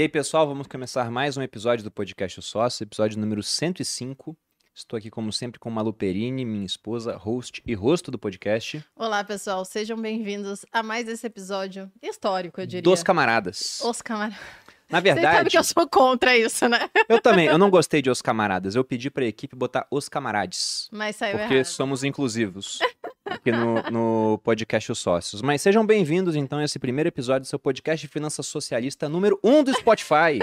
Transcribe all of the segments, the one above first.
E aí, pessoal, vamos começar mais um episódio do podcast O Sócio, episódio número 105. Estou aqui, como sempre, com Malu Perini, minha esposa, host e rosto do podcast. Olá, pessoal, sejam bem-vindos a mais esse episódio histórico, eu diria. Dos camaradas. Os camaradas. Na Você sabe verdade, que eu sou contra isso, né? eu também, eu não gostei de Os Camaradas. Eu pedi pra equipe botar Os Camarades. Mas saiu Porque errado. somos inclusivos aqui no, no podcast Os Sócios. Mas sejam bem-vindos, então, a esse primeiro episódio do seu podcast de finança socialista número 1 um do Spotify.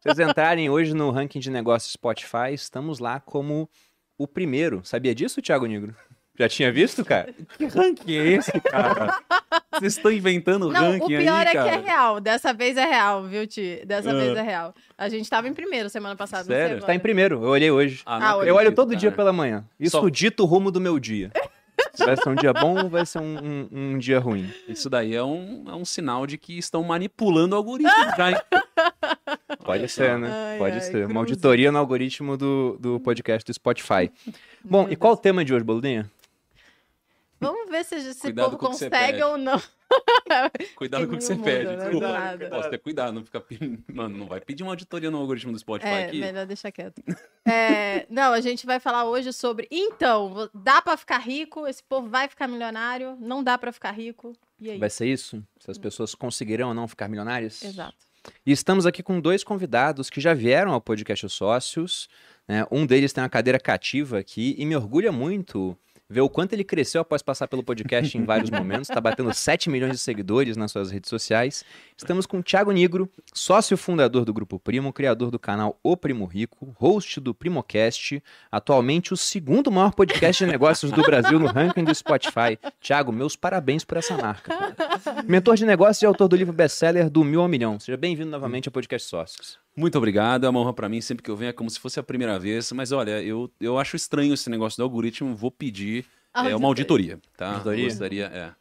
Se vocês entrarem hoje no ranking de negócios Spotify, estamos lá como o primeiro. Sabia disso, Thiago Negro? Já tinha visto, cara? Que ranking é esse, cara? Vocês estão inventando Não, ranking o pior aí, é cara. que é real. Dessa vez é real, viu, Ti? Dessa Ah. vez é real. A gente tava em primeiro semana passada, Sério? Tá em primeiro, eu olhei hoje. Ah, Ah, eu acredito, olho todo cara. dia pela manhã. Isso Só- dita o rumo do meu dia. Vai ser um dia bom ou vai ser um, um- um dia ruim? Isso daí é um, é um sinal de que estão manipulando o algoritmo já, hein? Pode ser, né? Ai, Pode ai, ser. cruz. Uma auditoria no algoritmo do, do podcast do Spotify. Bom, Meu e qual o tema de hoje, Boludinha? Vamos ver se esse Cuidado povo consegue ou não. Cuidado com o que você Muda, pede. né? Desculpa. Posso ter cuidado, não ficar pedindo. Mano, não vai pedir uma auditoria no algoritmo do Spotify É, aqui. melhor deixar quieto. É, não, a gente vai falar hoje sobre. Então, dá pra ficar rico? Esse povo vai ficar milionário? Não dá pra ficar rico? E aí? Vai ser isso? Se as pessoas conseguirão ou não ficar milionárias? Exato. E estamos aqui com dois convidados que já vieram ao podcast Os Sócios. né? Um deles tem uma cadeira cativa aqui e me orgulha muito ver o quanto ele cresceu após passar pelo podcast em vários momentos. Está batendo 7 milhões de seguidores nas suas redes sociais. Estamos com o Thiago Nigro, sócio fundador do Grupo Primo, criador do canal O Primo Rico, host do Primocast, atualmente o segundo maior podcast de negócios do Brasil no ranking do Spotify. Thiago, meus parabéns por essa marca. cara. Mentor de negócios e autor do livro best-seller do Mil ao Milhão. Seja bem-vindo novamente ao podcast Sócios. Muito obrigado, é uma honra pra mim. Sempre que eu venho é como se fosse a primeira vez. Mas olha, eu, eu acho estranho esse negócio do algoritmo. Vou pedir é, uma auditoria, tá? Auditoria? Gostaria, é.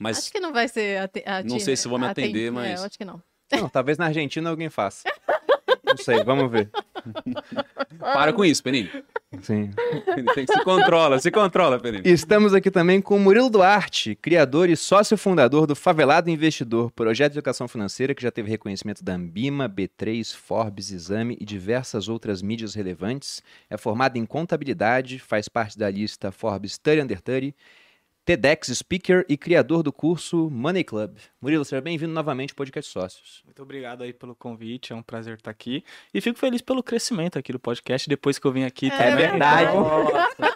Mas Acho que não vai ser. Não sei se vou me aten- atender, É, mas- eu acho que não. Não, talvez na Argentina alguém faça. Não sei, vamos ver. para com isso, Peninho. Sim. Tem que se controla, se controla, Peninho. Estamos aqui também com o Murilo Duarte, criador e sócio fundador do Favelado Investidor, projeto de educação financeira que já teve reconhecimento da Ambima, B3, Forbes, Exame e diversas outras mídias relevantes. É formado em contabilidade, faz parte da lista Forbes 30 Under 30, TEDx Speaker e criador do curso Money Club. Murilo, seja bem-vindo novamente ao Podcast Sócios. Muito obrigado aí pelo convite, é um prazer estar aqui. E fico feliz pelo crescimento aqui do podcast depois que eu vim aqui. É também. verdade.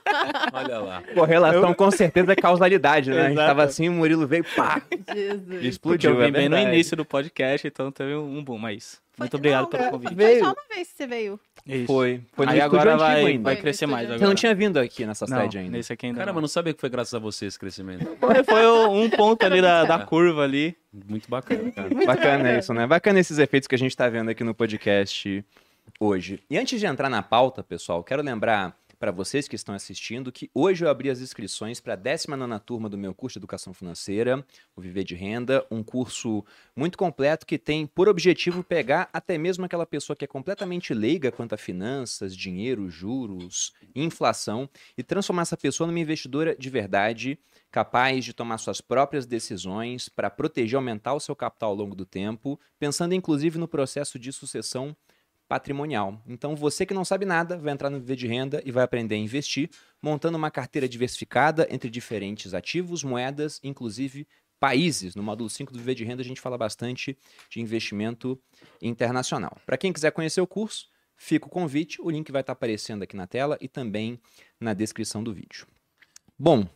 Olha lá. Correlação com certeza é causalidade, né? A gente tava assim, o Murilo veio, pá, Jesus. Porque explodiu. eu é vim bem no início do podcast, então teve um boom, mas Foi- muito obrigado não, pelo é, convite. Veio. Foi só uma vez que você veio. Isso. Foi. Foi no aí agora vai, ainda. vai crescer mais antigo. Você não agora. tinha vindo aqui nessa Não, sede ainda. nesse aqui ainda Caramba, não. não sabia que foi graças a você esse crescimento. Foi, foi um ponto ali da, da curva ali. Muito bacana, cara. Bacana isso, né? Bacana esses efeitos que a gente tá vendo aqui no podcast hoje. E antes de entrar na pauta, pessoal, quero lembrar para vocês que estão assistindo que hoje eu abri as inscrições para a 19 turma do meu curso de Educação Financeira, o Viver de Renda, um curso muito completo que tem por objetivo pegar até mesmo aquela pessoa que é completamente leiga quanto a finanças, dinheiro, juros, inflação e transformar essa pessoa numa investidora de verdade, capaz de tomar suas próprias decisões para proteger e aumentar o seu capital ao longo do tempo, pensando inclusive no processo de sucessão patrimonial. Então, você que não sabe nada, vai entrar no Viver de Renda e vai aprender a investir, montando uma carteira diversificada entre diferentes ativos, moedas, inclusive países. No módulo 5 do Viver de Renda, a gente fala bastante de investimento internacional. Para quem quiser conhecer o curso, fica o convite, o link vai estar aparecendo aqui na tela e também na descrição do vídeo. Bom,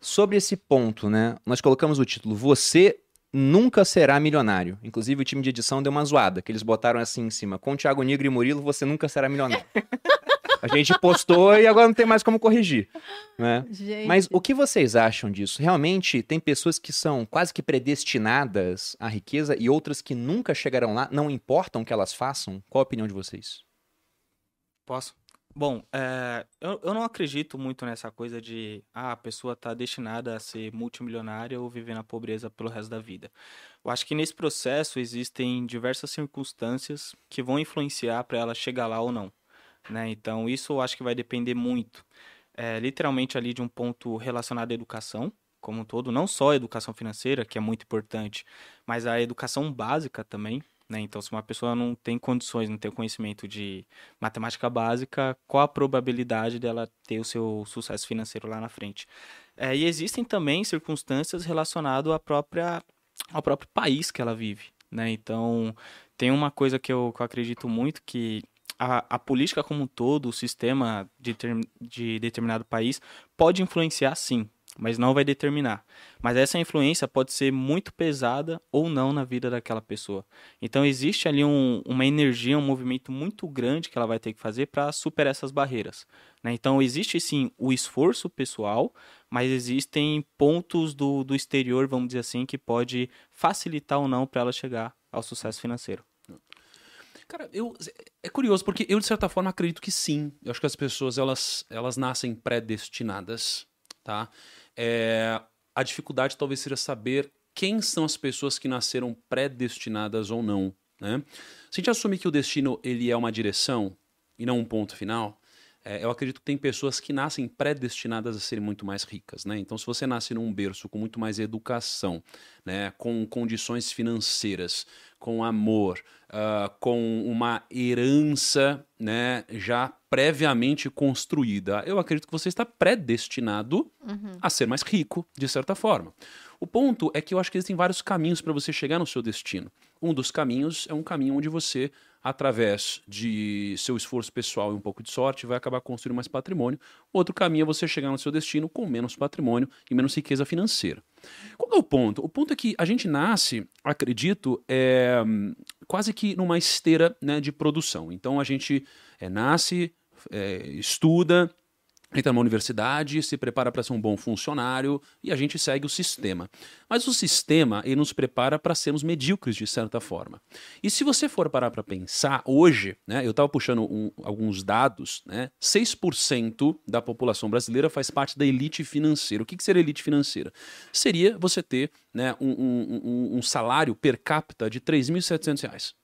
sobre esse ponto, né? Nós colocamos o título Você nunca será milionário. Inclusive, o time de edição deu uma zoada, que eles botaram assim em cima: com Thiago Nigro e Murilo, você nunca será milionário. A gente postou e agora não tem mais como corrigir. Né? Gente. Mas o que vocês acham disso? Realmente tem pessoas que são quase que predestinadas à riqueza e outras que nunca chegarão lá, não importam o que elas façam? Qual a opinião de vocês? Posso? Bom, é, eu, eu não acredito muito nessa coisa de ah, a pessoa tá destinada a ser multimilionária ou viver na pobreza pelo resto da vida. Eu acho que nesse processo existem diversas circunstâncias que vão influenciar para ela chegar lá ou não. Né? Então, isso eu acho que vai depender muito, é, literalmente ali de um ponto relacionado à educação, como um todo, não só a educação financeira, que é muito importante, mas a educação básica também, Né? Então, se uma pessoa não tem condições, não tem conhecimento de matemática básica, qual a probabilidade dela ter o seu sucesso financeiro lá na frente? É, e existem também circunstâncias relacionadas à própria, ao próprio país que ela vive. Né? Então, tem uma coisa que eu, que eu acredito muito que a, a, política como um todo, o sistema de, ter, de determinado país, pode influenciar sim, mas não vai determinar. Mas essa influência pode ser muito pesada ou não na vida daquela pessoa. Então existe ali um, uma energia, um movimento muito grande que ela vai ter que fazer para superar essas barreiras. Né? Então existe sim o esforço pessoal, mas existem pontos do, do exterior, vamos dizer assim, que pode facilitar ou não para ela chegar ao sucesso financeiro. Cara, eu, é curioso, porque eu, de certa forma, acredito que sim. Eu acho que as pessoas, elas, elas nascem predestinadas, tá? É, a dificuldade talvez seja saber quem são as pessoas que nasceram predestinadas ou não. Né? Se a gente assume que o destino ele é uma direção e não um ponto final, é, eu acredito que tem pessoas que nascem predestinadas a serem muito mais ricas, né? Então, se você nasce num berço com muito mais educação, né, com condições financeiras, com amor, uh, com uma herança, né, já previamente construída, eu acredito que você está predestinado uhum. a ser mais rico, de certa forma. O ponto é que eu acho que existem vários caminhos para você chegar no seu destino. Um dos caminhos é um caminho onde você através de seu esforço pessoal e um pouco de sorte, vai acabar construindo mais patrimônio. Outro caminho é você chegar no seu destino com menos patrimônio e menos riqueza financeira. Qual é o ponto? O ponto é que a gente nasce, acredito, é, quase que numa esteira né, de produção. Então a gente é, nasce, é, estuda, entra numa universidade, se prepara para ser um bom funcionário e a gente segue o sistema. Mas o sistema ele nos prepara para sermos medíocres de certa forma. E se você for parar para pensar, hoje, né, eu estava puxando um, alguns dados, né, 6% da população brasileira faz parte da elite financeira. O que, que seria elite financeira? Seria você ter né, um, um, um, salário per capita de R$ 3.700.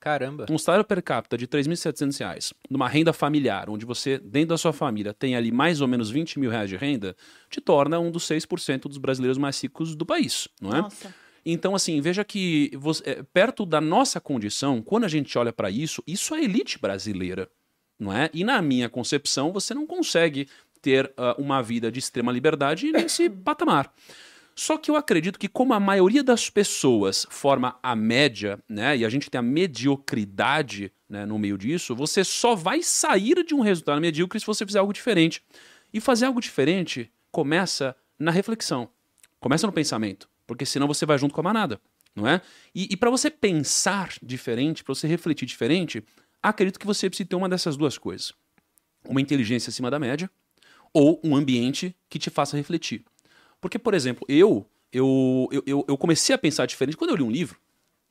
Caramba. Um salário per capita de 3.700 reais, numa renda familiar, onde você, dentro da sua família, tem ali mais ou menos 20 mil reais de renda, te torna um dos 6% dos brasileiros mais ricos do país, não é? Nossa. Então, assim, veja que você, é, perto da nossa condição, quando a gente olha para isso, isso é elite brasileira, não é? E na minha concepção, você não consegue ter uh, uma vida de extrema liberdade nesse patamar. Só que eu acredito que, como a maioria das pessoas forma a média, né, e a gente tem a mediocridade né, no meio disso, você só vai sair de um resultado medíocre se você fizer algo diferente. E fazer algo diferente começa na reflexão, começa no pensamento, porque senão você vai junto com a manada, não é? E, e para você pensar diferente, para você refletir diferente, acredito que você precisa ter uma dessas duas coisas: uma inteligência acima da média ou um ambiente que te faça refletir. Porque, por exemplo, eu, eu, eu, eu comecei a pensar diferente quando eu li um livro.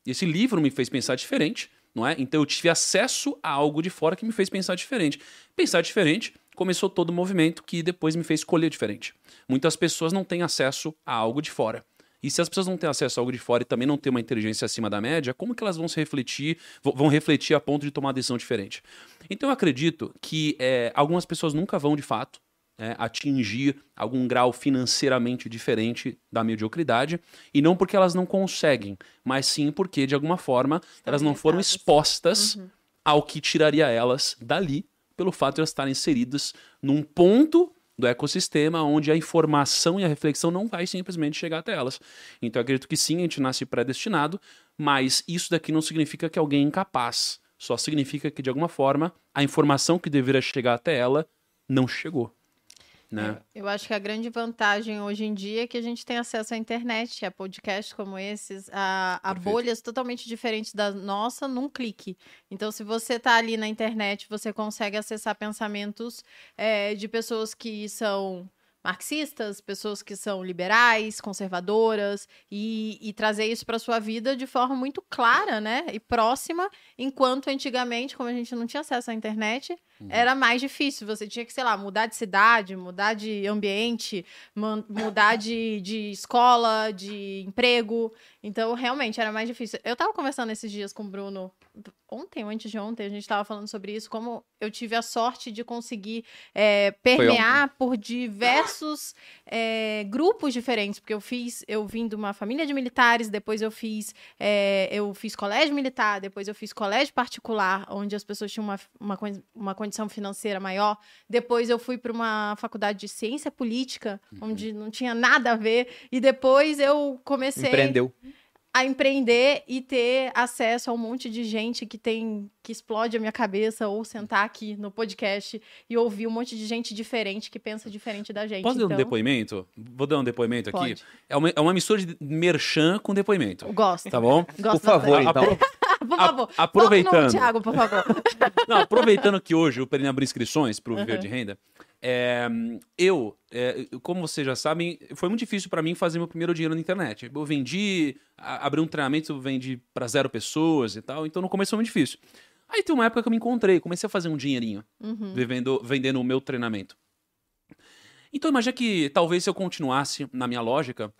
Esse livro me fez pensar diferente, não é? Então eu tive acesso a algo de fora que me fez pensar diferente. Pensar diferente começou todo o movimento que depois me fez escolher diferente. Muitas pessoas não têm acesso a algo de fora. E se as pessoas não têm acesso a algo de fora e também não têm uma inteligência acima da média, como que elas vão se refletir, vão refletir a ponto de tomar uma decisão diferente? Então eu acredito que é, algumas pessoas nunca vão de fato é, atingir algum grau financeiramente diferente da mediocridade, e não porque elas não conseguem, mas sim porque, de alguma forma, elas não foram expostas uhum. ao que tiraria elas dali, pelo fato de elas estarem inseridas num ponto do ecossistema onde a informação e a reflexão não vai simplesmente chegar até elas. Então, eu acredito que sim, a gente nasce predestinado, mas isso daqui não significa que alguém é incapaz. Só significa que, de alguma forma, a informação que deveria chegar até ela não chegou. Né? É, eu acho que a grande vantagem hoje em dia é que a gente tem acesso à internet, a podcasts como esses, a, a bolhas totalmente diferentes da nossa num clique. Então, se você está ali na internet, você consegue acessar pensamentos é, de pessoas que são marxistas, pessoas que são liberais, conservadoras, e, e trazer isso para sua vida de forma muito clara, né? E próxima, enquanto antigamente, como a gente não tinha acesso à internet, uhum. era mais difícil. Você tinha que, sei lá, mudar de cidade, mudar de ambiente, mudar de, de escola, de emprego. Então, realmente, era mais difícil. Eu estava conversando esses dias com o Bruno ontem ou antes de ontem, a gente estava falando sobre isso, como eu tive a sorte de conseguir é, permear por diversos é, grupos diferentes, porque eu fiz, eu vim de uma família de militares, depois eu fiz, é, eu fiz colégio militar, depois eu fiz colégio particular, onde as pessoas tinham uma, uma, uma condição financeira maior, depois eu fui para uma faculdade de ciência política, uhum. onde não tinha nada a ver, e depois eu comecei... Empreendeu a empreender e ter acesso a um monte de gente que tem que explode a minha cabeça ou sentar aqui no podcast e ouvir um monte de gente diferente que pensa diferente da gente. Posso então... dar um depoimento? Vou dar um depoimento Pode. aqui. É uma, é uma mistura de merchan com depoimento. Gosto. Tá bom? Gosto por favor, então. por favor. A, aproveitando. Thiago, por favor. Não, aproveitando que hoje o Perini abriu inscrições para o uhum. Viver de Renda, é, eu, é, como vocês já sabem, foi muito difícil para mim fazer meu primeiro dinheiro na internet. Eu vendi, abri um treinamento, vendi para zero pessoas e tal, então no começo foi muito difícil. Aí tem uma época que eu me encontrei, comecei a fazer um dinheirinho uhum. vivendo, vendendo o meu treinamento. Então imagina que talvez se eu continuasse na minha lógica,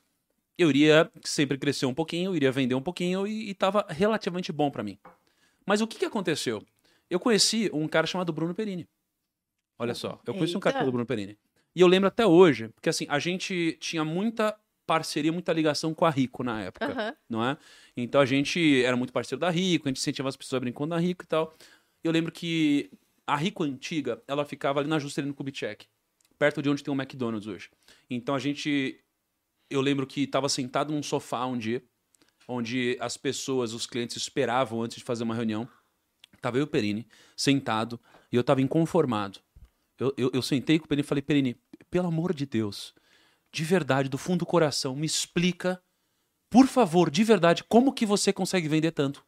eu iria sempre crescer um pouquinho, iria vender um pouquinho e estava relativamente bom para mim. Mas o que, que aconteceu? Eu conheci um cara chamado Bruno Perini. Olha só, eu conheci Eita. um cara chamado Bruno Perini. E eu lembro até hoje, porque assim, a gente tinha muita parceria, muita ligação com a Rico na época, uhum. não é? Então a gente era muito parceiro da Rico, a gente incentivava as pessoas a brincando da Rico e tal. Eu lembro que a Rico antiga, ela ficava ali na Juscelino Kubitschek, perto de onde tem o McDonald's hoje. Então a gente, eu lembro que estava sentado num sofá um dia, onde as pessoas, os clientes esperavam antes de fazer uma reunião. Tava eu e o Perini sentado e eu tava inconformado eu, eu, eu sentei com o Perini e falei, Perini, pelo amor de Deus, de verdade, do fundo do coração, me explica, por favor, de verdade, como que você consegue vender tanto?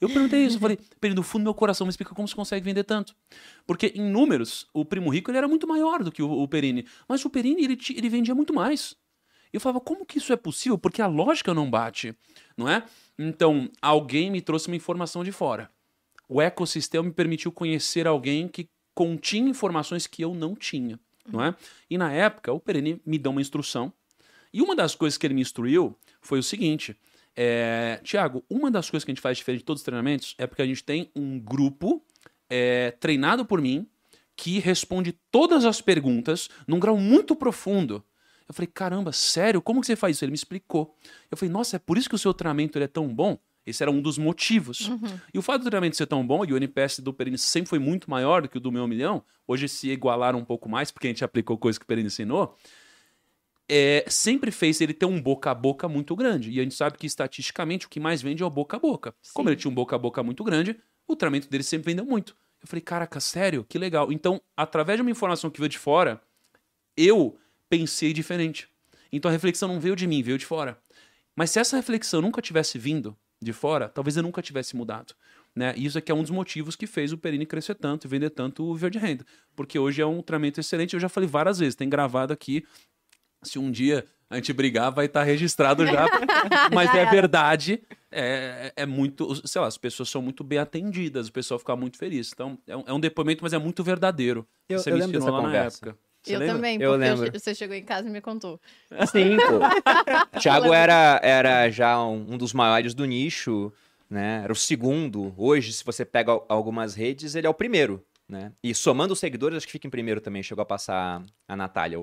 Eu perguntei isso, eu falei, Perini, do fundo do meu coração, me explica como você consegue vender tanto. Porque em números, o Primo Rico ele era muito maior do que o, o Perini, mas o Perini ele, ele vendia muito mais. Eu falava, como que isso é possível? Porque a lógica não bate, não é? Então, alguém me trouxe uma informação de fora. O ecossistema me permitiu conhecer alguém que continha informações que eu não tinha, não é? E na época, o Pereni me deu uma instrução, e uma das coisas que ele me instruiu foi o seguinte, é, Tiago, uma das coisas que a gente faz diferente de todos os treinamentos é porque a gente tem um grupo é, treinado por mim que responde todas as perguntas num grau muito profundo. Eu falei, caramba, sério? Como que você faz isso? Ele me explicou. Eu falei, nossa, é por isso que o seu treinamento é tão bom? Esse era um dos motivos. Uhum. E o fato do treinamento ser tão bom, e o NPS do Perini sempre foi muito maior do que o do meu milhão, hoje se igualaram um pouco mais, porque a gente aplicou coisas que o Perini ensinou, é, sempre fez ele ter um boca a boca muito grande. E a gente sabe que estatisticamente o que mais vende é o boca a boca. Sim. Como ele tinha um boca a boca muito grande, o treinamento dele sempre vendeu muito. Eu falei, caraca, sério? Que legal. Então, através de uma informação que veio de fora, eu pensei diferente. Então a reflexão não veio de mim, veio de fora. Mas se essa reflexão nunca tivesse vindo, de fora, talvez eu nunca tivesse mudado. Né? E isso aqui é um dos motivos que fez o Perini crescer tanto e vender tanto o verde renda. Porque hoje é um treinamento excelente. Eu já falei várias vezes, tem gravado aqui. Se um dia a gente brigar, vai estar tá registrado já. Mas é verdade. É, é muito. Sei lá, as pessoas são muito bem atendidas, o pessoal fica muito feliz. Então, é um, é um depoimento, mas é muito verdadeiro. Eu, Você eu me ensinou lá conversa. na época. Você eu lembra? também, porque eu lembro. você chegou em casa e me contou. Sim, pô. Thiago era, era já um, um, dos maiores do nicho, né? Era o segundo. Hoje, se você pega algumas redes, ele é o primeiro, né? E somando os seguidores, acho que fica em primeiro também. Chegou a passar a Natália.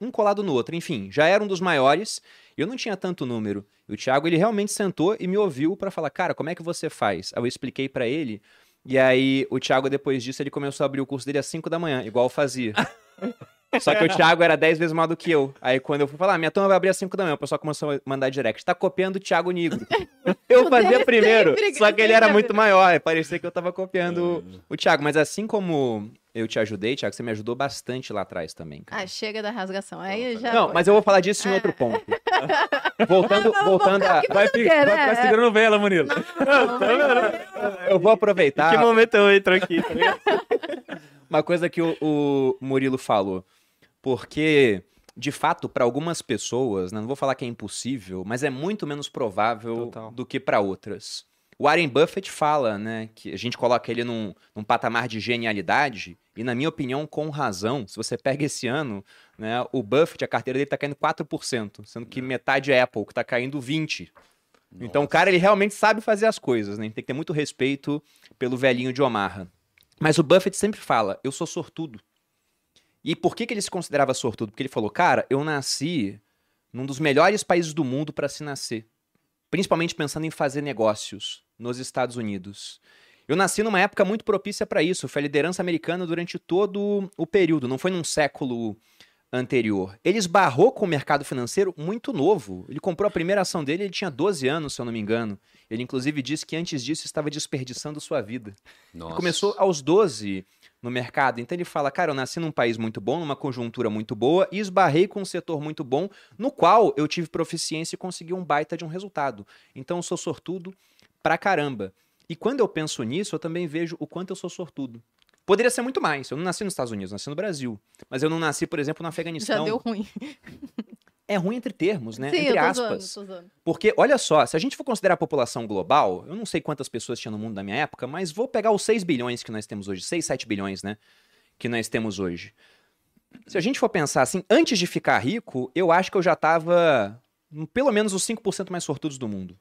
Um colado no outro. Enfim, já era um dos maiores. Eu não tinha tanto número. E o Thiago, ele realmente sentou e me ouviu para falar, cara, como é que você faz? Aí eu expliquei para ele... E aí, o Thiago, depois disso, ele começou a abrir o curso dele às 5 da manhã, igual eu fazia. Só que o Thiago era 10 vezes maior do que eu. Aí quando eu fui falar, minha turma vai abrir às 5 da manhã, o pessoal começou a mandar direct. Tá copiando o Thiago Nigro. Eu fazia primeiro, só que ele era muito maior. Parecia que eu tava copiando o Thiago. Mas assim como eu te ajudei, Thiago, você me ajudou bastante lá atrás também. Cara. Ah, chega da rasgação. Aí já Não, foi. mas eu vou falar disso em outro ponto. voltando não, voltando a. Vai, ficar, vai ficar segurando vela, Murilo. eu vou aproveitar. Em que momento eu entro aqui, tá Uma coisa que o, o Murilo falou. Porque, de fato, para algumas pessoas, né, não vou falar que é impossível, mas é muito menos provável Total. do que para outras. O Warren Buffett fala, né, que a gente coloca ele num, num, patamar de genialidade, e na minha opinião, com razão. Se você pega esse ano, né, o Buffett, a carteira dele está caindo 4%, sendo que metade é Apple, que está caindo 20%. Nossa. Então o cara ele realmente sabe fazer as coisas, né? Tem que ter muito respeito pelo velhinho de Omaha. Mas o Buffett sempre fala: eu sou sortudo. E por que, que ele se considerava sortudo? Porque ele falou: cara, eu nasci num dos melhores países do mundo para se nascer. Principalmente pensando em fazer negócios nos Estados Unidos. Eu nasci numa época muito propícia para isso. Foi a liderança americana durante todo o período. Não foi num século anterior. Ele esbarrou com o mercado financeiro muito novo. Ele comprou a primeira ação dele, ele tinha 12 anos, se eu não me engano. Ele, inclusive, disse que antes disso estava desperdiçando sua vida. Começou aos 12 no mercado. Então ele fala, cara, eu nasci num país muito bom, numa conjuntura muito boa e esbarrei com um setor muito bom, no qual eu tive proficiência e consegui um baita de um resultado. Então eu sou sortudo pra caramba. E quando eu penso nisso, eu também vejo o quanto eu sou sortudo. Poderia ser muito mais. Eu não nasci nos Estados Unidos, nasci no Brasil. Mas eu não nasci, por exemplo, no Afeganistão. Já deu ruim. É ruim entre termos, né? Sim, entre eu tô aspas. Tô. Porque, olha só, se a gente for considerar a população global, eu não sei quantas pessoas tinha no mundo na minha época, mas vou pegar os 6 bilhões que nós temos hoje, 6, 7 bilhões, né? Que nós temos hoje. Se a gente for pensar assim, antes de ficar rico, eu acho que eu já tava pelo menos os 5% mais sortudos do mundo.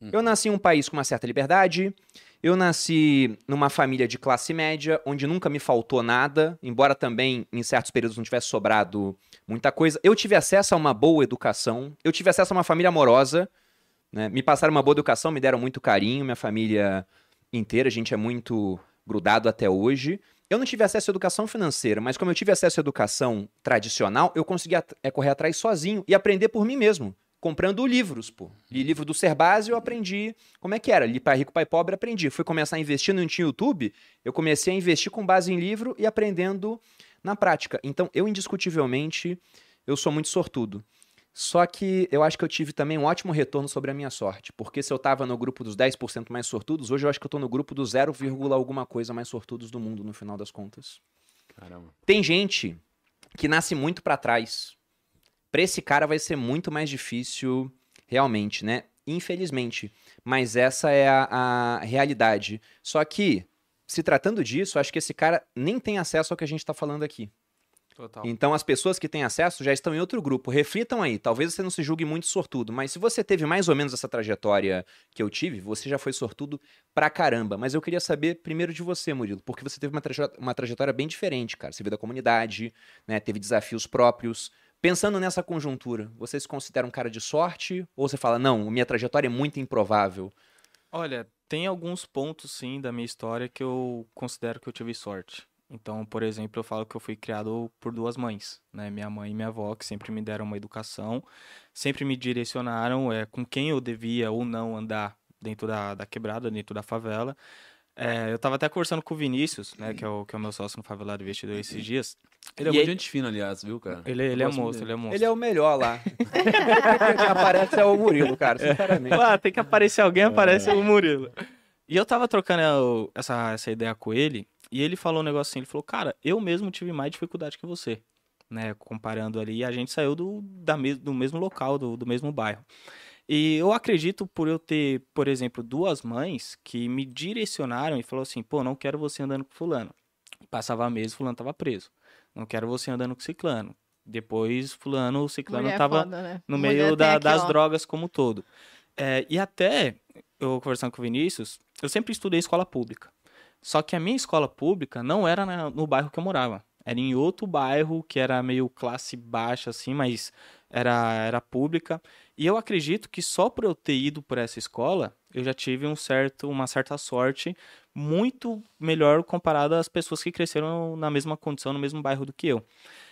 Uhum. Eu nasci em um país com uma certa liberdade, eu nasci numa família de classe média, onde nunca me faltou nada, embora também em certos períodos não tivesse sobrado muita coisa. Eu tive acesso a uma boa educação, eu tive acesso a uma família amorosa, né? me passaram uma boa educação, me deram muito carinho, minha família inteira, a gente é muito grudado até hoje. Eu não tive acesso à educação financeira, mas como eu tive acesso à educação tradicional, eu conseguia é, correr atrás sozinho e aprender por mim mesmo comprando livros, pô. E livro do Serbase eu aprendi como é que era. Li Pai Rico, Pai Pobre, aprendi. Fui começar a investir, não tinha YouTube, eu comecei a investir com base em livro e aprendendo na prática. Então, eu indiscutivelmente, eu sou muito sortudo. Só que eu acho que eu tive também um ótimo retorno sobre a minha sorte. Porque se eu estava no grupo dos 10% mais sortudos, hoje eu acho que eu estou no grupo dos 0, alguma coisa mais sortudos do mundo, no final das contas. Caramba. Tem gente que nasce muito para trás para esse cara vai ser muito mais difícil, realmente, né? Infelizmente. Mas essa é a, a realidade. Só que, se tratando disso, acho que esse cara nem tem acesso ao que a gente está falando aqui. Total. Então, as pessoas que têm acesso já estão em outro grupo. Reflitam aí. Talvez você não se julgue muito sortudo, mas se você teve mais ou menos essa trajetória que eu tive, você já foi sortudo pra caramba. Mas eu queria saber primeiro de você, Murilo, porque você teve uma, trajetória, uma trajetória bem diferente, cara. Você veio da comunidade, né? Teve desafios próprios. Pensando nessa conjuntura, você se considera um cara de sorte ou você fala, não, minha trajetória é muito improvável? Olha, tem alguns pontos sim da minha história que eu considero que eu tive sorte. Então, por exemplo, eu falo que eu fui criado por duas mães, né? Minha mãe e minha avó, que sempre me deram uma educação, sempre me direcionaram é, com quem eu devia ou não andar dentro da, da quebrada, dentro da favela. É, eu tava até conversando com o Vinícius, né, que é o, que é o meu sócio no Favelado Investidor esses dias. Ele é muito ele... gente fina, aliás, viu, cara? Ele, ele é monstro, ele é monstro. Ele é o melhor lá. Quem aparece é o Murilo, cara, sinceramente. Ah, tem que aparecer alguém, aparece é. o Murilo. E eu tava trocando essa, essa ideia com ele, e ele falou um negócio assim, ele falou, cara, eu mesmo tive mais dificuldade que você, né, comparando ali, a gente saiu do, da me do mesmo local, do, do mesmo bairro. E eu acredito por eu ter, por exemplo, duas mães que me direcionaram e falou assim, pô, não quero você andando com fulano. Passava mês, fulano tava preso. Não quero você andando com ciclano. Depois, fulano, o ciclano Mulher tava foda, né? no Mulher meio da, aqui, das ó. drogas como todo. É, e até, eu conversando com o Vinícius, eu sempre estudei escola pública. Só que a minha escola pública não era na, no bairro que eu morava. Era em outro bairro que era meio classe baixa, assim, mas era, era pública. E eu acredito que só por eu ter ido por essa escola, eu já tive um certo, uma certa sorte muito melhor comparada às pessoas que cresceram na mesma condição, no mesmo bairro do que eu.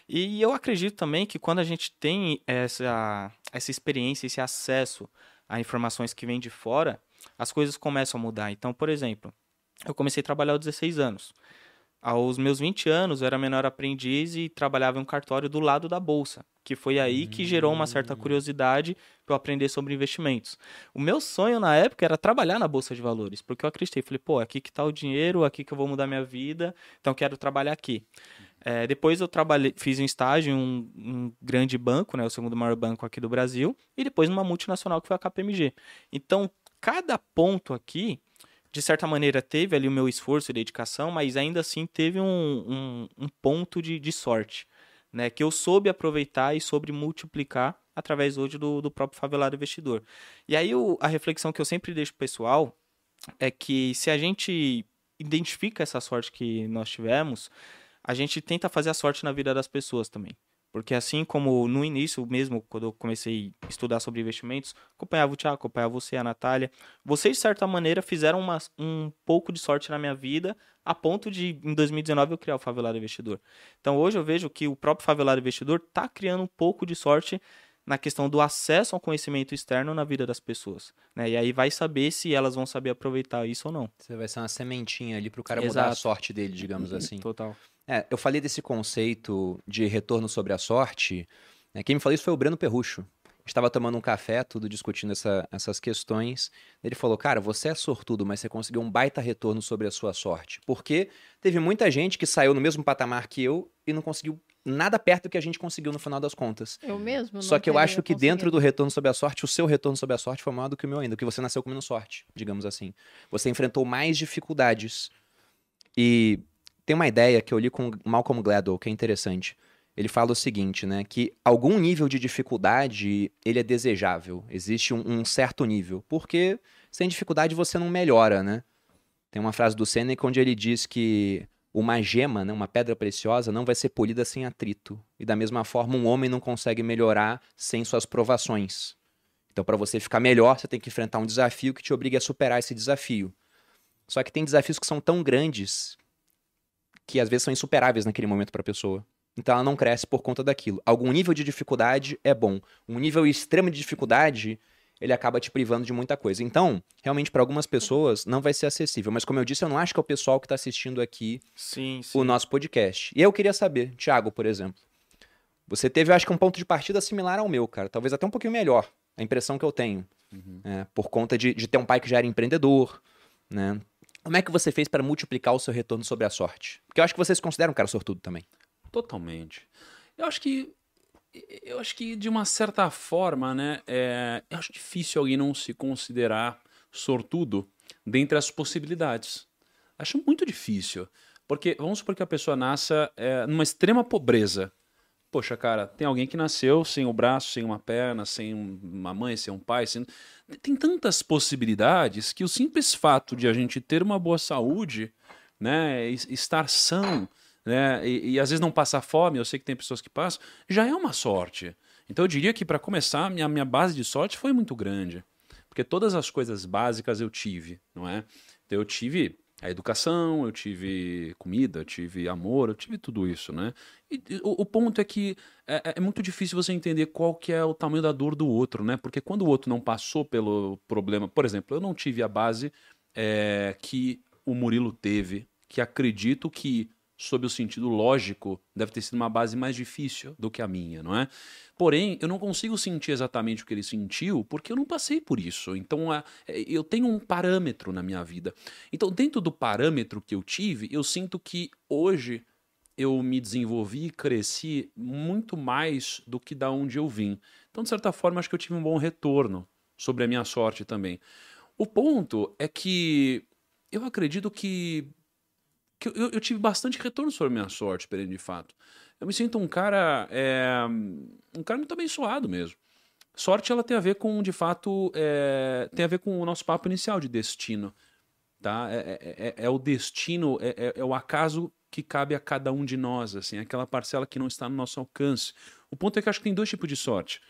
E eu acredito também que quando a gente tem essa, essa experiência, esse acesso a informações que vêm de fora, as coisas começam a mudar. Então, por exemplo, eu comecei a trabalhar aos 16 anos. Aos meus 20 anos, eu era menor aprendiz e trabalhava em um cartório do lado da bolsa, que foi aí que gerou uma certa hum. curiosidade para eu aprender sobre investimentos. O meu sonho na época era trabalhar na bolsa de valores, porque eu acreditei, falei, pô, aqui que está o dinheiro, aqui que eu vou mudar minha vida, então quero trabalhar aqui. É, depois eu trabalhei, fiz um estágio em um, um, grande banco, né, o segundo maior banco aqui do Brasil, e depois numa multinacional que foi a KPMG. Então, cada ponto aqui de certa maneira, teve ali o meu esforço e dedicação, mas ainda assim teve um, um, um ponto de, de sorte. né? Que eu soube aproveitar e soube multiplicar através hoje do, do próprio favelado investidor. E aí o, a reflexão que eu sempre deixo pessoal é que se a gente identifica essa sorte que nós tivemos, a gente tenta fazer a sorte na vida das pessoas também. Porque assim como no início mesmo, quando eu comecei a estudar sobre investimentos, acompanhava o Thiago, acompanhava você, a Natália, vocês de certa maneira fizeram uma, um pouco de sorte na minha vida, a ponto de em 2019 eu criar o Favelado Investidor. Então hoje eu vejo que o próprio Favelado Investidor está criando um pouco de sorte na questão do acesso ao conhecimento externo na vida das pessoas. Né? E aí vai saber se elas vão saber aproveitar isso ou não. Você vai ser uma sementinha ali para o cara Exato. mudar a sorte dele, digamos assim. Total. É, eu falei desse conceito de retorno sobre a sorte. Né? Quem me falou isso foi o Breno Perrucho. Estava tomando um café, tudo discutindo essa, essas questões. Ele falou: Cara, você é sortudo, mas você conseguiu um baita retorno sobre a sua sorte. Porque teve muita gente que saiu no mesmo patamar que eu e não conseguiu nada perto do que a gente conseguiu no final das contas. Eu mesmo. Só que eu acho que dentro do retorno sobre a sorte, o seu retorno sobre a sorte foi maior do que o meu ainda, que você nasceu com menos sorte, digamos assim. Você enfrentou mais dificuldades. E tem uma ideia que eu li com Malcolm Gladwell, que é interessante. Ele fala o seguinte, né, que algum nível de dificuldade, ele é desejável. Existe um, um certo nível, porque sem dificuldade você não melhora, né? Tem uma frase do Seneca onde ele diz que uma gema, né, uma pedra preciosa, não vai ser polida sem atrito. E da mesma forma, um homem não consegue melhorar sem suas provações. Então, para você ficar melhor, você tem que enfrentar um desafio que te obrigue a superar esse desafio. Só que tem desafios que são tão grandes que às vezes são insuperáveis naquele momento para a pessoa. Então ela não cresce por conta daquilo. Algum nível de dificuldade é bom. Um nível extremo de dificuldade, ele acaba te privando de muita coisa. Então, realmente, para algumas pessoas, não vai ser acessível. Mas, como eu disse, eu não acho que é o pessoal que está assistindo aqui sim, sim. o nosso podcast. E eu queria saber, Thiago, por exemplo. Você teve, eu acho que, um ponto de partida similar ao meu, cara. Talvez até um pouquinho melhor. A impressão que eu tenho. Uhum. É, por conta de, de ter um pai que já era empreendedor, né? Como é que você fez para multiplicar o seu retorno sobre a sorte? Porque eu acho que vocês consideram um cara sortudo também. Totalmente. Eu acho que eu acho que de uma certa forma, né, é, eu acho difícil alguém não se considerar sortudo dentre as possibilidades. Acho muito difícil, porque vamos supor que a pessoa nasça é, numa extrema pobreza. Poxa, cara, tem alguém que nasceu sem o braço, sem uma perna, sem uma mãe, sem um pai, sem... tem tantas possibilidades que o simples fato de a gente ter uma boa saúde, né, estar são, né, e, e às vezes não passar fome, eu sei que tem pessoas que passam, já é uma sorte. Então eu diria que para começar, minha, minha base de sorte foi muito grande, porque todas as coisas básicas eu tive, não é? Então eu tive a educação, eu tive comida, eu tive amor, eu tive tudo isso, né? E, o, o, ponto é que é, é, é, muito difícil você entender qual que é o tamanho da dor do outro, né? Porque quando o outro não passou pelo problema, por exemplo, eu não tive a base é, que o Murilo teve, que acredito que sob o sentido lógico, deve ter sido uma base mais difícil do que a minha, não é? Porém, eu não consigo sentir exatamente o que ele sentiu porque eu não passei por isso. Então, é, eu tenho um parâmetro na minha vida. Então, dentro do parâmetro que eu tive, eu sinto que hoje eu me desenvolvi e cresci muito mais do que da onde eu vim. Então, de certa forma, acho que eu tive um bom retorno sobre a minha sorte também. O ponto é que eu acredito que que eu, eu, tive bastante retorno sobre a minha sorte, Pereira, de fato. Eu me sinto um cara, é, um cara muito abençoado mesmo. Sorte, ela tem a ver com, de fato, é, tem a ver com o nosso papo inicial de destino. Tá? É, é, é, é o destino, é, é, é, o acaso que cabe a cada um de nós, assim, aquela parcela que não está no nosso alcance. O ponto é que eu acho que tem dois tipos de sorte.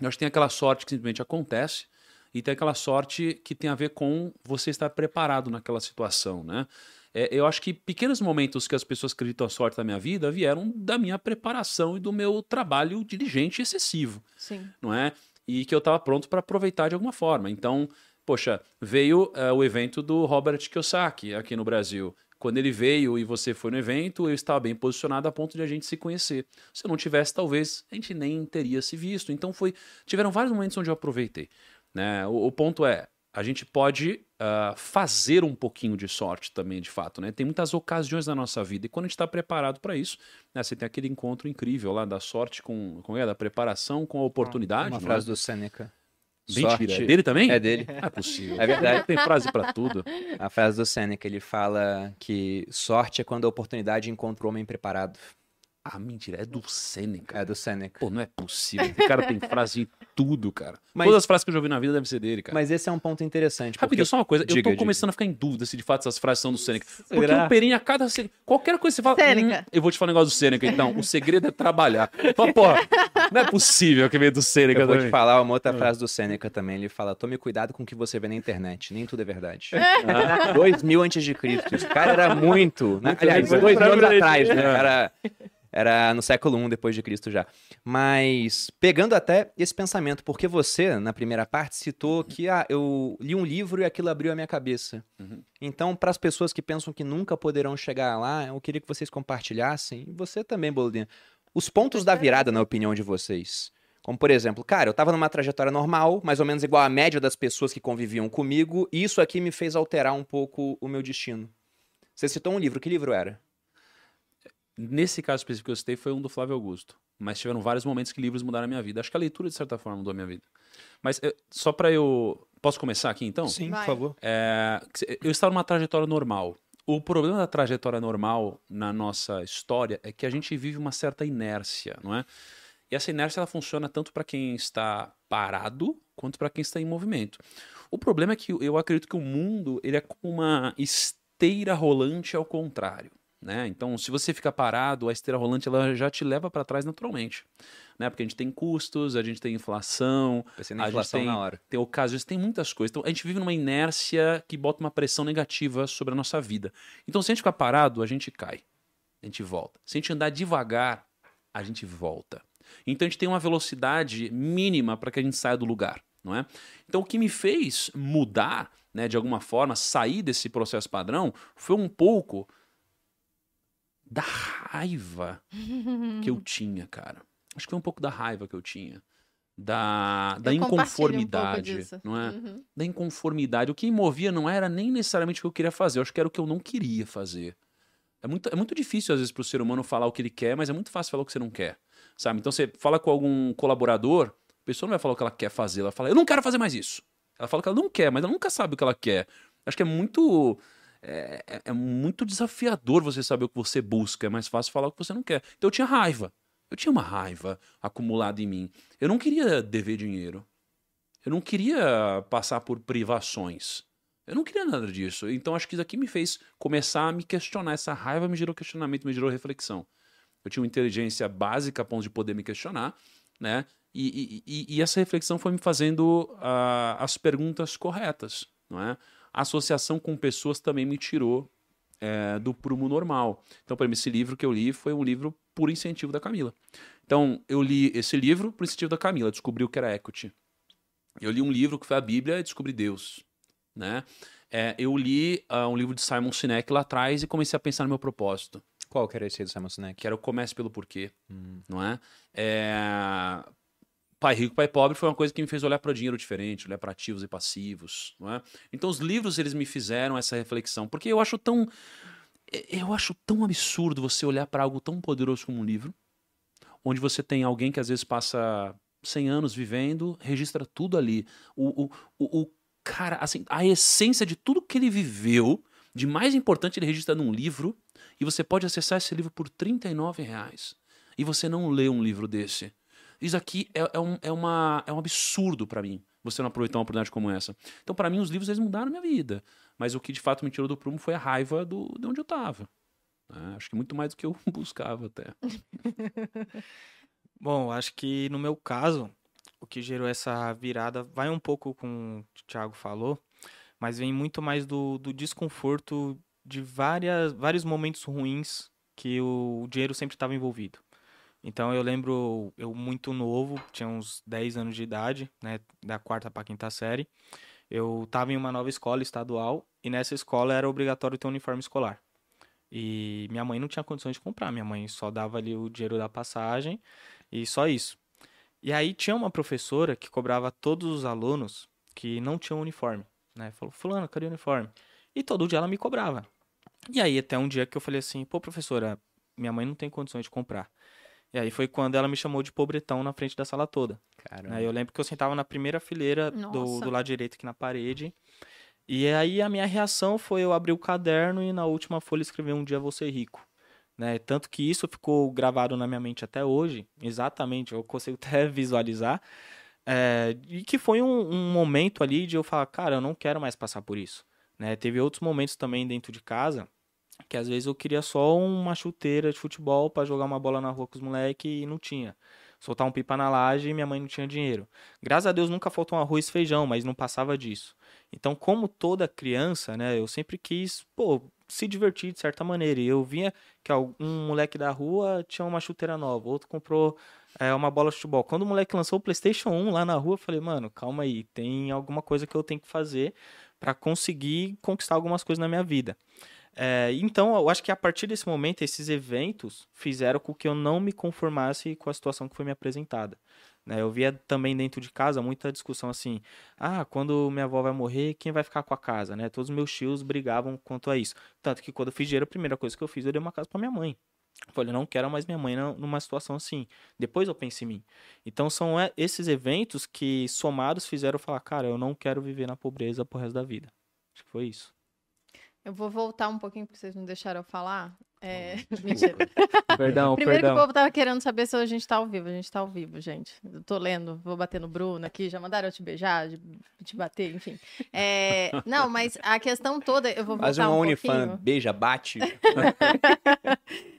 Eu acho que tem aquela sorte que simplesmente acontece, e tem aquela sorte que tem a ver com você estar preparado naquela situação, né? É, eu acho que pequenos momentos que as pessoas acreditam a sorte da minha vida vieram da minha preparação e do meu trabalho diligente e excessivo. Sim. Não é? E que eu estava pronto para aproveitar de alguma forma. Então, poxa, veio uh, o evento do Robert Kiyosaki aqui no Brasil. Quando ele veio e você foi no evento, eu estava bem posicionado a ponto de a gente se conhecer. Se eu não tivesse, talvez a gente nem teria se visto. Então foi, tiveram vários momentos onde eu aproveitei. Né? O, o ponto é, a gente pode uh, fazer um pouquinho de sorte também, de fato, né? Tem muitas ocasiões na nossa vida e quando a gente está preparado para isso, né? Você tem aquele encontro incrível lá da sorte com, com é, da preparação com a oportunidade. Uma frase é? do Seneca. Mentira, sorte... é dele também? É dele. é possível. É verdade. Tem frase para tudo. A frase do Seneca, ele fala que sorte é quando a oportunidade encontra o homem preparado. Ah, mentira, é do Sêneca. É do Seneca. Pô, não é possível. Esse cara tem frase em tudo, cara. Mas- Todas as frases que eu já ouvi na vida devem ser dele, cara. Mas esse é um ponto interessante. porque- Rapidinho, só uma coisa. Diga, eu tô diga. começando a ficar em dúvida se de fato essas frases são do Sêneca. Porque Será? o Perinha, a cada. Qualquer coisa que você fala. Sêneca. "Hum, eu vou te falar um negócio do Sêneca, então. O segredo é trabalhar. Mas, porra, não é possível que veio do Sêneca Eu vou te também. falar uma Ah. outra frase do Sêneca também. Ele fala: tome cuidado com o que você vê na internet. Nem tudo é verdade. Ah. Dois mil antes de Cristo. Esse cara era muito. Né? Aliás, dois mil anos atrás, né? Era, era no século I depois de Cristo já. Mas pegando até esse pensamento, porque você, na primeira parte, citou que ah, eu li um livro e aquilo abriu a minha cabeça. Uhum. Então, para as pessoas que pensam que nunca poderão chegar lá, eu queria que vocês compartilhassem, e você também, Boludinha, os pontos da virada, na opinião de vocês. Como, por exemplo, cara, eu tava numa trajetória normal, mais ou menos igual à média das pessoas que conviviam comigo, e isso aqui me fez alterar um pouco o meu destino. Você citou um livro, que livro era? Nesse caso específico que eu citei foi um do Flávio Augusto. Mas tiveram vários momentos que livros mudaram a minha vida. Acho que a leitura, de certa forma, mudou a minha vida. Mas eh, só pra eu. Posso começar aqui então? Sim, Vai. por favor. É, eu estava numa trajetória normal. O problema da trajetória normal na nossa história é que a gente vive uma certa inércia, não é? E essa inércia ela funciona tanto para quem está parado quanto para quem está em movimento. O problema é que eu acredito que o mundo ele é como uma esteira rolante ao contrário. Né? Então, se você fica parado, a esteira rolante ela já te leva para trás naturalmente. Né? Porque a gente tem custos, a gente tem inflação, Pensei na a gente inflação tem- na hora. tem ocasiões, tem muitas coisas. Então, a gente vive numa inércia que bota uma pressão negativa sobre a nossa vida. Então, se a gente ficar parado, a gente cai. A gente volta. Se a gente andar devagar, a gente volta. Então, a gente tem uma velocidade mínima para que a gente saia do lugar, não é? Então, o que me fez mudar, né, de alguma forma, sair desse processo padrão, foi um pouco da raiva que eu tinha, cara. Acho que foi um pouco da raiva que eu tinha. Da, da Eu um inconformidade, disso. não é? Uhum. da inconformidade. O que me movia não era nem necessariamente o que eu queria fazer, eu acho que era o que eu não queria fazer. É muito, é muito difícil, às vezes, para o ser humano falar o que ele quer, mas é muito fácil falar o que você não quer. Sabe? Então você fala com algum colaborador, a pessoa não vai falar o que ela quer fazer, ela fala, eu não quero fazer mais isso. Ela fala que ela não quer, mas ela nunca sabe o que ela quer. Acho que é muito. É, é- é muito desafiador você saber o que você busca, é mais fácil falar o que você não quer. Então eu tinha raiva. Eu tinha uma raiva acumulada em mim. Eu não queria dever dinheiro. Eu não queria passar por privações. Eu não queria nada disso. Então acho que isso aqui me fez começar a me questionar. Essa raiva me gerou questionamento, me gerou reflexão. Eu tinha uma inteligência básica a ponto de poder me questionar, né? E, e- e- essa reflexão foi me fazendo ah, as perguntas corretas, não é? A associação com pessoas também me tirou eh, do prumo normal. Então, para mim, esse livro que eu li foi um livro por incentivo da Camila. Então, eu li esse livro por incentivo da Camila, descobri o que era equity. Eu li um livro que foi a Bíblia e descobri Deus, né? É, eu li ah, um livro de Simon Sinek lá atrás e comecei a pensar no meu propósito, Qual que era esse aí do Simon Sinek? que era o comece pelo porquê, Hum. não é? É, Pai Rico, Pai Pobre foi uma coisa que me fez olhar para o dinheiro diferente, olhar para ativos e passivos, não é? Então os livros eles me fizeram essa reflexão, porque eu acho tão eu acho tão absurdo você olhar para algo tão poderoso como um livro, onde você tem alguém que às vezes passa 100 anos vivendo, registra tudo ali. O, o, o, o cara, assim, a essência de tudo que ele viveu, de mais importante, ele registra num livro, e você pode acessar esse livro por 39 reais. E você não lê um livro desse. Isso aqui é, é, um, é, uma, é um absurdo para mim, você não aproveitar uma oportunidade como essa. Então, para mim, os livros eles mudaram a minha vida. Mas o que de fato me tirou do prumo foi a raiva do, de onde eu estava. acho que muito mais do que eu buscava até. Bom, acho que no meu caso, o que gerou essa virada vai um pouco com o que o Thiago falou, mas vem muito mais do, do desconforto de várias, vários momentos ruins que o dinheiro sempre estava envolvido. Então eu lembro, eu muito novo, tinha uns 10 anos de idade, né, da quarta para quinta série. Eu estava em uma nova escola estadual e nessa escola era obrigatório ter um uniforme escolar. E minha mãe não tinha condições de comprar, minha mãe só dava ali o dinheiro da passagem e só isso. E aí tinha uma professora que cobrava todos os alunos que não tinham uniforme, né? Falou, fulano, cadê o uniforme? E todo dia ela me cobrava. E aí até um dia que eu falei assim, pô, professora, minha mãe não tem condições de comprar. E aí foi quando ela me chamou de pobretão na frente da sala toda. Caramba. Aí eu lembro que eu sentava na primeira fileira do, do lado direito aqui na parede. E aí a minha reação foi eu abrir o caderno e na última folha escrever um dia vou ser rico. Né? Tanto que isso ficou gravado na minha mente até hoje, exatamente, eu consigo até visualizar. É, e que foi um, um, momento ali de eu falar, cara, eu não quero mais passar por isso. Né? Teve outros momentos também dentro de casa que às vezes eu queria só uma chuteira de futebol para jogar uma bola na rua com os moleques e não tinha. Soltar um pipa na laje e minha mãe não tinha dinheiro. Graças a Deus nunca faltou um arroz e feijão, mas não passava disso. Então, como toda criança, né, eu sempre quis, pô, se divertir de certa maneira. E eu vinha que um moleque da rua tinha uma chuteira nova, outro comprou é, uma bola de futebol. Quando o moleque lançou o PlayStation 1 lá na rua, eu falei, mano, calma aí, tem alguma coisa que eu tenho que fazer para conseguir conquistar algumas coisas na minha vida. É, então, eu acho que a partir desse momento, esses eventos fizeram com que eu não me conformasse com a situação que foi me apresentada. Né? Eu via também dentro de casa muita discussão assim: ah, quando minha avó vai morrer, quem vai ficar com a casa? Né? Todos os meus tios brigavam quanto a isso. Tanto que quando eu fiz dinheiro, a primeira coisa que eu fiz, eu dei uma casa para minha mãe. Eu falei, não quero mais minha mãe numa situação assim. Depois eu penso em mim. Então são é, esses eventos que, somados, fizeram falar, cara, eu não quero viver na pobreza pro resto da vida. Acho que foi isso. Eu vou voltar um pouquinho, porque vocês não deixaram eu falar. É... Mentira. perdão, Primeiro perdão. que o povo tava querendo saber se a gente tá ao vivo. A gente tá ao vivo, gente. Eu tô lendo, vou bater no Bruno aqui. Já mandaram eu te beijar, te bater, enfim. É... Não, mas a questão toda, eu vou voltar Faz um, um OnlyFans, pouquinho. beija, bate.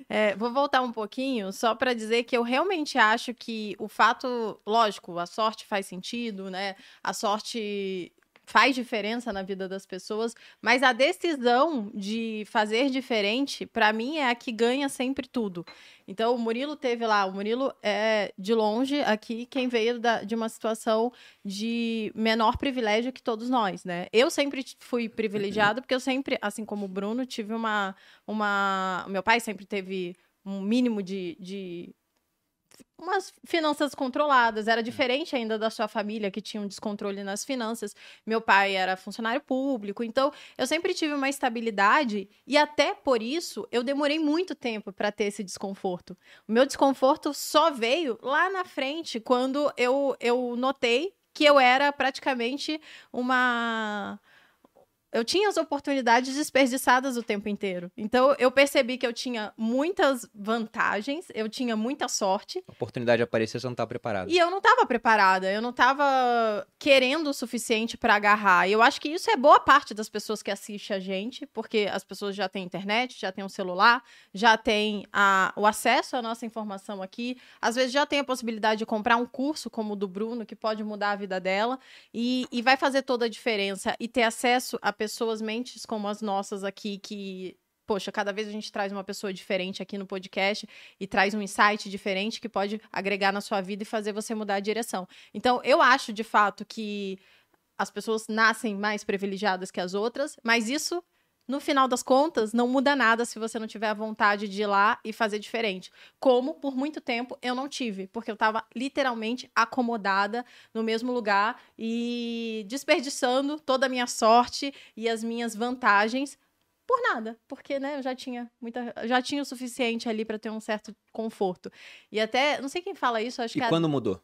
É, vou voltar um pouquinho só para dizer que eu realmente acho que o fato, lógico, a sorte faz sentido, né? A sorte faz diferença na vida das pessoas, mas a decisão de fazer diferente, para mim, é a que ganha sempre tudo. Então, o Murilo teve lá, o Murilo é de longe aqui quem veio da, de uma situação de menor privilégio que todos nós, né? Eu sempre fui privilegiado porque eu sempre, assim como o Bruno, tive uma. uma... Meu pai sempre teve um mínimo de, de umas finanças controladas. Era diferente ainda da sua família, que tinha um descontrole nas finanças. Meu pai era funcionário público, então eu sempre tive uma estabilidade e até por isso eu demorei muito tempo para ter esse desconforto. O meu desconforto só veio lá na frente, quando eu, eu notei que eu era praticamente uma eu tinha as oportunidades desperdiçadas o tempo inteiro. Então, eu percebi que eu tinha muitas vantagens, eu tinha muita sorte. A oportunidade apareceu, você não estava preparado. E eu não estava preparada, eu não estava querendo o suficiente para agarrar. E eu acho que isso é boa parte das pessoas que assistem a gente, porque as pessoas já têm internet, já têm um celular, já têm a, o acesso à nossa informação aqui. Às vezes já tem a possibilidade de comprar um curso como o do Bruno, que pode mudar a vida dela. E, e vai fazer toda a diferença. E ter acesso a pessoas pessoas, mentes como as nossas aqui, que poxa, cada vez a gente traz uma pessoa diferente aqui no podcast e traz um insight diferente que pode agregar na sua vida e fazer você mudar a direção. Então, eu acho de fato que as pessoas nascem mais privilegiadas que as outras, mas isso no final das contas, não muda nada se você não tiver a vontade de ir lá e fazer diferente. Como, por muito tempo, eu não tive, porque eu estava literalmente acomodada no mesmo lugar e desperdiçando toda a minha sorte e as minhas vantagens por nada, porque né, eu já tinha muita, já tinha o suficiente ali para ter um certo conforto. E até, não sei quem fala isso, acho e que quando a... mudou?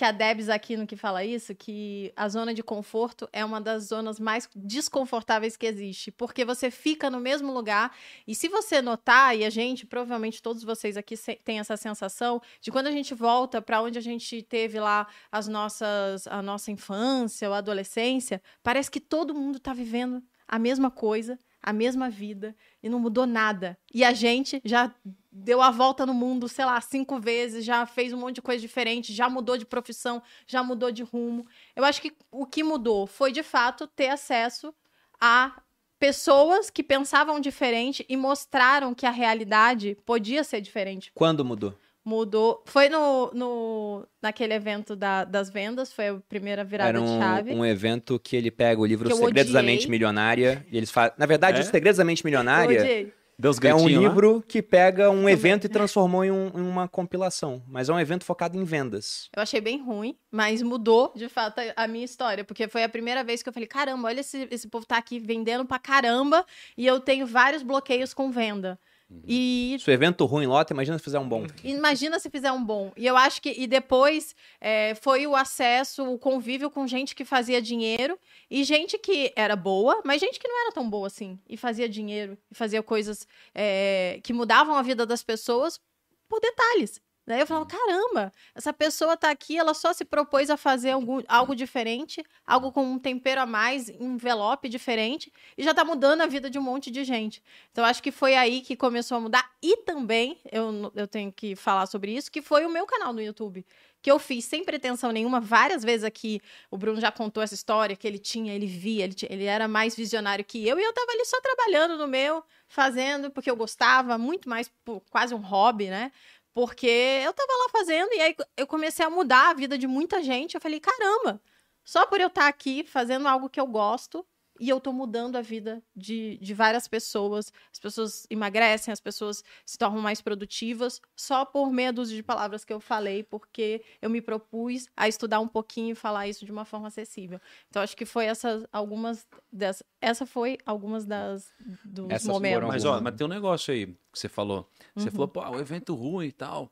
Que a Debs aqui no que fala isso, que a zona de conforto é uma das zonas mais desconfortáveis que existe, porque você fica no mesmo lugar e se você notar, e a gente, provavelmente todos vocês aqui têm essa sensação de quando a gente volta para onde a gente teve lá as nossas a nossa infância ou adolescência, parece que todo mundo está vivendo a mesma coisa a mesma vida e não mudou nada. E a gente já deu a volta no mundo, sei lá, cinco vezes, já fez um monte de coisa diferente, já mudou de profissão, já mudou de rumo. Eu acho que o que mudou foi, de fato, ter acesso a pessoas que pensavam diferente e mostraram que a realidade podia ser diferente. Quando mudou? mudou. Foi no, no naquele evento da, das vendas, foi a primeira virada Era um, de chave. um evento que ele pega o livro Segredos da Mente Milionária e eles fazem. Na verdade, é? o Segredos da Mente Milionária. Deus é um livro lá? que pega um evento e transformou em, um, em, uma compilação. Mas é um evento focado em vendas. Eu achei bem ruim, mas mudou, de fato, a, a minha história. Porque foi a primeira vez que eu falei: caramba, olha esse, esse povo tá aqui vendendo pra caramba e eu tenho vários bloqueios com venda. Uhum. E... Se o evento ruim lota, imagina se fizer um bom. Imagina se fizer um bom. E eu acho que. E depois é, foi o acesso, o convívio com gente que fazia dinheiro e gente que era boa, mas gente que não era tão boa assim. E fazia dinheiro, e fazia coisas é, que mudavam a vida das pessoas por detalhes. Daí eu falava, caramba, essa pessoa tá aqui, ela só se propôs a fazer algum, algo diferente, algo com um tempero a mais, um envelope diferente, e já tá mudando a vida de um monte de gente. Então, acho que foi aí que começou a mudar. E também, eu, eu tenho que falar sobre isso, que foi o meu canal no YouTube que eu fiz sem pretensão nenhuma, várias vezes aqui. O Bruno já contou essa história que ele tinha, ele via, ele, tinha, ele era mais visionário que eu, e eu tava ali só trabalhando no meu, fazendo, porque eu gostava, muito mais por quase um hobby, né? Porque eu tava lá fazendo e aí eu comecei a mudar a vida de muita gente. Eu falei, caramba, só por eu estar tá aqui fazendo algo que eu gosto e eu tô mudando a vida de, de várias pessoas. As pessoas emagrecem, as pessoas se tornam mais produtivas só por meia dúzia de palavras que eu falei, porque eu me propus a estudar um pouquinho e falar isso de uma forma acessível. Então acho que foi essas algumas dessas. Essa foi algumas das dos Essas momentos. Mas ó, mas tem um negócio aí que você falou. Você uhum. falou, pô, o evento ruim e tal.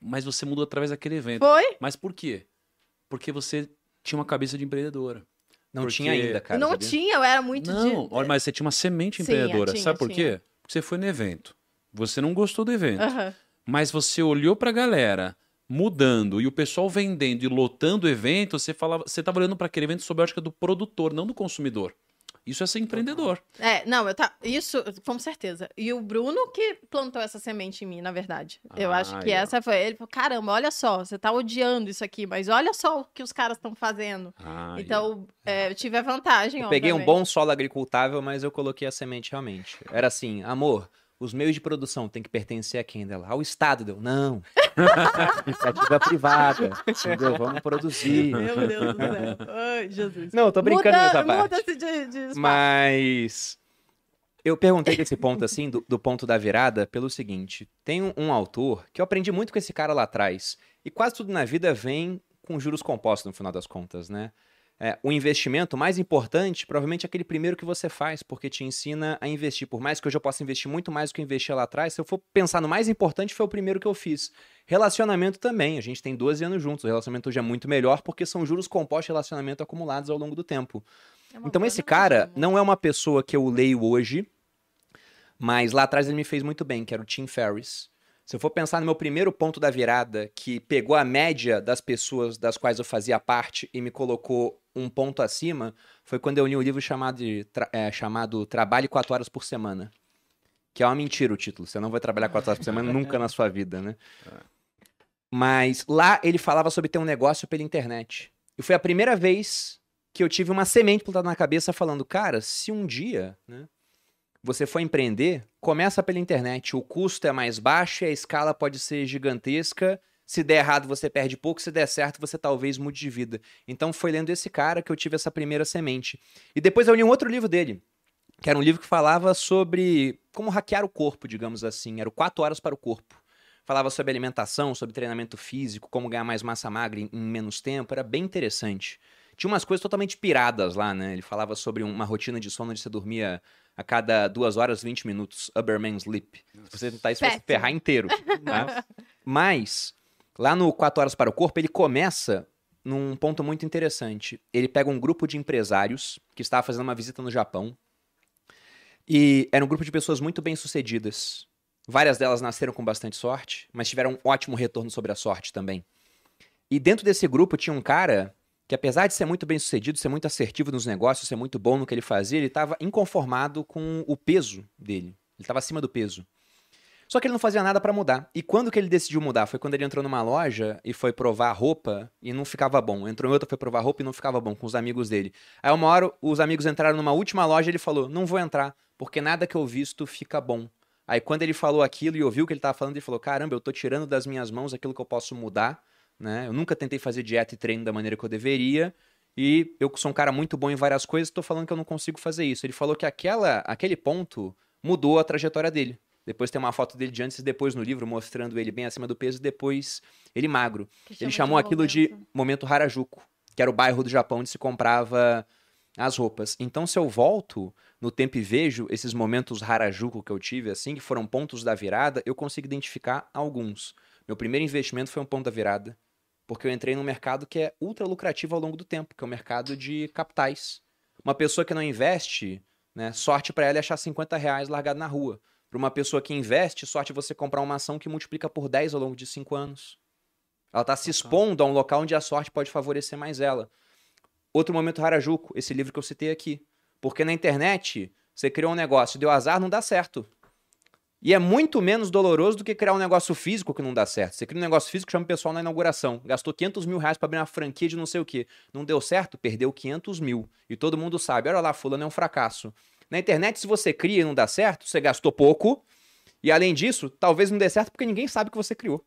Mas você mudou através daquele evento. Foi? Mas por quê? Porque você tinha uma cabeça de empreendedora. Não Porque... tinha ainda, cara. Não sabia? tinha, eu era muito Não, de... olha, mas você tinha uma semente Sim, empreendedora. Tinha, Sabe por tinha. quê? Porque você foi no evento. Você não gostou do evento. Uhum. Mas você olhou pra galera mudando e o pessoal vendendo e lotando o evento, você falava, você estava olhando para aquele evento sob a ótica do produtor, não do consumidor. Isso é ser empreendedor. É, não, eu tá, isso com certeza. E o Bruno que plantou essa semente em mim, na verdade. Eu ah, acho que eu... essa foi ele falou: "Caramba, olha só, você tá odiando isso aqui, mas olha só o que os caras estão fazendo". Ah, então, eu... É, eu tive a vantagem, eu Peguei um bom solo agricultável, mas eu coloquei a semente realmente. Era assim: "Amor, os meios de produção têm que pertencer a quem dela? Ao Estado, deu. Não. Iniciativa privada. Entendeu? Vamos produzir. Meu Deus do céu. Ai, Jesus. Não, eu tô brincando muda, nessa parte. Muda de, de Mas eu perguntei desse ponto, assim, do, do, ponto da virada, pelo seguinte: tem um, um, autor que eu aprendi muito com esse cara lá atrás. E quase tudo na vida vem com juros compostos, no final das contas, né? É, o investimento mais importante, provavelmente é aquele primeiro que você faz, porque te ensina a investir. Por mais que hoje eu possa investir muito mais do que eu investi lá atrás, se eu for pensar no mais importante, foi o primeiro que eu fiz. Relacionamento também. A gente tem 12 anos juntos. O relacionamento hoje é muito melhor porque são juros compostos de relacionamento acumulados ao longo do tempo. É então, esse cara né? não é uma pessoa que eu leio hoje, mas lá atrás ele me fez muito bem, que era o Tim Ferriss. Se eu for pensar no meu primeiro ponto da virada, que pegou a média das pessoas das quais eu fazia parte e me colocou um ponto acima foi quando eu li um livro chamado, de, é, chamado Trabalhe 4 Horas por Semana. Que é uma mentira o título. Você não vai trabalhar 4 horas por semana nunca na sua vida, né? É. Mas lá ele falava sobre ter um negócio pela internet. E foi a primeira vez que eu tive uma semente plantada na cabeça falando, cara, se um dia, né, você for empreender, começa pela internet. O custo é mais baixo e a escala pode ser gigantesca se der errado, você perde pouco. Se der certo, você talvez mude de vida. Então foi lendo esse cara que eu tive essa primeira semente. E depois eu li um outro livro dele, que era um livro que falava sobre como hackear o corpo, digamos assim. Era o 4 horas para o corpo. Falava sobre alimentação, sobre treinamento físico, como ganhar mais massa magra em menos tempo. Era bem interessante. Tinha umas coisas totalmente piradas lá, né? Ele falava sobre uma rotina de sono onde você dormia a cada duas horas, 20 minutos. Uberman Sleep. Se você tentar isso, vai se ferrar inteiro. Tá? Mas Lá no 4 Horas para o Corpo, ele começa num ponto muito interessante. Ele pega um grupo de empresários que estava fazendo uma visita no Japão. E era um grupo de pessoas muito bem-sucedidas. Várias delas nasceram com bastante sorte, mas tiveram um ótimo retorno sobre a sorte também. E dentro desse grupo tinha um cara que, apesar de ser muito bem-sucedido, ser muito assertivo nos negócios, ser muito bom no que ele fazia, ele estava inconformado com o peso dele. Ele estava acima do peso. Só que ele não fazia nada para mudar. E quando que ele decidiu mudar? Foi quando ele entrou numa loja e foi provar roupa e não ficava bom. Entrou em outra, foi provar roupa e não ficava bom com os amigos dele. Aí uma hora os amigos entraram numa última loja e ele falou: "Não vou entrar, porque nada que eu visto fica bom". Aí quando ele falou aquilo e ouviu o que ele estava falando, ele falou: "Caramba, eu tô tirando das minhas mãos aquilo que eu posso mudar, né? Eu nunca tentei fazer dieta e treino da maneira que eu deveria". E eu sou um cara muito bom em várias coisas, estou falando que eu não consigo fazer isso. Ele falou que aquela, aquele ponto mudou a trajetória dele. Depois tem uma foto dele de antes e depois no livro, mostrando ele bem acima do peso e depois ele magro. Ele chamou de aquilo momento. de momento Harajuku, que era o bairro do Japão onde se comprava As roupas. Então, se eu volto no tempo e vejo esses momentos Harajuku que eu tive, assim, que foram pontos da virada, eu consigo identificar alguns. Meu primeiro investimento foi um ponto da virada, porque eu entrei num mercado que é ultra lucrativo ao longo do tempo, que é o mercado de capitais. Uma pessoa que não investe, né, sorte para ela é achar 50 reais largado na rua. Para uma pessoa que investe, sorte é você comprar uma ação que multiplica por 10 ao longo de 5 anos. Ela está se expondo a um local onde a sorte pode favorecer mais ela. Outro momento Harajuku, esse livro que eu citei aqui. Porque na internet, você criou um negócio, deu azar, não dá certo. E é muito menos doloroso do que criar um negócio físico que não dá certo. Você cria um negócio físico, chama o pessoal na inauguração. Gastou 500 mil reais para abrir uma franquia de não sei o quê. Não deu certo, perdeu 500 mil. E todo mundo sabe, olha lá, fulano é um fracasso. Na internet, se você cria e não dá certo, você gastou pouco. E além disso, talvez não dê certo porque ninguém sabe que você criou.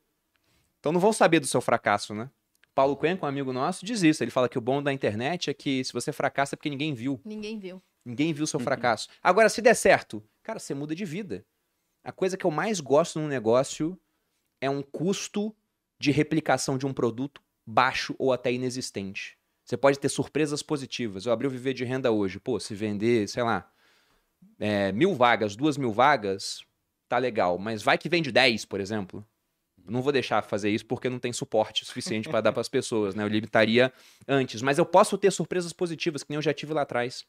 Então não vão saber do seu fracasso, né? Paulo Cuenca, um amigo nosso, diz isso. Ele fala que o bom da internet é que se você fracassa é porque ninguém viu. Ninguém viu. Ninguém viu seu fracasso. Agora, se der certo, cara, você muda de vida. A coisa que eu mais gosto num negócio é um custo de replicação de um produto baixo ou até inexistente. Você pode ter surpresas positivas. Eu abri o Viver de Renda hoje. Pô, se vender, sei lá, é, mil vagas, duas mil vagas, tá legal. Mas vai que vende 10, por exemplo. Não vou deixar fazer isso porque não tem suporte suficiente para dar para as pessoas, né? Eu limitaria antes. Mas eu posso ter surpresas positivas, que nem eu já tive lá atrás.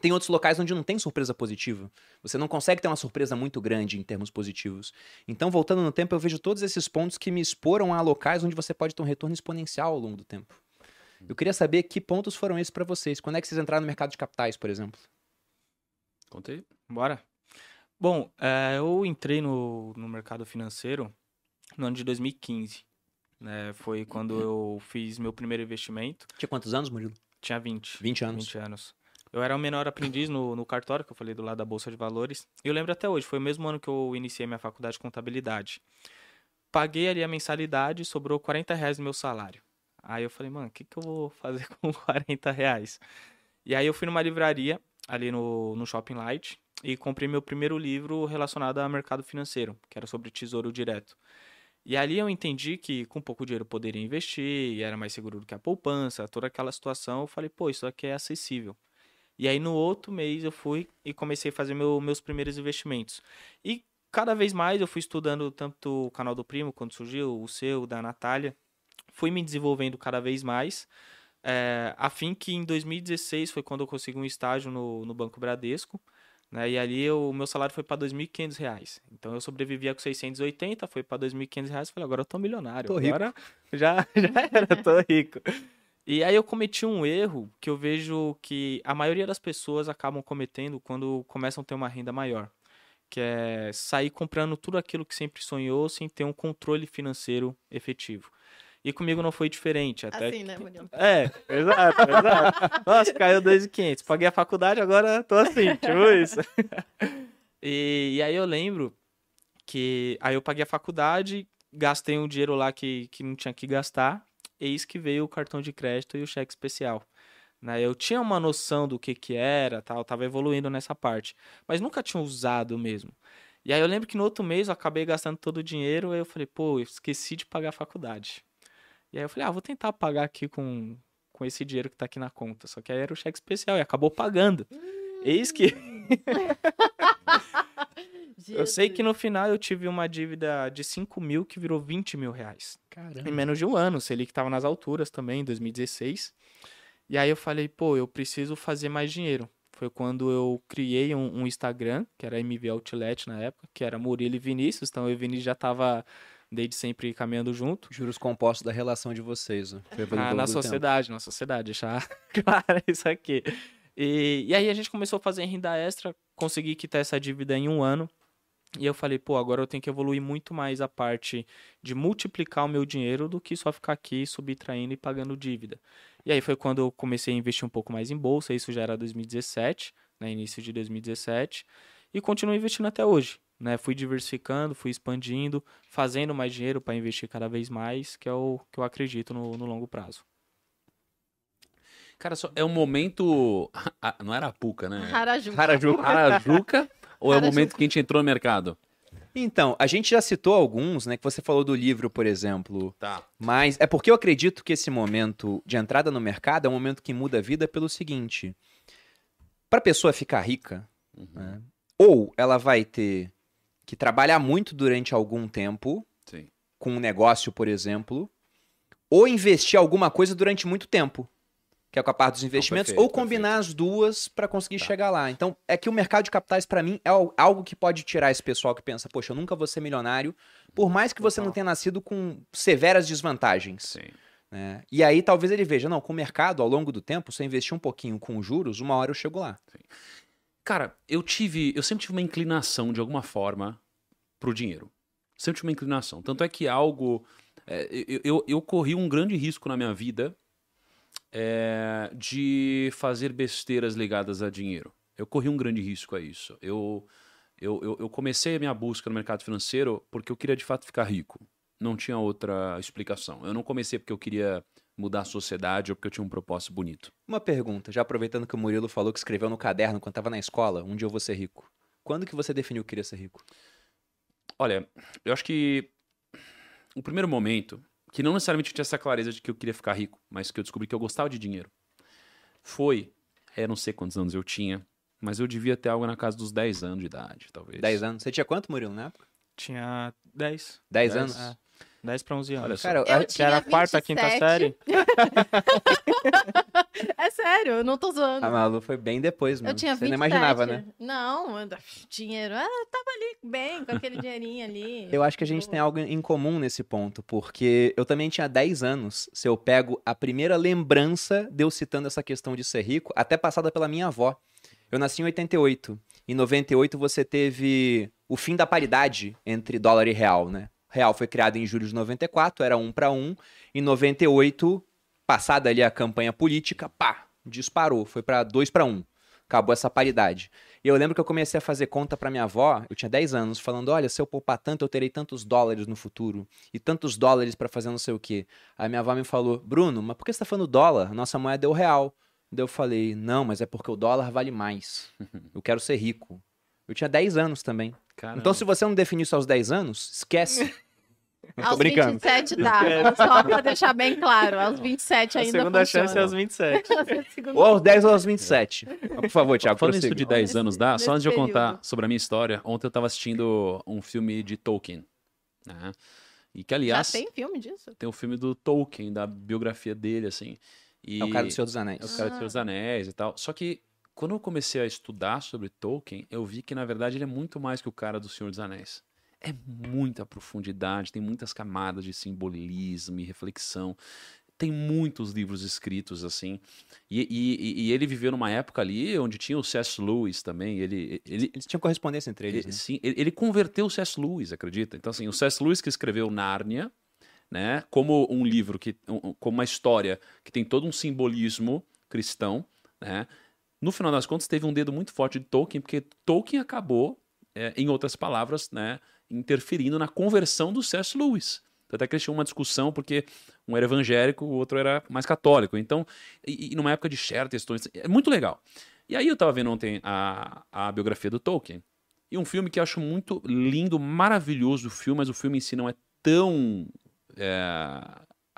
Tem outros locais onde não tem surpresa positiva. Você não consegue ter uma surpresa muito grande em termos positivos. Então, voltando no tempo, eu vejo todos esses pontos que me exporam a locais onde você pode ter um retorno exponencial ao longo do tempo. Eu queria saber que pontos foram esses para vocês. Quando é que vocês entraram no mercado de capitais, por exemplo? Contei. Bora. Bom, é, eu entrei no, no mercado financeiro no ano de 2015. Né? Foi quando eu fiz meu primeiro investimento. Tinha quantos anos, Murilo? Tinha 20. 20 anos. 20 anos. Eu era o menor aprendiz no, no cartório, que eu falei do lado da Bolsa de Valores. E eu lembro até hoje, foi o mesmo ano que eu iniciei minha faculdade de contabilidade. Paguei ali a mensalidade, sobrou 40 reais no meu salário. Aí eu falei, mano, o que, que eu vou fazer com 40 reais? E aí eu fui numa livraria, ali no, no Shopping Light, e comprei meu primeiro livro relacionado ao mercado financeiro, que era sobre tesouro direto. E ali eu entendi que com pouco dinheiro eu poderia investir, era mais seguro do que a poupança, toda aquela situação. Eu falei, pô, isso aqui é acessível. E aí no outro mês eu fui e comecei a fazer meu, meus primeiros investimentos. E cada vez mais eu fui estudando tanto o canal do Primo, quando surgiu, o seu, da Natália. Fui me desenvolvendo cada vez mais. É, a fim que em 2016 foi quando eu consegui um estágio no, no Banco Bradesco. Né? E ali o meu salário foi para R$ 2.500. Então eu sobrevivia com 680, foi para R$ 2.500. Falei, agora eu tô milionário. Tô agora rico. Já, já era, tô rico. E aí eu cometi um erro que eu vejo que a maioria das pessoas acabam cometendo quando começam a ter uma renda maior. Que é sair comprando tudo aquilo que sempre sonhou sem ter um controle financeiro efetivo. E comigo não foi diferente. Até assim, né, Murilo? É, exato, exato. Nossa, caiu 2.500. Paguei a faculdade, agora tô assim, tipo isso. e, e aí eu lembro que aí eu paguei a faculdade, gastei um dinheiro lá que, que não tinha que gastar, eis que veio o cartão de crédito e o cheque especial. Né? Eu tinha uma noção do que que era, tal, tava evoluindo nessa parte, mas nunca tinha usado mesmo. E aí eu lembro que no outro mês eu acabei gastando todo o dinheiro, aí eu falei, pô, eu esqueci de pagar a faculdade. E aí eu falei, ah, vou tentar pagar aqui com, com esse dinheiro que tá aqui na conta. Só que aí era o cheque especial e acabou pagando. Eis que. eu sei que no final eu tive uma dívida de 5 mil que virou 20 mil reais. Caramba. Em menos de um ano. O que tava nas alturas também, em 2016. E aí eu falei, pô, eu preciso fazer mais dinheiro. Foi quando eu criei um, um Instagram, que era MV Outlet na época, que era Murilo e Vinícius. Então eu e Vinícius já tava desde sempre caminhando junto. Juros compostos da relação de vocês. Né? Ah, na sociedade, tempo. na sociedade, deixar claro isso aqui. E, e aí a gente começou a fazer renda extra, consegui quitar essa dívida em um ano. E eu falei, pô, agora eu tenho que evoluir muito mais a parte de multiplicar o meu dinheiro do que só ficar aqui subtraindo e pagando dívida. E aí foi quando eu comecei a investir um pouco mais em bolsa, isso já era 2017, né, início de 2017, e continuo investindo até hoje. Né? Fui diversificando, fui expandindo, fazendo mais dinheiro para investir cada vez mais, que é o que eu acredito no, no longo prazo. Cara, só é um momento. Não era a Puca, né? Harajuca. Harajuca. Harajuca ou é o momento que a gente entrou no mercado? Então, a gente já citou alguns, né? Que você falou do livro, por exemplo. Tá. Mas é porque eu acredito que esse momento de entrada no mercado é um momento que muda a vida pelo seguinte. Pra pessoa ficar rica, Uhum. né, ou ela vai ter que trabalhar muito durante algum tempo, Sim. com um negócio, por exemplo, ou investir alguma coisa durante muito tempo, que é com a parte dos investimentos, perfeito, ou combinar as duas para conseguir chegar lá. Então, é que o mercado de capitais, para mim, é al- algo que pode tirar esse pessoal que pensa, poxa, eu nunca vou ser milionário, por mais que você não Total. tenha nascido com severas desvantagens. Sim. né? E aí talvez ele veja, não, com o mercado, ao longo do tempo, se eu investir um pouquinho com juros, uma hora eu chego lá. Cara, eu tive. Eu sempre tive uma inclinação, de alguma forma, pro dinheiro. Sempre tive uma inclinação. Tanto é que algo. é, eu, eu, eu corri um grande risco na minha vida é, de fazer besteiras ligadas a dinheiro. Eu corri um grande risco a isso. Eu, eu, eu, eu comecei a minha busca no mercado financeiro porque eu queria de fato ficar rico. Não tinha outra explicação. Eu não comecei porque eu queria mudar a sociedade ou porque eu tinha um propósito bonito. Uma pergunta, já aproveitando que o Murilo falou que escreveu no caderno quando estava na escola, um dia eu vou ser rico. Quando que você definiu que queria ser rico? Olha, eu acho que o primeiro momento, que não necessariamente eu tinha essa clareza de que eu queria ficar rico, mas que eu descobri que eu gostava de dinheiro, foi, eu não sei quantos anos eu tinha, mas eu devia ter algo na casa dos 10 anos de idade, talvez. 10 anos. Você tinha quanto, Murilo, na época? Tinha 10. 10 Dez, anos? É. 10 pra 11 anos. Olha só. Cara, Eu a- que era a tinha quarta, quinta 27. série. É sério, eu não tô zoando. a Malu foi bem depois, mano. Eu tinha 27. Você não imaginava, né? Não, eu- dinheiro. Ah, eu tava ali bem, com aquele dinheirinho ali. Eu acho que a gente tem algo em comum nesse ponto, porque eu também tinha 10 anos. Se eu pego a primeira lembrança de eu citando essa questão de ser rico, até passada pela minha avó. Eu nasci em 88. Em 98 você teve o fim da paridade entre dólar e real, né? Real foi criado em julho de 94, era um para um. Em 98, passada ali a campanha política, pá, disparou, foi para dois para um. Acabou essa paridade. E eu lembro que eu comecei a fazer conta pra minha avó, eu tinha 10 anos, falando: olha, se eu poupar tanto, eu terei tantos dólares no futuro. E tantos dólares pra fazer não sei o quê. Aí minha avó me falou: Bruno, mas por que você tá falando dólar? Nossa moeda é o real. Daí eu falei: não, mas é porque o dólar vale mais. Eu quero ser rico. Eu tinha 10 anos também. Caramba. Então, se você não definir isso aos 10 anos, esquece. Tô Aos brincando. 27 dá. Só pra deixar bem claro. Aos 27 A ainda segunda funciona. chance é aos 27. Segunda- Ou aos 10 ou aos 27. Mas, Por favor, Thiago, Falando isso prossiga. de 10 Nesse- anos dá, só antes de eu contar período. sobre a minha história, ontem eu tava assistindo um filme de Tolkien. Né? E que, Já aliás, tem filme disso? tem o filme do Tolkien, da biografia dele, assim. E... É o cara do Senhor dos Anéis. É o cara do Senhor dos Anéis e tal. Só que quando eu comecei a estudar sobre Tolkien, eu vi que na verdade ele é muito mais que o cara do Senhor dos Anéis. É muita profundidade, tem muitas camadas de simbolismo e reflexão. Tem muitos livros escritos assim. E, e- e ele viveu numa época ali onde tinha o C.S. Lewis também. Ele, ele, Eles tinham correspondência entre eles. ele, né? sim, ele, ele converteu o C.S. Lewis, acredita? Então, assim, o C.S. Lewis que escreveu Nárnia, né, como um livro, que, um- como uma história que tem todo um simbolismo cristão, né, no final das contas teve um dedo muito forte de Tolkien, porque Tolkien acabou, é, em outras palavras, né, interferindo na conversão do C.S. Lewis. Até que eles tinham uma discussão, porque um era evangélico, o outro era mais católico. Então, e, e numa época de Chesterton, é muito legal. E aí eu tava vendo ontem a, a biografia do Tolkien, e um filme que eu acho muito lindo, maravilhoso o filme, mas o filme em si não é tão é,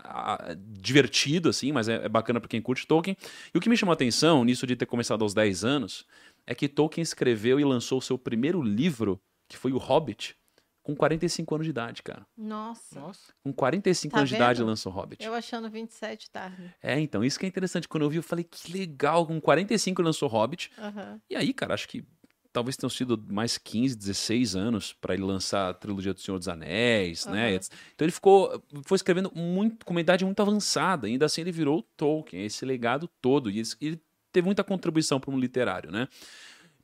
a- divertido assim, mas é, é bacana para quem curte Tolkien. E o que me chamou a atenção nisso de ter começado aos 10 anos é que Tolkien escreveu e lançou o seu primeiro livro, que foi O Hobbit, com 45 anos de idade, cara. Nossa. Nossa. Com 45 Tá anos de idade vendo? lançou o Hobbit. Eu achando 27 tarde. É, então, isso que é interessante. Quando eu vi, eu falei, que legal, com 45 lançou o Hobbit. Aham. E aí, cara, acho que talvez tenham sido mais 15, 16 anos para ele lançar a trilogia do Senhor dos Anéis, né? Aham. etc. Então ele ficou, foi escrevendo muito, com uma idade muito avançada. Ainda assim ele virou o Tolkien, esse legado todo. E ele teve muita contribuição para um literário, né?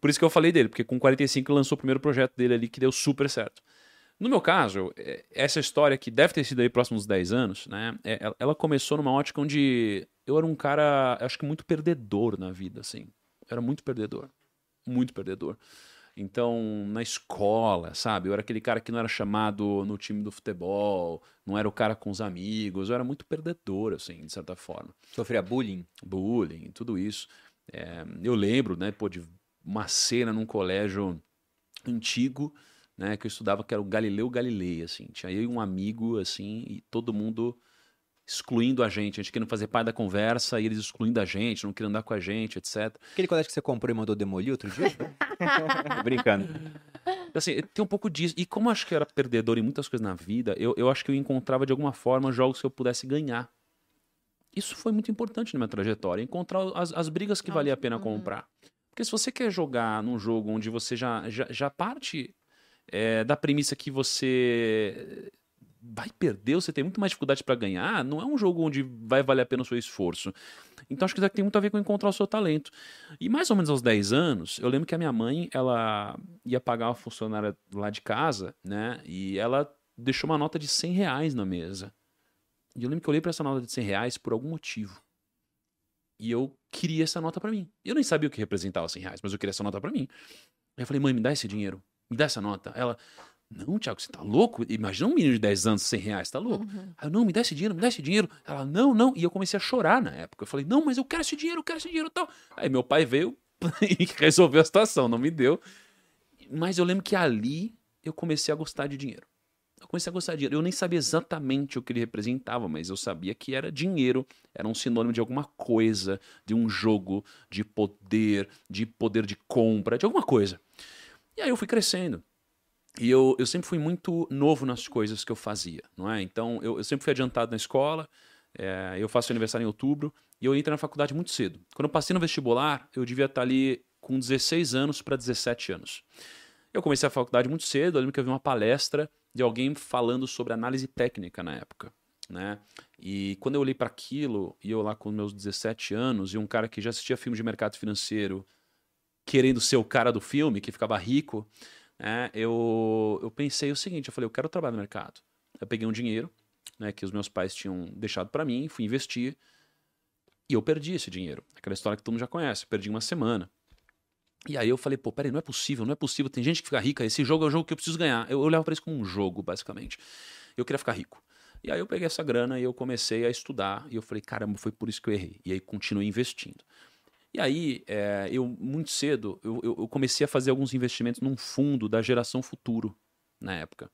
Por isso que eu falei dele, porque com 45 ele lançou o primeiro projeto dele ali que deu super certo. No meu caso, é, essa história que deve ter sido aí próximos 10 anos, né? é, ela- ela começou numa ótica onde eu era um cara, acho que muito perdedor na vida, assim. Eu era muito perdedor. Muito perdedor. Então, na escola, sabe? Eu era aquele cara que não era chamado no time do futebol, não era o cara com os amigos, eu era muito perdedor, assim, de certa forma Sofria bullying. bullying, tudo isso. É, eu lembro, né, pô, de uma cena num colégio antigo, né, que eu estudava, que era o Galileu Galilei, assim. Tinha eu e um amigo, assim, e todo mundo excluindo a gente, a gente querendo fazer parte da conversa e eles excluindo a gente, não querendo andar com a gente, etc. Aquele colégio que você comprou e mandou demolir outro dia? Brincando. Assim, tem um pouco disso. E como eu acho que eu era perdedor em muitas coisas na vida, eu, eu acho que eu encontrava de alguma forma jogos que eu pudesse ganhar. Isso foi muito importante na minha trajetória, encontrar as, as brigas que valia a pena comprar. Porque se você quer jogar num jogo onde você já, já, já parte é, da premissa que você vai perder, você tem muito mais dificuldade para ganhar, não é um jogo onde vai valer a pena o seu esforço. Então acho que tem muito a ver com encontrar o seu talento. E mais ou menos aos 10 anos, eu lembro que a minha mãe, ela ia pagar uma funcionária lá de casa, né? E ela deixou uma nota de 100 reais na mesa. E eu lembro que eu olhei para essa nota de 100 reais por algum motivo. E eu queria essa nota para mim. Eu nem sabia o que representava 100 reais, mas eu queria essa nota para mim. Aí eu falei, mãe, me dá esse dinheiro. Me dá essa nota. Ela, não, Tiago, você tá louco? Imagina um menino de 10 anos, 100 reais, tá louco? Uhum. Aí eu, não, me dá esse dinheiro, me dá esse dinheiro. Ela, não, não. E eu comecei a chorar na época. Eu falei, não, mas eu quero esse dinheiro, eu quero esse dinheiro e tal. Aí meu pai veio e resolveu a situação, não me deu. Mas eu lembro que ali eu comecei a gostar de dinheiro. Eu comecei a gostar de dinheiro. Eu nem sabia exatamente o que ele representava, mas eu sabia que era dinheiro, era um sinônimo de alguma coisa, de um jogo, de poder, de poder de compra, de alguma coisa. E aí eu fui crescendo. E eu, eu sempre fui muito novo nas coisas que eu fazia, não é? Então, eu, eu sempre fui adiantado na escola, é, eu faço aniversário em outubro, e eu entrei na faculdade muito cedo. Quando eu passei no vestibular, eu devia estar ali com 16 anos para 17 anos. Eu comecei a faculdade muito cedo, eu lembro que eu vi uma palestra de alguém falando sobre análise técnica na época. Né? E quando eu olhei para aquilo, e eu lá com meus 17 anos, e um cara que já assistia filme de mercado financeiro, querendo ser o cara do filme, que ficava rico, é, eu, eu pensei o seguinte, eu falei, eu quero trabalhar no mercado. Eu peguei um dinheiro, né, que os meus pais tinham deixado para mim, fui investir, e eu perdi esse dinheiro. Aquela história que todo mundo já conhece, perdi uma semana. E aí eu falei, pô, peraí, não é possível, não é possível, tem gente que fica rica, esse jogo é o jogo que eu preciso ganhar. Eu, olhava pra isso como um jogo, basicamente. Eu queria ficar rico. E aí eu peguei essa grana e eu comecei a estudar, e eu falei, caramba, foi por isso que eu errei. E aí continuei investindo. E aí, é, eu muito cedo, eu, eu, comecei a fazer alguns investimentos num fundo da geração futuro, na época.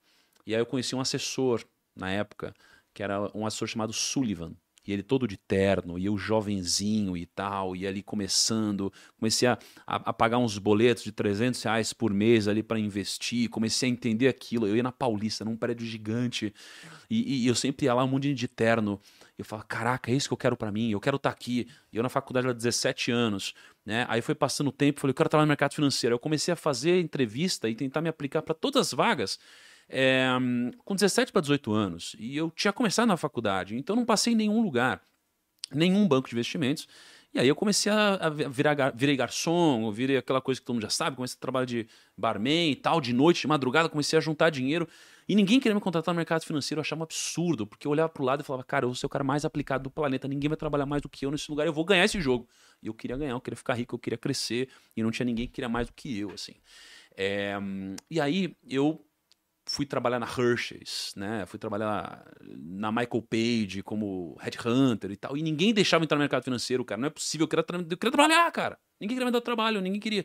E aí eu conheci um assessor, na época, que era um assessor chamado Sullivan. E ele todo de terno, e eu jovenzinho e tal, e ali começando, comecei a, a, a pagar uns boletos de 300 reais por mês ali para investir, comecei a entender aquilo. Eu ia na Paulista, num prédio gigante, e, e eu sempre ia lá um monte de terno, eu falo, caraca, é isso que eu quero para mim, eu quero estar tá aqui. E eu na faculdade há 17 anos, né? Aí foi passando o tempo, falei, eu quero trabalhar no mercado financeiro. Eu comecei a fazer entrevista e tentar me aplicar para todas as vagas. É, com 17 para 18 anos. E eu tinha começado na faculdade, então não passei em nenhum lugar, nenhum banco de investimentos. E aí eu comecei a, virar virei garçom, virei aquela coisa que todo mundo já sabe, comecei a trabalhar de barman e tal, de noite, de madrugada, comecei a juntar dinheiro. E ninguém queria me contratar no mercado financeiro, eu achava um absurdo, porque eu olhava pro lado e falava, cara, eu vou ser o cara mais aplicado do planeta, ninguém vai trabalhar mais do que eu nesse lugar, eu vou ganhar esse jogo. E eu queria ganhar, eu queria ficar rico, eu queria crescer, e não tinha ninguém que queria mais do que eu, assim. É, e aí eu fui trabalhar na Hershey's, né? Fui trabalhar na Michael Page como headhunter e tal. E ninguém deixava entrar no mercado financeiro, cara. Não é possível. Eu queria, eu queria trabalhar, cara. Ninguém queria me dar trabalho, ninguém queria.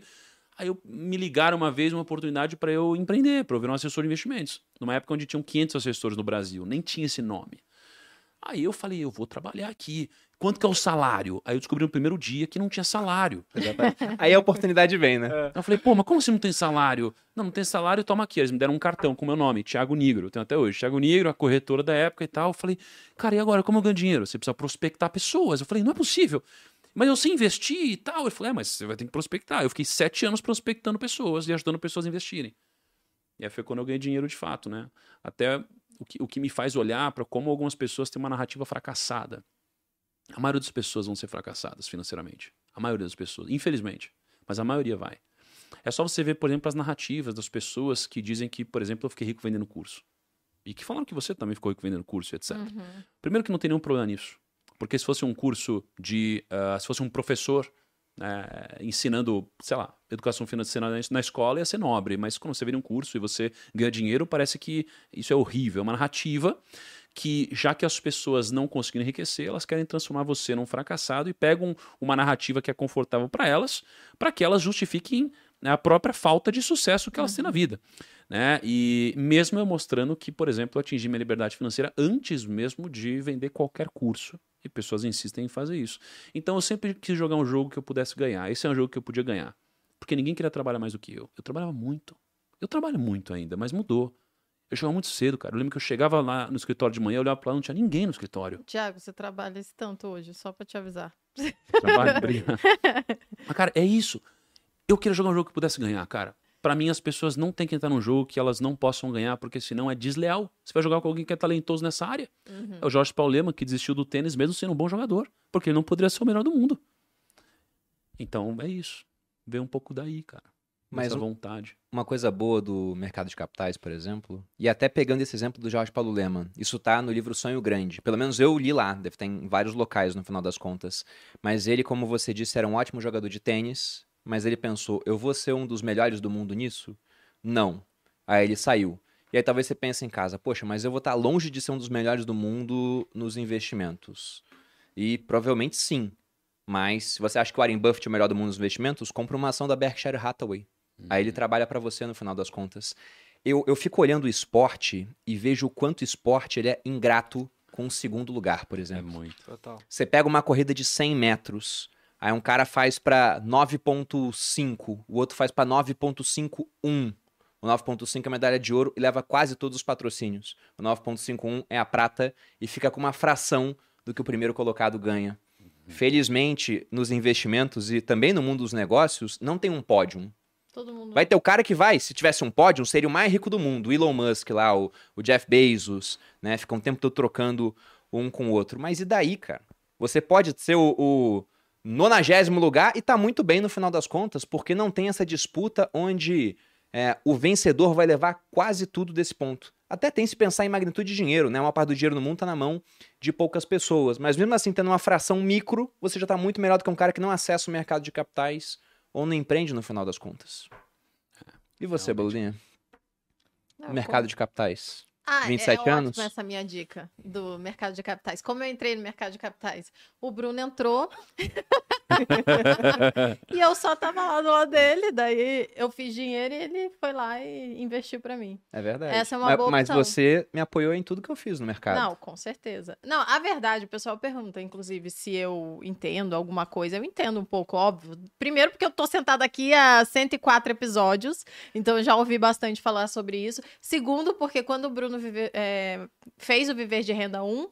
Aí eu me ligaram uma vez uma oportunidade para eu empreender, para eu virar um assessor de investimentos. Numa época onde tinham 500 assessores no Brasil, nem tinha esse nome. Aí eu falei, eu vou trabalhar aqui. Quanto que é o salário? Aí eu descobri no primeiro dia que não tinha salário. Aí a oportunidade vem, né? É. Eu falei, pô, mas como você não tem salário? Não, não tem salário, toma aqui. Eles me deram um cartão com meu nome, Thiago Negro, eu tenho até hoje. Thiago Negro, a corretora da época e tal. Eu falei, cara, e agora, como eu ganho dinheiro? Você precisa prospectar pessoas. Eu falei, não é possível. Mas eu sei investir e tal. Eu falei, é, mas você vai ter que prospectar. Eu fiquei sete anos prospectando pessoas e ajudando pessoas a investirem. E aí foi quando eu ganhei dinheiro de fato, né? Até o que, o que me faz olhar para como algumas pessoas têm uma narrativa fracassada. A maioria das pessoas vão ser fracassadas financeiramente. A maioria das pessoas, infelizmente. Mas a maioria vai. É só você ver, por exemplo, as narrativas das pessoas que dizem que, por exemplo, eu fiquei rico vendendo curso. E que falaram que você também ficou rico vendendo curso, etc. Uhum. Primeiro que não tem nenhum problema nisso. Porque se fosse um curso de. Uh, se fosse um professor né, ensinando, sei lá, educação financeira na escola, ia ser nobre. Mas quando você vira um curso e você ganha dinheiro, parece que isso é horrível. É uma narrativa que, já que as pessoas não conseguem enriquecer, elas querem transformar você num fracassado e pegam uma narrativa que é confortável para elas, para que elas justifiquem né, a própria falta de sucesso que elas têm na Uhum. vida. Né? E mesmo eu mostrando que, por exemplo, eu atingi minha liberdade financeira antes mesmo de vender qualquer curso. E pessoas insistem em fazer isso. Então eu sempre quis jogar um jogo que eu pudesse ganhar. Esse é um jogo que eu podia ganhar. Porque ninguém queria trabalhar mais do que eu. Eu trabalhava muito. Eu trabalho muito ainda, mas mudou. Eu chegava muito cedo, cara. Eu lembro que eu chegava lá no escritório de manhã, eu olhava pra lá, não tinha ninguém no escritório. Tiago, você trabalha esse tanto hoje, só pra te avisar. Trabalho, obrigado. Mas, cara, é isso. Eu queria jogar um jogo que pudesse ganhar, cara. Pra mim, as pessoas não têm que entrar num jogo que elas não possam ganhar, porque senão é desleal. Você vai jogar com alguém que é talentoso nessa área. Uhum. É o Jorge Paulema que desistiu do tênis mesmo sendo um bom jogador, porque ele não poderia ser o melhor do mundo. Então, é isso. Vê um pouco daí, cara. Mas um- vontade. Uma coisa boa do mercado de capitais, por exemplo, e até pegando esse exemplo do Jorge Paulo Leman, isso tá no livro Sonho Grande. Pelo menos eu li lá, deve estar em vários locais no final das contas. Mas ele, como você disse, era um ótimo jogador de tênis, mas ele pensou, eu vou ser um dos melhores do mundo nisso? Não. Aí ele saiu. E aí talvez você pense em casa, poxa, mas eu vou estar longe de ser um dos melhores do mundo nos investimentos. E provavelmente sim. Mas se você acha que o Warren Buffett é o melhor do mundo nos investimentos, compra uma ação da Berkshire Hathaway. Aí ele trabalha pra você no final das contas. Eu, eu fico olhando o esporte e vejo o quanto o esporte ele é ingrato com o segundo lugar, por É exemplo. muito. Total. Você pega uma corrida de 100 metros, aí um cara faz pra 9.5, o outro faz pra 9.51. O 9.5 é a medalha de ouro e leva quase todos os patrocínios. O 9.51 é a prata e fica com uma fração do que o primeiro colocado ganha. Felizmente, nos investimentos e também no mundo dos negócios, não tem um pódio. Todo mundo. Vai ter o cara que vai, se tivesse um pódio, seria o mais rico do mundo. O Elon Musk lá, o, o Jeff Bezos, né? Ficam o tempo todo trocando um com o outro. Mas e daí, cara? Você pode ser o, o nonagésimo lugar e tá muito bem no final das contas, porque não tem essa disputa onde é, o vencedor vai levar quase tudo desse ponto. Até tem se pensar em magnitude de dinheiro, né? Uma parte do dinheiro no mundo tá na mão de poucas pessoas. Mas mesmo assim, tendo uma fração micro, você já tá muito melhor do que um cara que não acessa o mercado de capitais ou não empreende no final das contas. E você? Não, eu Mercado de capitais. Ah, 27 é, é anos? essa minha dica do mercado de capitais. Como eu entrei no mercado de capitais? O Bruno entrou e eu só tava lá do lado dele, daí eu fiz dinheiro e ele foi lá e investiu pra mim. É verdade. Essa é uma mas, boa mas opção. você me apoiou em tudo que eu fiz no mercado. Não, com certeza. Não, a verdade, o pessoal pergunta, inclusive, se eu entendo alguma coisa. Eu entendo um pouco, óbvio. Primeiro, porque eu tô sentada aqui há 104 episódios, então eu já ouvi bastante falar sobre isso. Segundo, porque quando o Bruno vive- é, fez o Viver de Renda 1,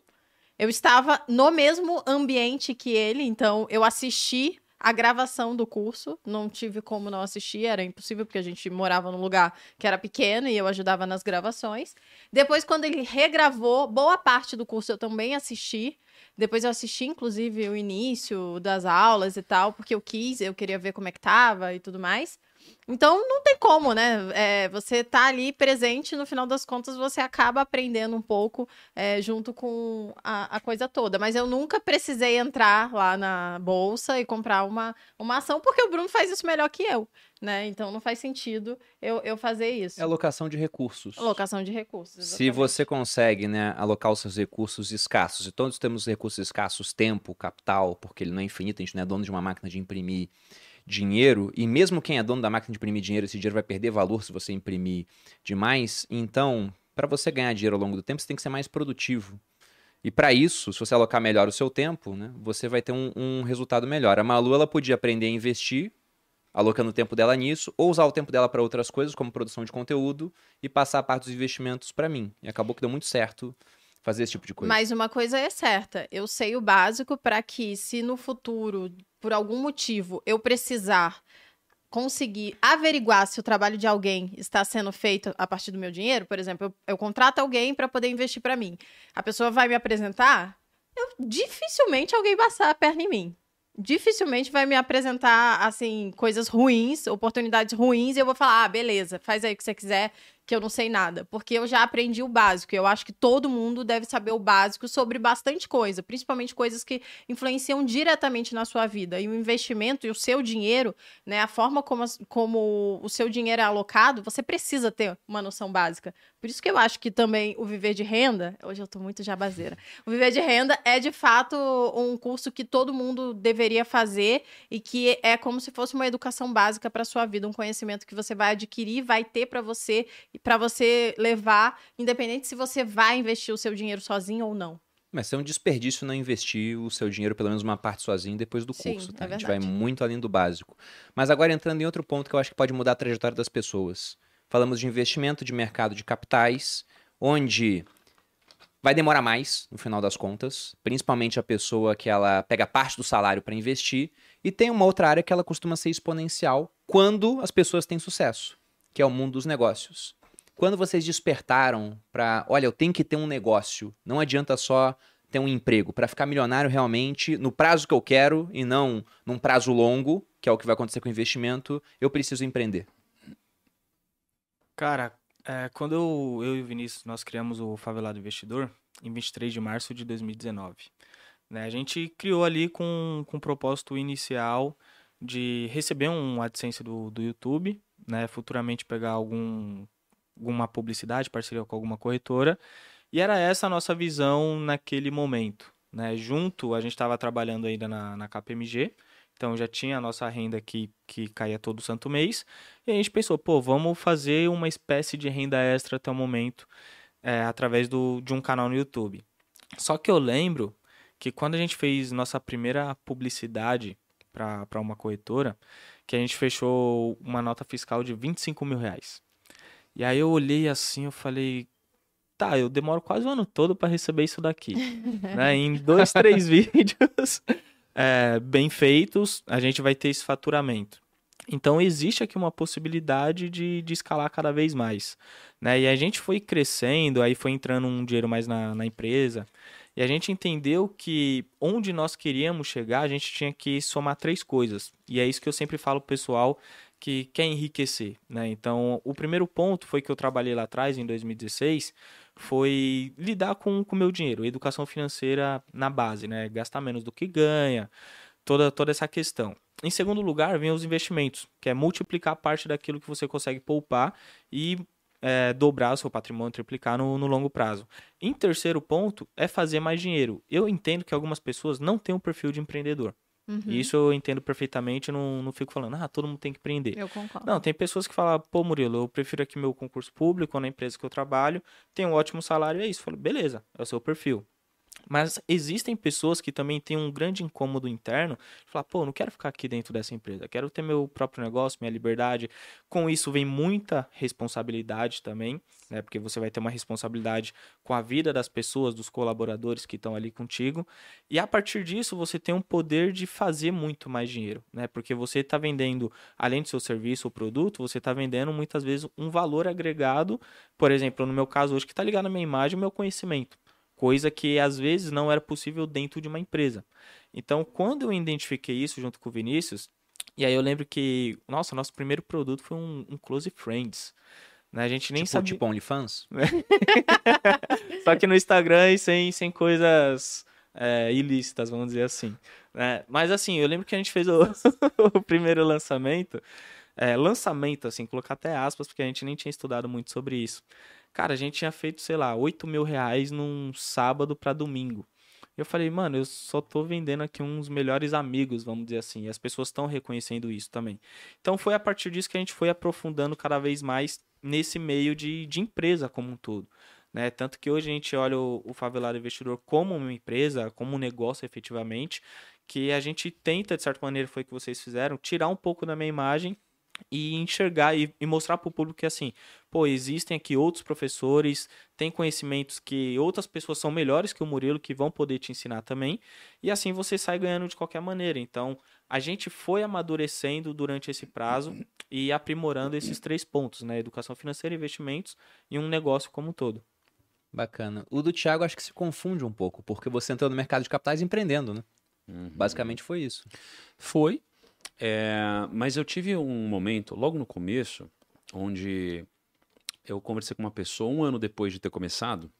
eu estava no mesmo ambiente que ele, então eu assisti a gravação do curso, não tive como não assistir, era impossível porque a gente morava num lugar que era pequeno e eu ajudava nas gravações. Depois, quando ele regravou, boa parte do curso eu também assisti. Depois eu assisti, inclusive, o início das aulas e tal, porque eu quis, eu queria ver como é que tava e tudo mais. Então, não tem como, né? É, você tá ali presente, no final das contas, você acaba aprendendo um pouco é, junto com a, a coisa toda. Mas eu nunca precisei entrar lá na bolsa e comprar uma, uma ação, porque o Bruno faz isso melhor que eu, né? Então, não faz sentido eu, eu fazer isso. É alocação de recursos. Alocação de recursos. Se exatamente. você consegue né, alocar os seus recursos escassos, e todos temos recursos escassos, tempo, capital, porque ele não é infinito, a gente não é dono de uma máquina de imprimir dinheiro, e mesmo quem é dono da máquina de imprimir dinheiro, esse dinheiro vai perder valor se você imprimir demais. Então, para você ganhar dinheiro ao longo do tempo, você tem que ser mais produtivo. E para isso, se você alocar melhor o seu tempo, né, você vai ter um, um resultado melhor. A Malu ela podia aprender a investir, alocando o tempo dela nisso, ou usar o tempo dela para outras coisas, como produção de conteúdo, e passar a parte dos investimentos para mim. E acabou que deu muito certo fazer esse tipo de coisa. Mas uma coisa é certa, eu sei o básico para que, se no futuro, por algum motivo, eu precisar conseguir averiguar se o trabalho de alguém está sendo feito a partir do meu dinheiro, por exemplo, eu, eu contrato alguém para poder investir para mim. A pessoa vai me apresentar, eu dificilmente alguém passar a perna em mim. Dificilmente vai me apresentar assim coisas ruins, oportunidades ruins, e eu vou falar: "Ah, beleza, faz aí o que você quiser, que eu não sei nada, porque eu já aprendi o básico. Eu acho que todo mundo deve saber o básico sobre bastante coisa, principalmente coisas que influenciam diretamente na sua vida. E o investimento e o seu dinheiro, né, a forma como, como o seu dinheiro é alocado, você precisa ter uma noção básica. Por isso que eu acho que também o viver de renda, hoje eu tô muito jabazeira. O viver de renda é de fato um curso que todo mundo deveria fazer e que é como se fosse uma educação básica para sua vida, um conhecimento que você vai adquirir, vai ter para você para você levar, independente se você vai investir o seu dinheiro sozinho ou não. Mas é um desperdício não investir o seu dinheiro, pelo menos uma parte sozinho, depois do Sim, curso. Tá? É a gente vai muito além do básico. Mas agora entrando em outro ponto que eu acho que pode mudar a trajetória das pessoas. Falamos de investimento de mercado de capitais, onde vai demorar mais, no final das contas, principalmente a pessoa que ela pega parte do salário para investir, e tem uma outra área que ela costuma ser exponencial quando as pessoas têm sucesso, que é o mundo dos negócios. Quando vocês despertaram para, olha, eu tenho que ter um negócio, não adianta só ter um emprego, para ficar milionário realmente no prazo que eu quero e não num prazo longo, que é o que vai acontecer com o investimento, eu preciso empreender. Cara, é, quando eu, eu e o Vinícius nós criamos o Favelado Investidor, em 23 de março de 2019. Né, a gente criou ali com, com o propósito inicial de receber um AdSense do, do YouTube, né, futuramente pegar algum alguma publicidade, parceria com alguma corretora. E era essa a nossa visão naquele momento. Né? Junto, a gente estava trabalhando ainda na, na KPMG, então já tinha a nossa renda que, que caía todo santo mês. E a gente pensou, pô, vamos fazer uma espécie de renda extra até o momento, é, através do, de um canal no YouTube. Só que eu lembro que quando a gente fez nossa primeira publicidade para uma corretora, que a gente fechou uma nota fiscal de 25 mil reais. E aí eu olhei assim, eu falei, tá, eu demoro quase o ano todo para receber isso daqui. né? Em dois, três vídeos é, bem feitos, a gente vai ter esse faturamento. Então existe aqui uma possibilidade de, de escalar cada vez mais. Né? E a gente foi crescendo, aí foi entrando um dinheiro mais na, na empresa. E a gente entendeu que onde nós queríamos chegar, a gente tinha que somar três coisas. E é isso que eu sempre falo pro pessoal que quer enriquecer, né? Então, o primeiro ponto foi que eu trabalhei lá atrás, em 2016, foi lidar com o meu dinheiro, educação financeira na base, né? Gastar menos do que ganha, toda, toda essa questão. Em segundo lugar, vem os investimentos, que é multiplicar parte daquilo que você consegue poupar e é, dobrar o seu patrimônio, triplicar no, no longo prazo. Em terceiro ponto, é fazer mais dinheiro. Eu entendo que algumas pessoas não têm um perfil de empreendedor. Uhum. Isso eu entendo perfeitamente, não, não fico falando, ah, todo mundo tem que empreender. Eu concordo. Não, tem pessoas que falam, pô, Murilo, eu prefiro aqui meu concurso público ou na empresa que eu trabalho, tem um ótimo salário, é isso. Eu falo, beleza, é o seu perfil. Mas existem pessoas que também têm um grande incômodo interno de falar, pô, não quero ficar aqui dentro dessa empresa, quero ter meu próprio negócio, minha liberdade. Com isso vem muita responsabilidade também, né? Porque você vai ter uma responsabilidade com a vida das pessoas, dos colaboradores que estão ali contigo. E a partir disso você tem um poder de fazer muito mais dinheiro, né? Porque você está vendendo, além do seu serviço ou produto, você está vendendo muitas vezes um valor agregado, por exemplo, no meu caso hoje, que está ligado na minha imagem, o meu conhecimento coisa que às vezes não era possível dentro de uma empresa. Então, quando eu identifiquei isso junto com o Vinícius, e aí eu lembro que, nossa, nosso primeiro produto foi um, um Close Friends. Né? A gente nem tipo, sabia. Tipo OnlyFans? Só que no Instagram e sem, sem coisas é, ilícitas, vamos dizer assim. Né? Mas assim, eu lembro que a gente fez o, o primeiro lançamento. É, lançamento, assim, colocar até aspas, porque a gente nem tinha estudado muito sobre isso. Cara, a gente tinha feito, sei lá, 8 mil reais num sábado para domingo. Eu falei, mano, eu só tô vendendo aqui uns melhores amigos, vamos dizer assim. E as pessoas estão reconhecendo isso também. Então foi a partir disso que a gente foi aprofundando cada vez mais nesse meio de, de empresa como um todo. Né? Tanto que hoje a gente olha o, o Favelado Investidor como uma empresa, como um negócio efetivamente, que a gente tenta, de certa maneira, foi o que vocês fizeram, tirar um pouco da minha imagem e enxergar e, e mostrar para o público que assim, pô, existem aqui outros professores, tem conhecimentos que outras pessoas são melhores que o Murilo que vão poder te ensinar também, e assim você sai ganhando de qualquer maneira. Então, a gente foi amadurecendo durante esse prazo e aprimorando esses três pontos, né? Educação financeira, investimentos e um negócio como um todo. Bacana. O do Thiago acho que se confunde um pouco, porque você entrou no mercado de capitais empreendendo, né? Uhum. Basicamente foi isso. Foi, é, mas eu tive um momento, logo no começo, onde eu conversei com uma pessoa um ano depois de ter começado.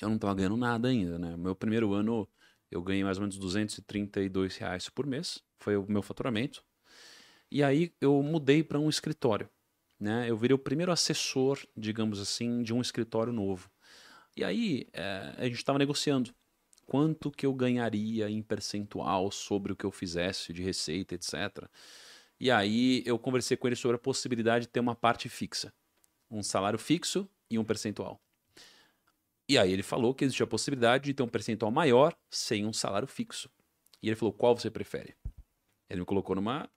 Eu não estava ganhando nada ainda, né? Meu primeiro ano eu ganhei mais ou menos 232 reais por mês, foi o meu faturamento. E aí eu mudei para um escritório, né? Eu virei o primeiro assessor, digamos assim, de um escritório novo. E aí é, a gente estava negociando quanto que eu ganharia em percentual sobre o que eu fizesse de receita, etc. E aí eu conversei com ele sobre a possibilidade de ter uma parte fixa, um salário fixo e um percentual. E aí ele falou que existia a possibilidade de ter um percentual maior sem um salário fixo. E ele falou: qual você prefere? Ele me colocou numa.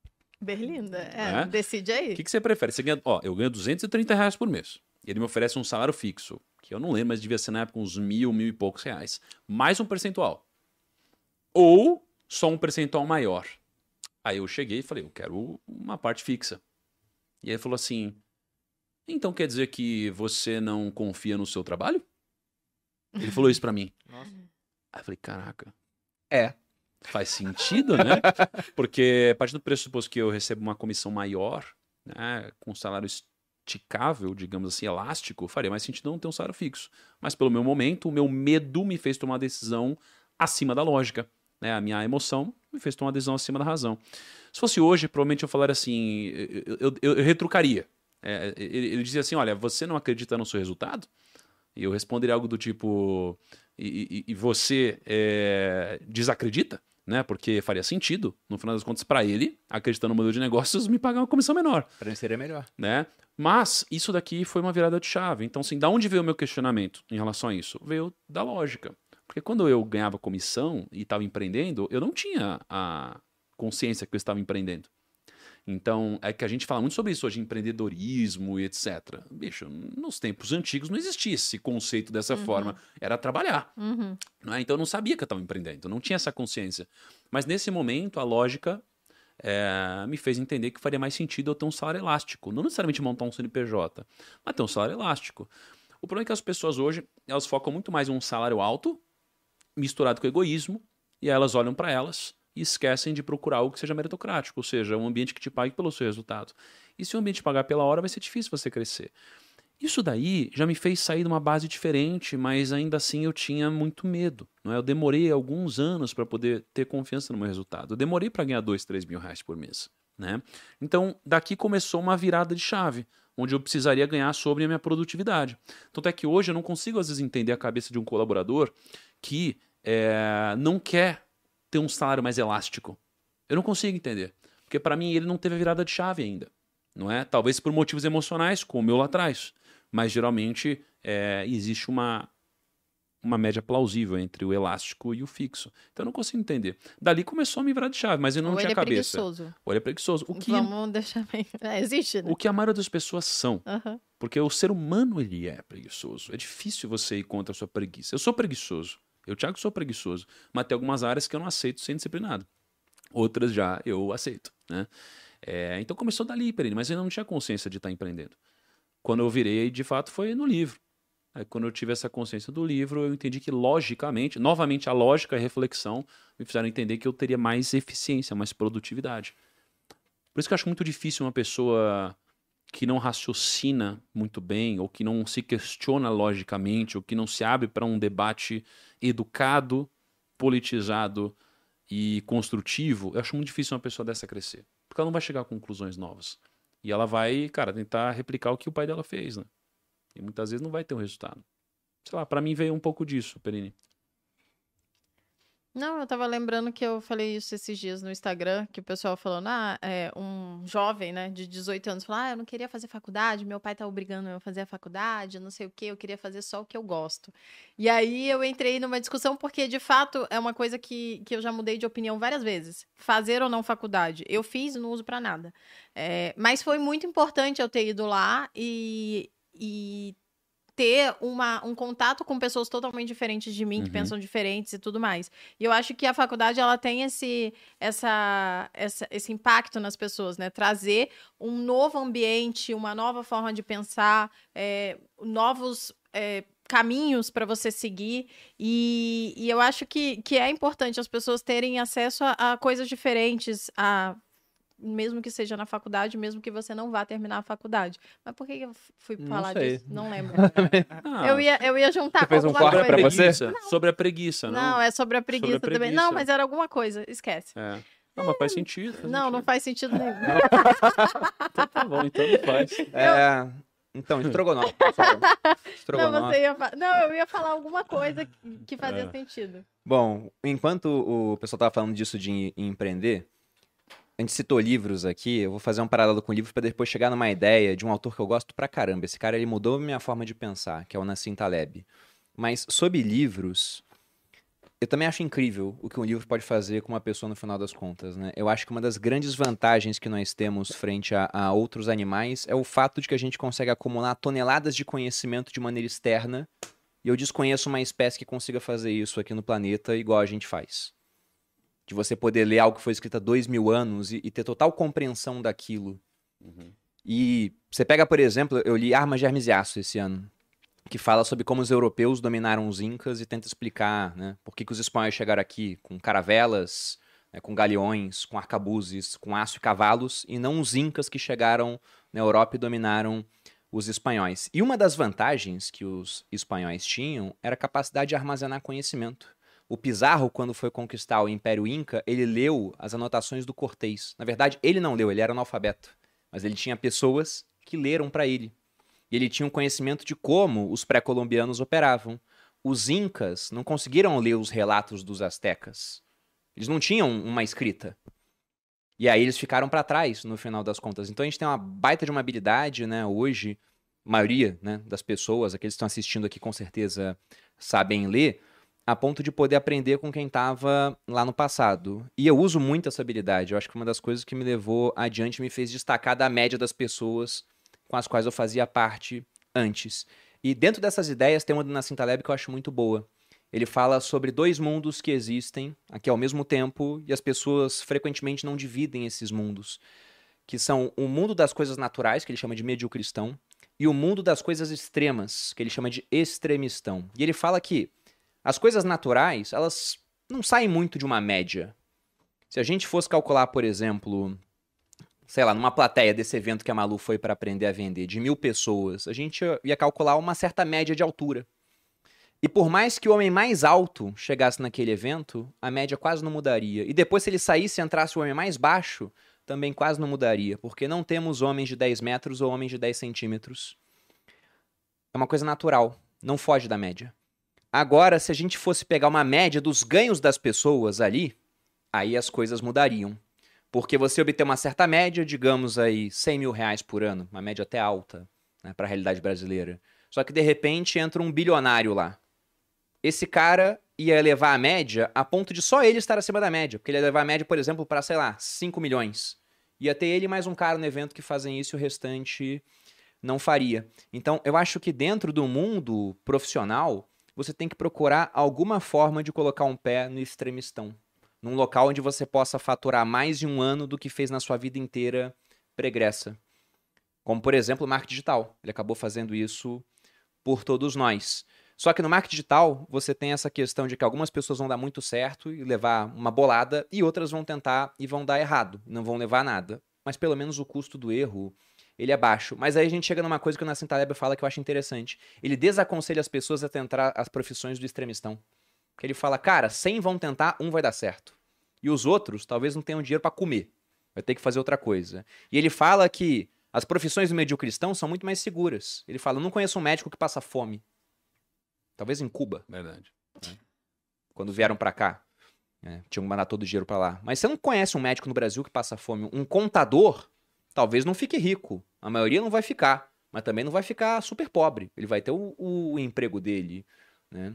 Berlinda, é, é? decide aí. O que, que você prefere? Você ganha, ó, eu ganho 230 reais por mês. Ele me oferece um salário fixo, que eu não lembro, mas devia ser na época uns mil, mil e poucos reais. Mais um percentual. Ou só um percentual maior. Aí eu cheguei e falei, eu quero uma parte fixa. E ele falou assim: então quer dizer que você não confia no seu trabalho? Ele falou isso para mim. Nossa. Aí eu falei, caraca. É. Faz sentido, né? Porque a partir do pressuposto que eu recebo uma comissão maior, né, com salário esticável, digamos assim, elástico, faria mais sentido não ter um salário fixo. Mas pelo meu momento, o meu medo me fez tomar uma decisão acima da lógica. Né? A minha emoção me fez tomar uma decisão acima da razão. Se fosse hoje, provavelmente eu falaria assim, eu, eu, eu, eu retrucaria. É, ele, ele dizia assim, olha, você não acredita no seu resultado? E eu responderia algo do tipo: e, e, e você é, desacredita? Né? Porque faria sentido, no final das contas, para ele, acreditando no modelo de negócios, me pagar uma comissão menor. Para mim seria melhor. Né? Mas isso daqui foi uma virada de chave. Então, assim, da onde veio o meu questionamento em relação a isso? Veio da lógica. Porque quando eu ganhava comissão e estava empreendendo, eu não tinha a consciência que eu estava empreendendo. Então, é que a gente fala muito sobre isso hoje, empreendedorismo e etc. Bicho, nos tempos antigos não existia esse conceito dessa uhum. forma. Era trabalhar. Uhum. É? Então, eu não sabia que eu estava empreendendo, não tinha essa consciência. Mas nesse momento, a lógica é, me fez entender que faria mais sentido eu ter um salário elástico. Não necessariamente montar um CNPJ, mas ter um salário elástico. O problema é que as pessoas hoje, elas focam muito mais em um salário alto, misturado com egoísmo, e elas olham para elas e esquecem de procurar algo que seja meritocrático, ou seja, um ambiente que te pague pelo seu resultado. E se o ambiente pagar pela hora, vai ser difícil você crescer. Isso daí já me fez sair de uma base diferente, mas ainda assim eu tinha muito medo. Não é? Eu demorei alguns anos para poder ter confiança no meu resultado. Eu demorei para ganhar dois, três mil reais por mês. Né? Então, daqui começou uma virada de chave, onde eu precisaria ganhar sobre a minha produtividade. Tanto é que hoje eu não consigo, às vezes, entender a cabeça de um colaborador que é, não quer ter um salário mais elástico. Eu não consigo entender. Porque para mim ele não teve a virada de chave ainda. Não é? Talvez por motivos emocionais, como o meu lá atrás. Mas geralmente é, existe uma, uma média plausível entre o elástico e o fixo. Então eu não consigo entender. Dali começou a me virar de chave, mas eu não Ou tinha ele é cabeça. Preguiçoso. Ou ele é preguiçoso. O que, Vamos deixar bem. É, existe, né? O que a maioria das pessoas são. Uhum. Porque o ser humano ele é preguiçoso. É difícil você ir contra a sua preguiça. Eu sou preguiçoso. Eu, Thiago, sou preguiçoso. Mas tem algumas áreas que eu não aceito ser disciplinado. Outras já eu aceito, né? É, então começou dali, Perini, mas eu não tinha consciência de estar empreendendo. Quando eu virei, de fato, foi no livro. Aí, quando eu tive essa consciência do livro, eu entendi que, logicamente, novamente, a lógica e a reflexão me fizeram entender que eu teria mais eficiência, mais produtividade. Por isso que eu acho muito difícil uma pessoa que não raciocina muito bem, ou que não se questiona logicamente, ou que não se abre para um debate educado, politizado e construtivo, eu acho muito difícil uma pessoa dessa crescer. Porque ela não vai chegar a conclusões novas. E ela vai, cara, tentar replicar o que o pai dela fez, né? E muitas vezes não vai ter um resultado. Sei lá, para mim veio um pouco disso, Perini. Não, eu tava lembrando que eu falei isso esses dias no Instagram, que o pessoal falando, ah, é, um jovem, né, de 18 anos, falou, ah, eu não queria fazer faculdade, meu pai tá obrigando eu a fazer a faculdade, não sei o que, eu queria fazer só o que eu gosto. E aí eu entrei numa discussão, porque de fato é uma coisa que, que eu já mudei de opinião várias vezes. Fazer ou não faculdade. Eu fiz, não uso para nada. É, mas foi muito importante eu ter ido lá e, e ter uma, um contato com pessoas totalmente diferentes de mim, uhum. que pensam diferentes e tudo mais. E eu acho que a faculdade ela tem esse, essa, essa, esse impacto nas pessoas, né? Trazer um novo ambiente, uma nova forma de pensar, é, novos. É, caminhos para você seguir e, e, eu acho que, que é importante as pessoas terem acesso a, a coisas diferentes, a mesmo que seja na faculdade, mesmo que você não vá terminar a faculdade. Mas por que eu fui Não falar sei. disso? Não lembro. Ah, eu, ia, eu ia juntar Você fez um sobre a pra coisa. você? preguiça. Sobre a preguiça, não? Não, é sobre a preguiça, a também. preguiça. Não, mas era alguma coisa. Esquece. É. Não, mas faz sentido. faz Não, não sentido. faz sentido nenhum. Então tá bom, então não faz. É, então, estrogonofe. Não, Estrogonofe. você ia fa... não, eu ia falar alguma coisa que- fazia É. sentido. Bom, enquanto o pessoal tava falando disso de em- empreender, a gente citou livros aqui, eu vou fazer um paralelo com livros para depois chegar numa ideia de um autor que eu gosto pra caramba. Esse cara, ele mudou minha forma de pensar, que é o Nassim Taleb. Mas sobre livros, eu também acho incrível o que um livro pode fazer com uma pessoa no final das contas, né? Eu acho que uma das grandes vantagens que nós temos frente a, a outros animais é o fato de que a gente consegue acumular toneladas de conhecimento de maneira externa e eu desconheço uma espécie que consiga fazer isso aqui no planeta igual a gente faz. De você poder ler algo que foi escrito há dois mil anos e, e ter total compreensão daquilo. E você pega, por exemplo, eu li Armas de Hermes e Aço esse ano, que fala sobre como os europeus dominaram os incas e tenta explicar né, por que, que os espanhóis chegaram aqui com caravelas, né, com galeões, com arcabuzes, com aço e cavalos, e não os incas que chegaram na Europa e dominaram os espanhóis. E uma das vantagens que os espanhóis tinham era a capacidade de armazenar conhecimento. O Pizarro, quando foi conquistar o Império Inca, ele leu as anotações do Cortês. Na verdade, ele não leu, ele era analfabeto. Mas ele tinha pessoas que leram para ele. E ele tinha um conhecimento de como os pré-colombianos operavam. Os incas não conseguiram ler os relatos dos astecas. Eles não tinham uma escrita. E aí eles ficaram para trás no final das contas. Então a gente tem uma baita de uma habilidade, né, hoje, a maioria, né, das pessoas, aqueles que estão assistindo aqui com certeza sabem ler, a ponto de poder aprender com quem estava lá no passado. E eu uso muito essa habilidade. Eu acho que uma das coisas que me levou adiante me fez destacar da média das pessoas com as quais eu fazia parte antes. E dentro dessas ideias tem uma do Nassim Taleb que eu acho muito boa. Ele fala sobre dois mundos que existem aqui ao mesmo tempo e as pessoas frequentemente não dividem esses mundos, que são o mundo das coisas naturais, que ele chama de mediocristão, e o mundo das coisas extremas, que ele chama de extremistão. E ele fala que as coisas naturais, elas não saem muito de uma média. Se a gente fosse calcular, por exemplo, sei lá, numa plateia desse evento que a Malu foi para aprender a vender, de mil pessoas, a gente ia calcular uma certa média de altura. E por mais que o homem mais alto chegasse naquele evento, a média quase não mudaria. E depois, se ele saísse e entrasse o homem mais baixo, também quase não mudaria, porque não temos homens de 10 metros ou homens de 10 centímetros. É uma coisa natural, não foge da média. Agora, se a gente fosse pegar uma média dos ganhos das pessoas ali, aí as coisas mudariam. Porque você obter uma certa média, digamos aí 100 mil reais por ano, uma média até alta né, para a realidade brasileira. Só que de repente entra um bilionário lá. Esse cara ia levar a média a ponto de só ele estar acima da média. Porque ele ia levar a média, por exemplo, para, sei lá, 5 milhões. Ia ter ele mais um cara no evento que fazem isso e o restante não faria. Então, eu acho que dentro do mundo profissional, você tem que procurar alguma forma de colocar um pé no extremistão. Num local onde você possa faturar mais de um ano do que fez na sua vida inteira pregressa. Como, por exemplo, o marketing digital. Ele acabou fazendo isso por todos nós. Só que no marketing digital, você tem essa questão de que algumas pessoas vão dar muito certo e levar uma bolada, e outras vão tentar e vão dar errado, não vão levar nada. Mas pelo menos o custo do erro, ele é baixo. Mas aí a gente chega numa coisa que o Nassim Taleb fala que eu acho interessante. Ele desaconselha as pessoas a tentar as profissões do extremistão. Porque ele fala, cara, 100 vão tentar, um vai dar certo. E os outros talvez não tenham dinheiro para comer. Vai ter que fazer outra coisa. E ele fala que as profissões do mediocristão são muito mais seguras. Ele fala, eu não conheço um médico que passa fome. Talvez em Cuba, Verdade. quando vieram para cá. É, tinham que mandar todo o dinheiro para lá. Mas você não conhece um médico no Brasil que passa fome. Um contador talvez não fique rico. A maioria não vai ficar. Mas também não vai ficar super pobre. Ele vai ter o, o emprego dele. Né?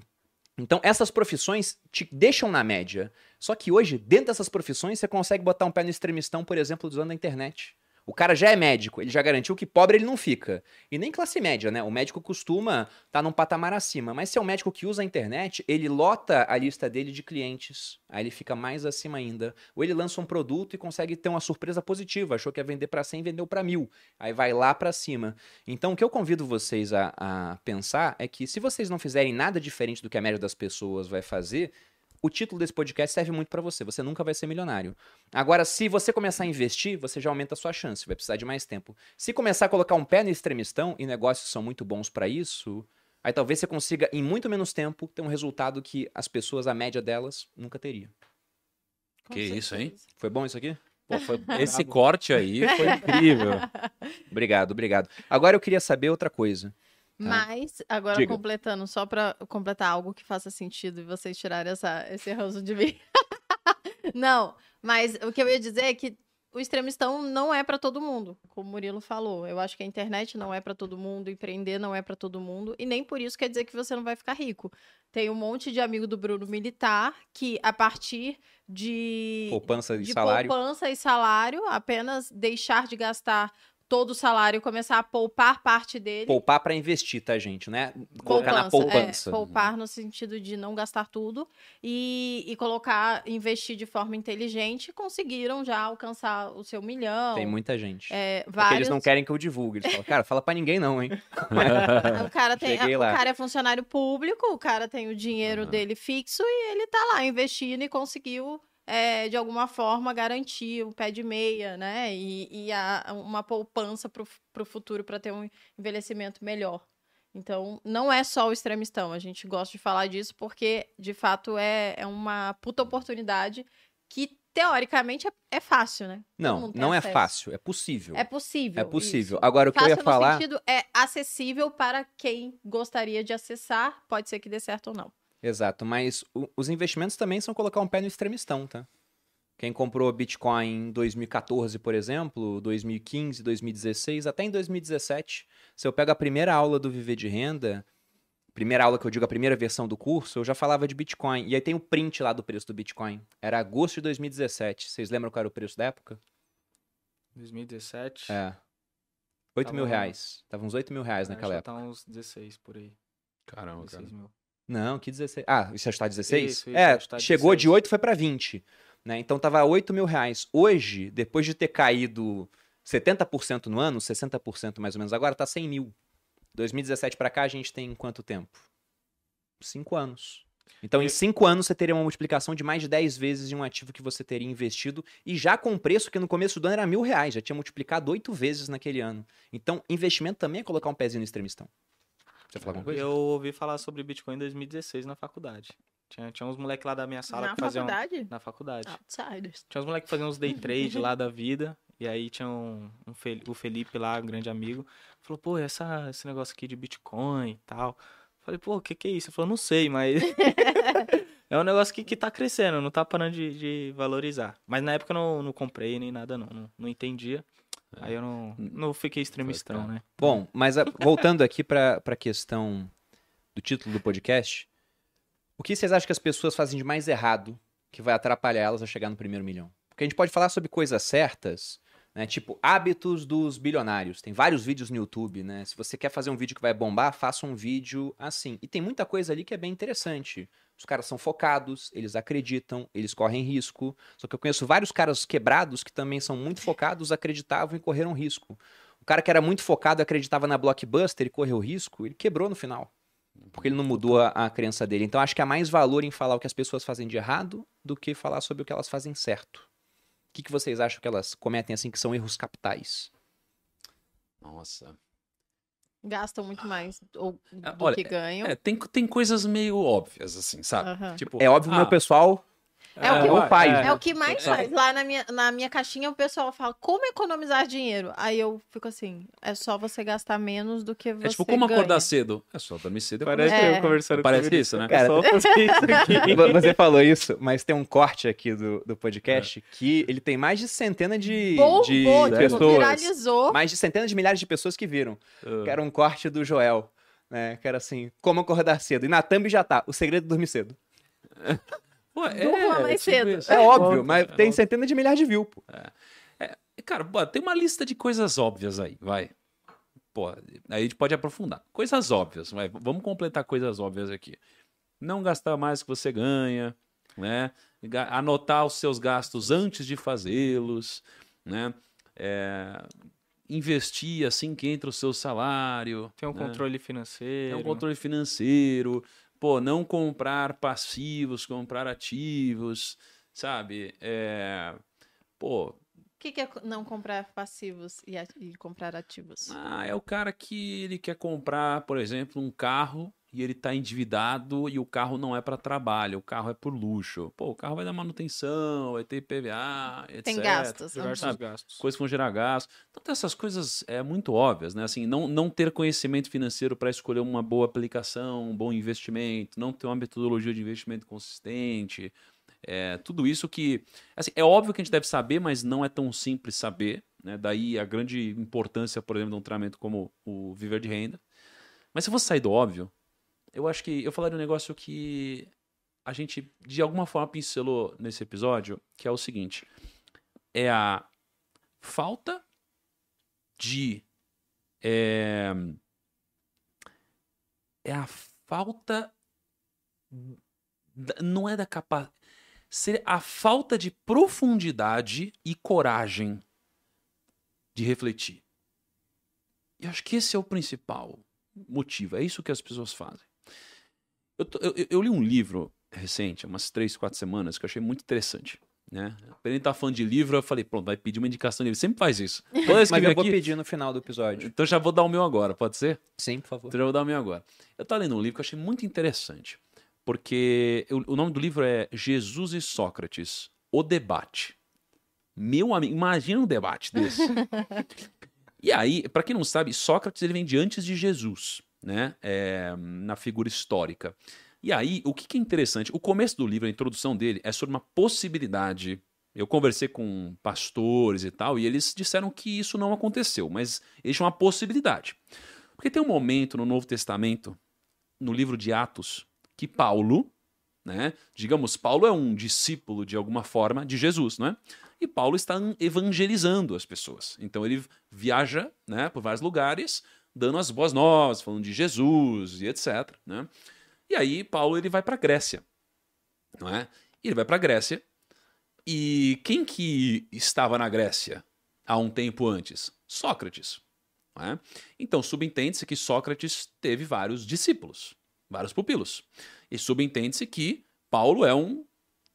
Então, essas profissões te deixam na média. Só que hoje, dentro dessas profissões, você consegue botar um pé no extremistão, por exemplo, usando a internet. O cara já é médico, ele já garantiu que pobre ele não fica. E nem classe média, né? O médico costuma estar tá num patamar acima. Mas se é um médico que usa a internet, ele lota a lista dele de clientes. Aí ele fica mais acima ainda. Ou ele lança um produto e consegue ter uma surpresa positiva. Achou que ia vender para 100, vendeu para mil. Aí vai lá para cima. Então, o que eu convido vocês a, a pensar é que se vocês não fizerem nada diferente do que a média das pessoas vai fazer, o título desse podcast serve muito para você. Você nunca vai ser milionário. Agora, se você começar a investir, você já aumenta a sua chance, vai precisar de mais tempo. Se começar a colocar um pé no extremistão, e negócios são muito bons para isso, aí talvez você consiga, em muito menos tempo, ter um resultado que as pessoas, a média delas, nunca teria. Com Que isso, hein? certeza. Foi bom isso aqui? Pô, foi- esse corte aí foi incrível. Obrigado, obrigado. Agora eu queria saber outra coisa. Mas, agora Diga. completando, só pra completar algo que faça sentido e vocês tirarem essa, esse ranço de mim. não, mas o que eu ia dizer é que o extremistão não é pra todo mundo, como o Murilo falou. Eu acho que a internet não é pra todo mundo, empreender não é pra todo mundo, e nem por isso quer dizer que você não vai ficar rico. Tem um monte de amigo do Bruno militar que, a partir de Poupança de, de salário. poupança e salário, apenas deixar de gastar todo o salário e começar a poupar parte dele. Poupar para investir, tá, gente? Né? Colocar na poupança. É, poupar no sentido de não gastar tudo e, e colocar, investir de forma inteligente, conseguiram já alcançar o seu milhão. Tem muita gente. É, Porque vários. eles não querem que eu divulgue. Eles falam, cara, fala pra ninguém não, hein? O cara, tem, o cara é funcionário público, o cara tem o dinheiro Aham. dele fixo e ele tá lá investindo e conseguiu, é, de alguma forma, garantir o pé de meia, né? E, e a- uma poupança pro, pro futuro para ter um envelhecimento melhor. Então, não é só o extremistão. A gente gosta de falar disso porque, de fato, é, é uma puta oportunidade que, teoricamente, é, é fácil, né? Não, não é acesso. fácil. É possível. É possível. É possível. isso. Agora, o que eu Fácil ia falar. sentido é acessível para quem gostaria de acessar. Pode ser que dê certo ou não. Exato, mas o- os investimentos também são colocar um pé no extremistão, tá? Quem comprou Bitcoin em 2014, por exemplo, 2015, 2016, até em 2017, se eu pego a primeira aula do Viver de Renda, primeira aula que eu digo, a primeira versão do curso, eu já falava de Bitcoin. E aí tem o print lá do preço do Bitcoin. Era agosto de 2017. Vocês lembram qual era o preço da época? 2017. É. 8 mil reais. Tava uns 8 mil reais acho naquela que época. Tá uns 16 por aí. Caramba, cara. 16 mil. Não, que 16. Ah, isso já está 16? Isso, isso, é, já está chegou 16. de 8 foi para 20. Né? Então tava 8 mil reais. Hoje, depois de ter caído 70% no ano, 60% mais ou menos agora, tá 100 mil. 2017 para cá a gente tem quanto tempo? 5 anos. Então, em E- 5 anos, você teria uma multiplicação de mais de 10 vezes de um ativo que você teria investido, e já com preço que no começo do ano era mil reais, já tinha multiplicado 8 vezes naquele ano. Então, investimento também é colocar um pezinho no extremistão. Você falar alguma coisa? Eu ouvi falar sobre Bitcoin em 2016 na faculdade. Tinha, tinha uns moleques lá da minha sala Na que faziam. faculdade? Na faculdade. Outsiders. Tinha uns moleques que faziam uns day trade lá da vida. E aí tinha um, um Fel- o Felipe lá, um grande amigo. Falou, pô, essa, esse negócio aqui de Bitcoin e tal. Falei, pô, o que que é isso? Ele falou, não sei, mas. é um negócio que, que tá crescendo, não tá parando de, de valorizar. Mas na época eu não, não comprei nem nada, não. Não, não entendia. Aí eu não, não fiquei extremistão, né? Bom, mas a- voltando aqui para a questão do título do podcast, o que vocês acham que as pessoas fazem de mais errado que vai atrapalhar elas a chegar no primeiro milhão? Porque a gente pode falar sobre coisas certas, né? Tipo, hábitos dos bilionários. Tem vários vídeos no YouTube, né? Se você quer fazer um vídeo que vai bombar, faça um vídeo assim. E tem muita coisa ali que é bem interessante. Os caras são focados, eles acreditam, eles correm risco. Só que eu conheço vários caras quebrados que também são muito focados, acreditavam e correram risco. O cara que era muito focado, acreditava na blockbuster e correu risco, ele quebrou no final. Porque ele não mudou a, a crença dele. Então acho que há mais valor em falar o que as pessoas fazem de errado do que falar sobre o que elas fazem certo. O que, que vocês acham que elas cometem assim que são erros capitais? Nossa. Gastam muito mais ou, Ah, do olha, que ganham. É, tem, tem coisas meio óbvias, assim, sabe? Aham. Tipo, É óbvio, ah, meu pessoal É o que- não faz. É o que mais É. faz. Lá na minha, na minha caixinha, o pessoal fala, como economizar dinheiro? Aí eu fico assim, é só você gastar menos do que você É tipo, como ganha. acordar cedo? É só dormir cedo. e Parece É. eu conversando Parece com ele. isso, né? Cara, É só fazer isso aqui. Vo- Você falou isso, mas tem um corte aqui do, do podcast que ele tem mais de centena de, Bombou, de tipo, pessoas. viralizou. Mais de centenas de milhares de pessoas que viram. Ah. Que era um corte do Joel. Né? Que era assim, como acordar cedo. E na thumb já tá, o segredo é dormir cedo. Pô, Durma mais cedo. isso. É óbvio, óbvio, mas é tem óbvio. centenas de milhares de views, pô. Cara, pô, tem uma lista de coisas óbvias aí, vai. Pô, aí a gente pode aprofundar. Coisas óbvias, vai. Vamos completar coisas óbvias aqui. Não gastar mais que você ganha, né? Anotar os seus gastos antes de fazê-los, né? É, investir assim que entra o seu salário. Tem um né? controle financeiro. É um controle financeiro. Pô, não comprar passivos, comprar ativos, sabe? É, pô. O que, que é não comprar passivos e, e comprar ativos? Ah, é o cara que ele quer comprar, por exemplo, um carro e ele está endividado e o carro não é para trabalho, o carro é por luxo. Pô, o carro vai dar manutenção, vai ter PVA, etc. Tem gastos. Diversos gastos. Coisas que vão gerar gastos. Então, tem essas coisas é muito óbvias, né? Assim, não, não ter conhecimento financeiro para escolher uma boa aplicação, um bom investimento, não ter uma metodologia de investimento consistente, é, tudo isso que... Assim, é óbvio que a gente deve saber, mas não é tão simples saber, né? Daí a grande importância, por exemplo, de um treinamento como o Viver de Renda. Mas se você sair do óbvio, eu acho que eu falaria um negócio que a gente, de alguma forma, pincelou nesse episódio, que é o seguinte: é a falta de. É, é a falta. Não é da capacidade. Seria a falta de profundidade e coragem de refletir. E acho que esse é o principal motivo. É isso que as pessoas fazem. Eu, eu, eu, li um livro recente, umas três, quatro semanas, que eu achei muito interessante. Né? Pra ele tá falando de livro, eu falei, pronto, vai pedir uma indicação de livro. Sempre faz isso. Mas eu vou pedir no final do episódio. Então já vou dar o meu agora, pode ser? Sim, por favor. Então já vou dar o meu agora. Eu tava lendo um livro que eu achei muito interessante. Porque eu, o nome do livro é Jesus e Sócrates, O Debate. Meu amigo, imagina um debate desse. e aí, para quem não sabe, Sócrates ele vem de antes de Jesus né, é, na figura histórica. E aí, o que, é interessante? O começo do livro, a introdução dele, é sobre uma possibilidade. Eu conversei com pastores e tal, e eles disseram que isso não aconteceu, mas existe uma possibilidade. Porque tem um momento no Novo Testamento, no livro de Atos, que Paulo, né, digamos, Paulo é um discípulo de alguma forma de Jesus, não é? E Paulo está evangelizando as pessoas. Então ele viaja né, por vários lugares, dando as boas novas, falando de Jesus e etc. Né? E aí Paulo ele vai para a Grécia, não é? Ele vai para a Grécia e quem que estava na Grécia há um tempo antes? Sócrates. É? Então subentende-se que Sócrates teve vários discípulos, vários pupilos. E subentende-se que Paulo é um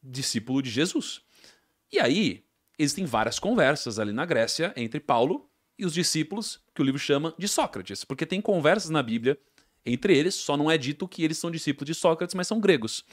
discípulo de Jesus. E aí existem várias conversas ali na Grécia entre Paulo e os discípulos, que o livro chama de Sócrates, porque tem conversas na Bíblia entre eles, só não é dito que eles são discípulos de Sócrates, mas são gregos.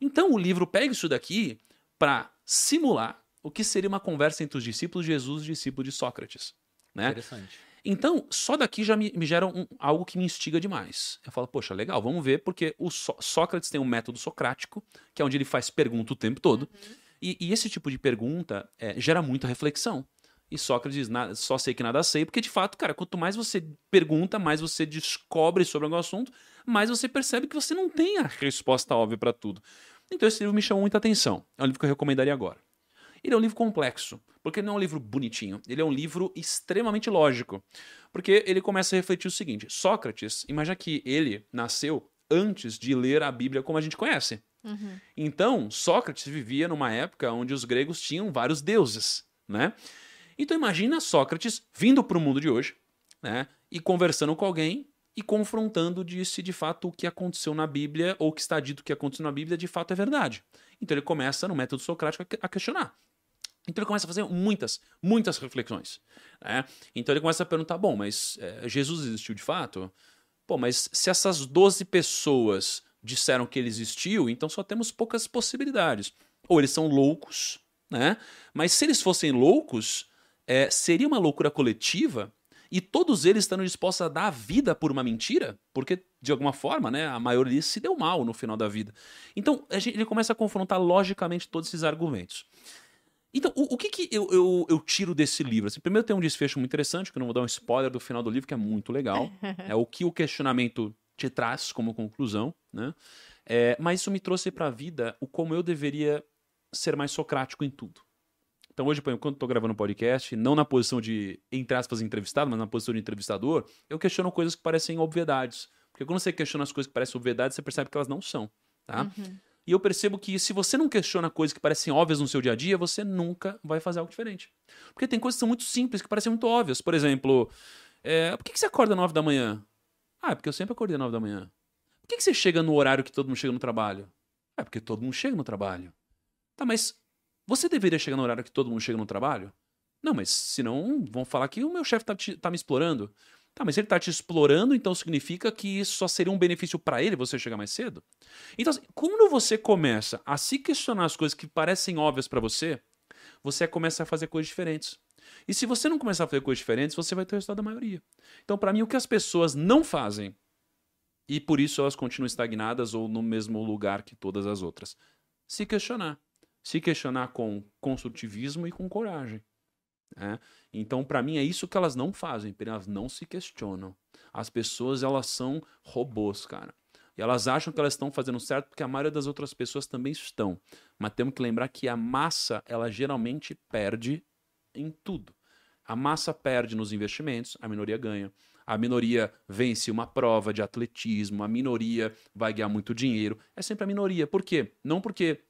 Então o livro pega isso daqui para simular o que seria uma conversa entre os discípulos de Jesus e os discípulos de Sócrates. Né? Interessante. Então, só daqui já me, me gera um, algo que me instiga demais. Eu falo, poxa, legal, vamos ver, porque o Só Sócrates tem um método socrático, que é onde ele faz pergunta o tempo todo. Uhum. E, e, esse tipo de pergunta é, gera muita reflexão. E Sócrates diz, nada, só sei que nada sei, porque de fato, cara, quanto mais você pergunta, mais você descobre sobre algum assunto, mais você percebe que você não tem a resposta óbvia para tudo. Então esse livro me chamou muita atenção. É um livro que eu recomendaria agora. Ele é um livro complexo, porque ele não é um livro bonitinho, ele é um livro extremamente lógico. Porque ele começa a refletir o seguinte: Sócrates, imagina que ele nasceu antes de ler a Bíblia como a gente conhece. Uhum. Então, Sócrates vivia numa época onde os gregos tinham vários deuses, né? Então imagina Sócrates vindo para o mundo de hoje, né, e conversando com alguém e confrontando de se de fato o que aconteceu na Bíblia ou o que está dito que aconteceu na Bíblia de fato é verdade. Então ele começa no método socrático a questionar. Então ele começa a fazer muitas, muitas reflexões. Né? Então ele começa a perguntar: bom, mas é, Jesus existiu de fato? Pô, mas se essas 12 pessoas disseram que ele existiu, então só temos poucas possibilidades. Ou eles são loucos, né? Mas se eles fossem loucos, é, seria uma loucura coletiva e todos eles estando dispostos a dar a vida por uma mentira, porque de alguma forma, né, a maioria se deu mal no final da vida. Então gente, ele começa a confrontar logicamente todos esses argumentos. Então, o, o que, que eu, eu, eu, tiro desse livro? Assim, primeiro tem um desfecho muito interessante, que eu não vou dar um spoiler do final do livro, que é muito legal. é o que o questionamento te traz como conclusão, né? É, mas isso me trouxe para a vida o como eu deveria ser mais socrático em tudo. Então hoje, por exemplo, quando estou gravando um podcast, não na posição de, entre aspas, entrevistado, mas na posição de entrevistador, eu questiono coisas que parecem obviedades. Porque quando você questiona as coisas que parecem obviedades, você percebe que elas não são, tá? Uhum. E eu percebo que se você não questiona coisas que parecem óbvias no seu dia a dia, você nunca vai fazer algo diferente. Porque tem coisas que são muito simples, que parecem muito óbvias. Por exemplo, é, por que, que você acorda às 9 da manhã? Ah, é porque eu sempre acordei às 9 da manhã. Por que, que você chega no horário que todo mundo chega no trabalho? É porque todo mundo chega no trabalho. Tá, mas você deveria chegar no horário que todo mundo chega no trabalho? Não, mas senão vão falar que o meu chefe tá, tá me explorando. Tá, mas ele tá te explorando, então significa que isso só seria um benefício para ele você chegar mais cedo? Então, assim, quando você começa a se questionar as coisas que parecem óbvias para você, você começa a fazer coisas diferentes. E se você não começar a fazer coisas diferentes, você vai ter o resultado da maioria. Então, para mim, o que as pessoas não fazem, e por isso elas continuam estagnadas ou no mesmo lugar que todas as outras, se questionar. Se questionar com construtivismo e com coragem. Né? Então, para mim, é isso que elas não fazem, elas não se questionam. As pessoas, elas são robôs, cara. E elas acham que elas estão fazendo certo porque a maioria das outras pessoas também estão. Mas temos que lembrar que a massa, ela geralmente perde em tudo. A massa perde nos investimentos, a minoria ganha. A minoria vence uma prova de atletismo, a minoria vai ganhar muito dinheiro. É sempre a minoria. Por quê? Não porque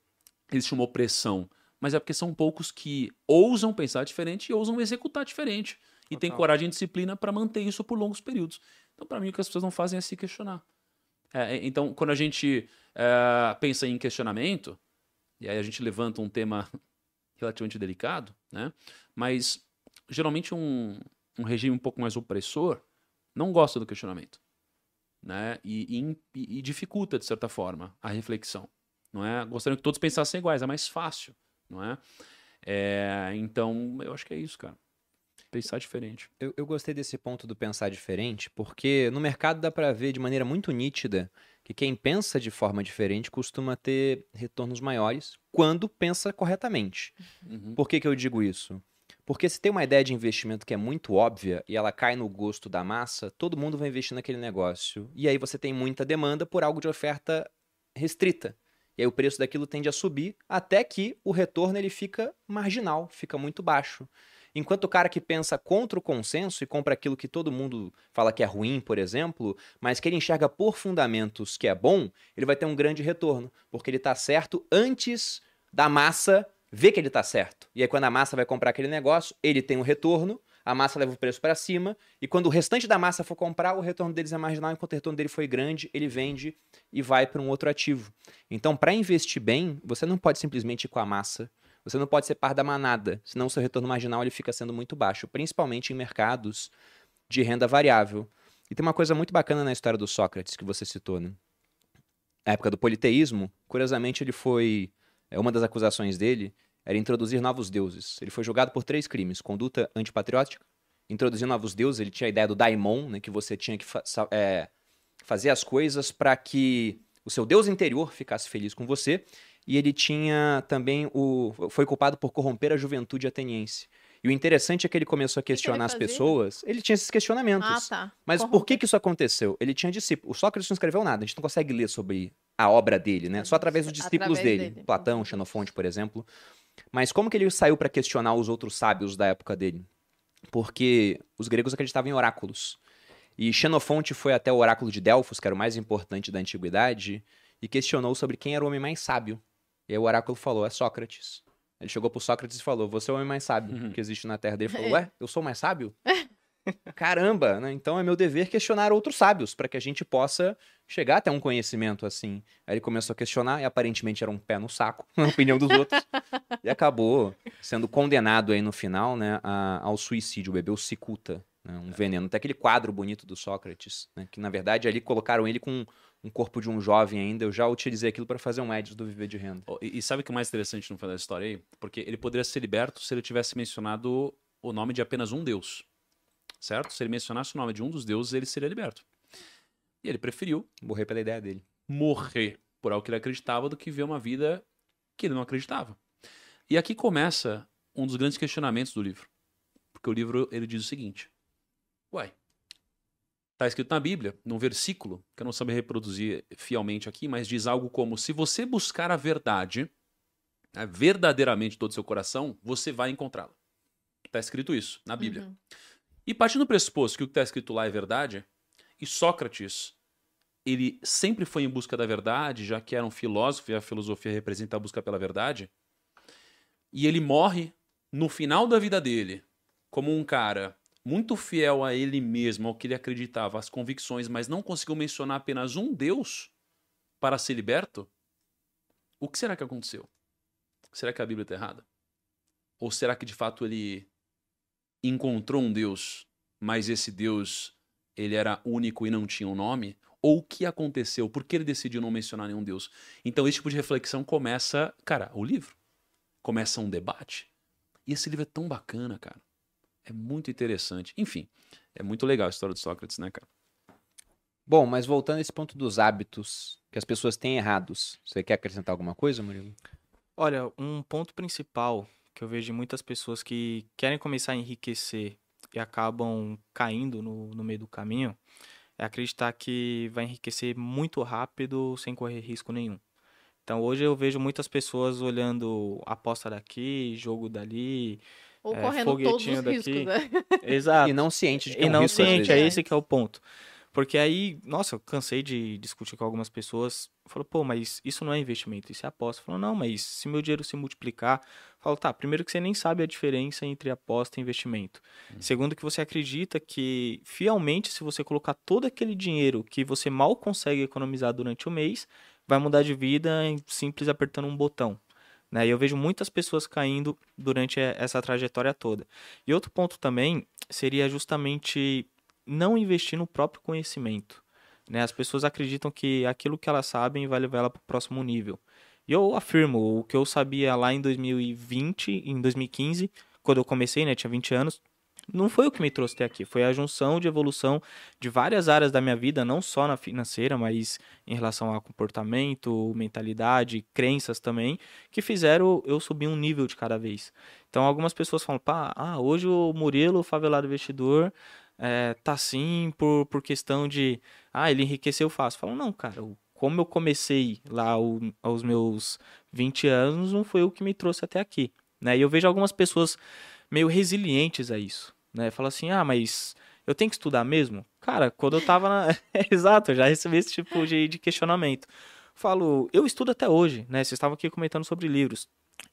existe uma opressão, mas é porque são poucos que ousam pensar diferente e ousam executar diferente. E tem coragem e disciplina para manter isso por longos períodos. Então, para mim, o que as pessoas não fazem é se questionar. É, então, quando a gente é, pensa em questionamento, e aí a gente levanta um tema relativamente delicado, né? Mas geralmente um, um regime um pouco mais opressor não gosta do questionamento, né? E, e, e dificulta de certa forma a reflexão, não é? Gostaria que todos pensassem iguais, é mais fácil, não é? é então eu acho que é isso, cara. Pensar diferente. Eu, eu gostei desse ponto do pensar diferente, porque no mercado dá para ver de maneira muito nítida que quem pensa de forma diferente costuma ter retornos maiores quando pensa corretamente. Uhum. Por que, que eu digo isso? Porque se tem uma ideia de investimento que é muito óbvia e ela cai no gosto da massa, todo mundo vai investir naquele negócio. E aí você tem muita demanda por algo de oferta restrita. E aí o preço daquilo tende a subir até que o retorno ele fica marginal, fica muito baixo. Enquanto o cara que pensa contra o consenso e compra aquilo que todo mundo fala que é ruim, por exemplo, mas que ele enxerga por fundamentos que é bom, ele vai ter um grande retorno, porque ele está certo antes da massa ver que ele está certo. E aí quando a massa vai comprar aquele negócio, ele tem um retorno, a massa leva o preço para cima, e quando o restante da massa for comprar, o retorno deles é marginal, enquanto o retorno dele foi grande, ele vende e vai para um outro ativo. Então, para investir bem, você não pode simplesmente ir com a massa você não pode ser par da manada, senão o seu retorno marginal ele fica sendo muito baixo, principalmente em mercados de renda variável. E tem uma coisa muito bacana na história do Sócrates que você citou, né? A época do politeísmo, curiosamente ele foi é, uma das acusações dele era introduzir novos deuses. Ele foi julgado por três crimes: conduta antipatriótica, introduzir novos deuses. Ele tinha a ideia do daimon, né, que você tinha que fa é, fazer as coisas para que o seu deus interior ficasse feliz com você e ele tinha também o. foi culpado por corromper a juventude ateniense. E o interessante é que ele começou a questionar as pessoas. Ele tinha esses questionamentos. Ah, tá. Mas por que, que isso aconteceu? Ele tinha discípulos. O Sócrates não escreveu nada, a gente não consegue ler sobre a obra dele, né? Só através dos discípulos através dele. dele. Platão, Xenofonte, por exemplo. Mas como que ele saiu para questionar os outros sábios da época dele? Porque os gregos acreditavam em oráculos. E Xenofonte foi até o oráculo de Delfos, que era o mais importante da antiguidade, e questionou sobre quem era o homem mais sábio. E aí o oráculo falou: é Sócrates. Ele chegou pro Sócrates e falou: Você é o homem mais sábio uhum. que existe na Terra. Ele falou: Ué, eu sou mais sábio? Caramba, né? Então é meu dever questionar outros sábios para que a gente possa chegar até um conhecimento assim. Aí ele começou a questionar e aparentemente era um pé no saco, na opinião dos outros, e acabou sendo condenado aí no final, né, a, ao suicídio. Bebeu cicuta, né, um veneno. Até aquele quadro bonito do Sócrates, né, que na verdade ali colocaram ele com um corpo de um jovem ainda, eu já utilizei aquilo para fazer um edit do Viver de Renda. Oh, e, e, sabe o que é mais interessante no final da história aí? Porque ele poderia ser liberto se ele tivesse mencionado o nome de apenas um deus. Certo? Se ele mencionasse o nome de um dos deuses, ele seria liberto. E ele preferiu morrer pela ideia dele. Morrer por algo que ele acreditava do que ver uma vida que ele não acreditava. E aqui começa um dos grandes questionamentos do livro. Porque o livro ele diz o seguinte: Uai, Está escrito na Bíblia, num versículo, que eu não sabe reproduzir fielmente aqui, mas diz algo como: se você buscar a verdade, né, verdadeiramente todo o seu coração, você vai encontrá-la. Está escrito isso na Bíblia. Uhum. E partindo do pressuposto que o que está escrito lá é verdade, e Sócrates, ele sempre foi em busca da verdade, já que era um filósofo e a filosofia representa a busca pela verdade, e ele morre no final da vida dele como um cara muito fiel a ele mesmo, ao que ele acreditava, às convicções, mas não conseguiu mencionar apenas um Deus para ser liberto, o que será que aconteceu? Será que a Bíblia está errada? Ou será que de fato ele encontrou um Deus, mas esse Deus ele era único e não tinha um nome? Ou o que aconteceu? Por que ele decidiu não mencionar nenhum Deus? Então, esse tipo de reflexão começa, cara, o livro. Começa um debate. E esse livro é tão bacana, cara. É muito interessante. Enfim, é muito legal a história de Sócrates, né, cara? Bom, mas voltando a esse ponto dos hábitos que as pessoas têm errados, você quer acrescentar alguma coisa, Murilo? Olha, um ponto principal que eu vejo de muitas pessoas que querem começar a enriquecer e acabam caindo no, no meio do caminho é acreditar que vai enriquecer muito rápido sem correr risco nenhum. Então hoje eu vejo muitas pessoas olhando aposta daqui, jogo dali, Ou é, correndo todos os foguetinho riscos, daqui. né? Exato. E não ciente de que é E um não risco, ciente, é esse que é o ponto. Porque aí, nossa, eu cansei de discutir com algumas pessoas. Falou, pô, mas isso não é investimento, isso é aposta. Falou, não, mas se meu dinheiro se multiplicar. Falo, tá, primeiro que você nem sabe a diferença entre aposta e investimento. Segundo, que você acredita que, fielmente, se você colocar todo aquele dinheiro que você mal consegue economizar durante o mês, vai mudar de vida em simples apertando um botão. Né? E eu vejo muitas pessoas caindo durante essa trajetória toda. E outro ponto também seria justamente não investir no próprio conhecimento. Né? As pessoas acreditam que aquilo que elas sabem vai levar ela para o próximo nível. E eu afirmo, o que eu sabia lá em 2020, em 2015, quando eu comecei, né, tinha 20 anos, não foi o que me trouxe até aqui, foi a junção de evolução de várias áreas da minha vida, não só na financeira, mas em relação a comportamento, mentalidade, crenças também, que fizeram eu subir um nível de cada vez. Então algumas pessoas falam, pá, ah, hoje o Murilo, o favelado investidor, é, tá assim por, por questão de, ah, ele enriqueceu fácil. Falam, não, cara, como eu comecei lá o- aos meus 20 anos, não foi o que me trouxe até aqui. Né? E eu vejo algumas pessoas meio resilientes a isso. Né? Fala assim, ah, mas eu tenho que estudar mesmo? Cara, quando eu tava na. Exato, eu já recebi esse tipo de, de questionamento. Falo, eu estudo até hoje, né? Vocês estavam aqui comentando sobre livros.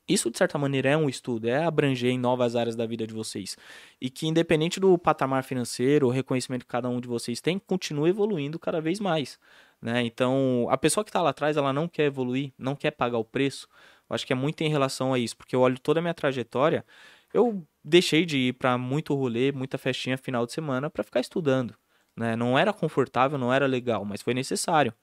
Isso, de certa maneira, é um estudo, é abranger em novas áreas da vida de vocês. E que, independente do patamar financeiro, o reconhecimento que cada um de vocês tem, continue evoluindo cada vez mais. Né? Então, a pessoa que está lá atrás, ela não quer evoluir, não quer pagar o preço. Eu acho que é muito em relação a isso, porque eu olho toda a minha trajetória, eu deixei de ir para muito rolê, muita festinha final de semana para ficar estudando. Né? Não era confortável, não era legal, mas foi necessário.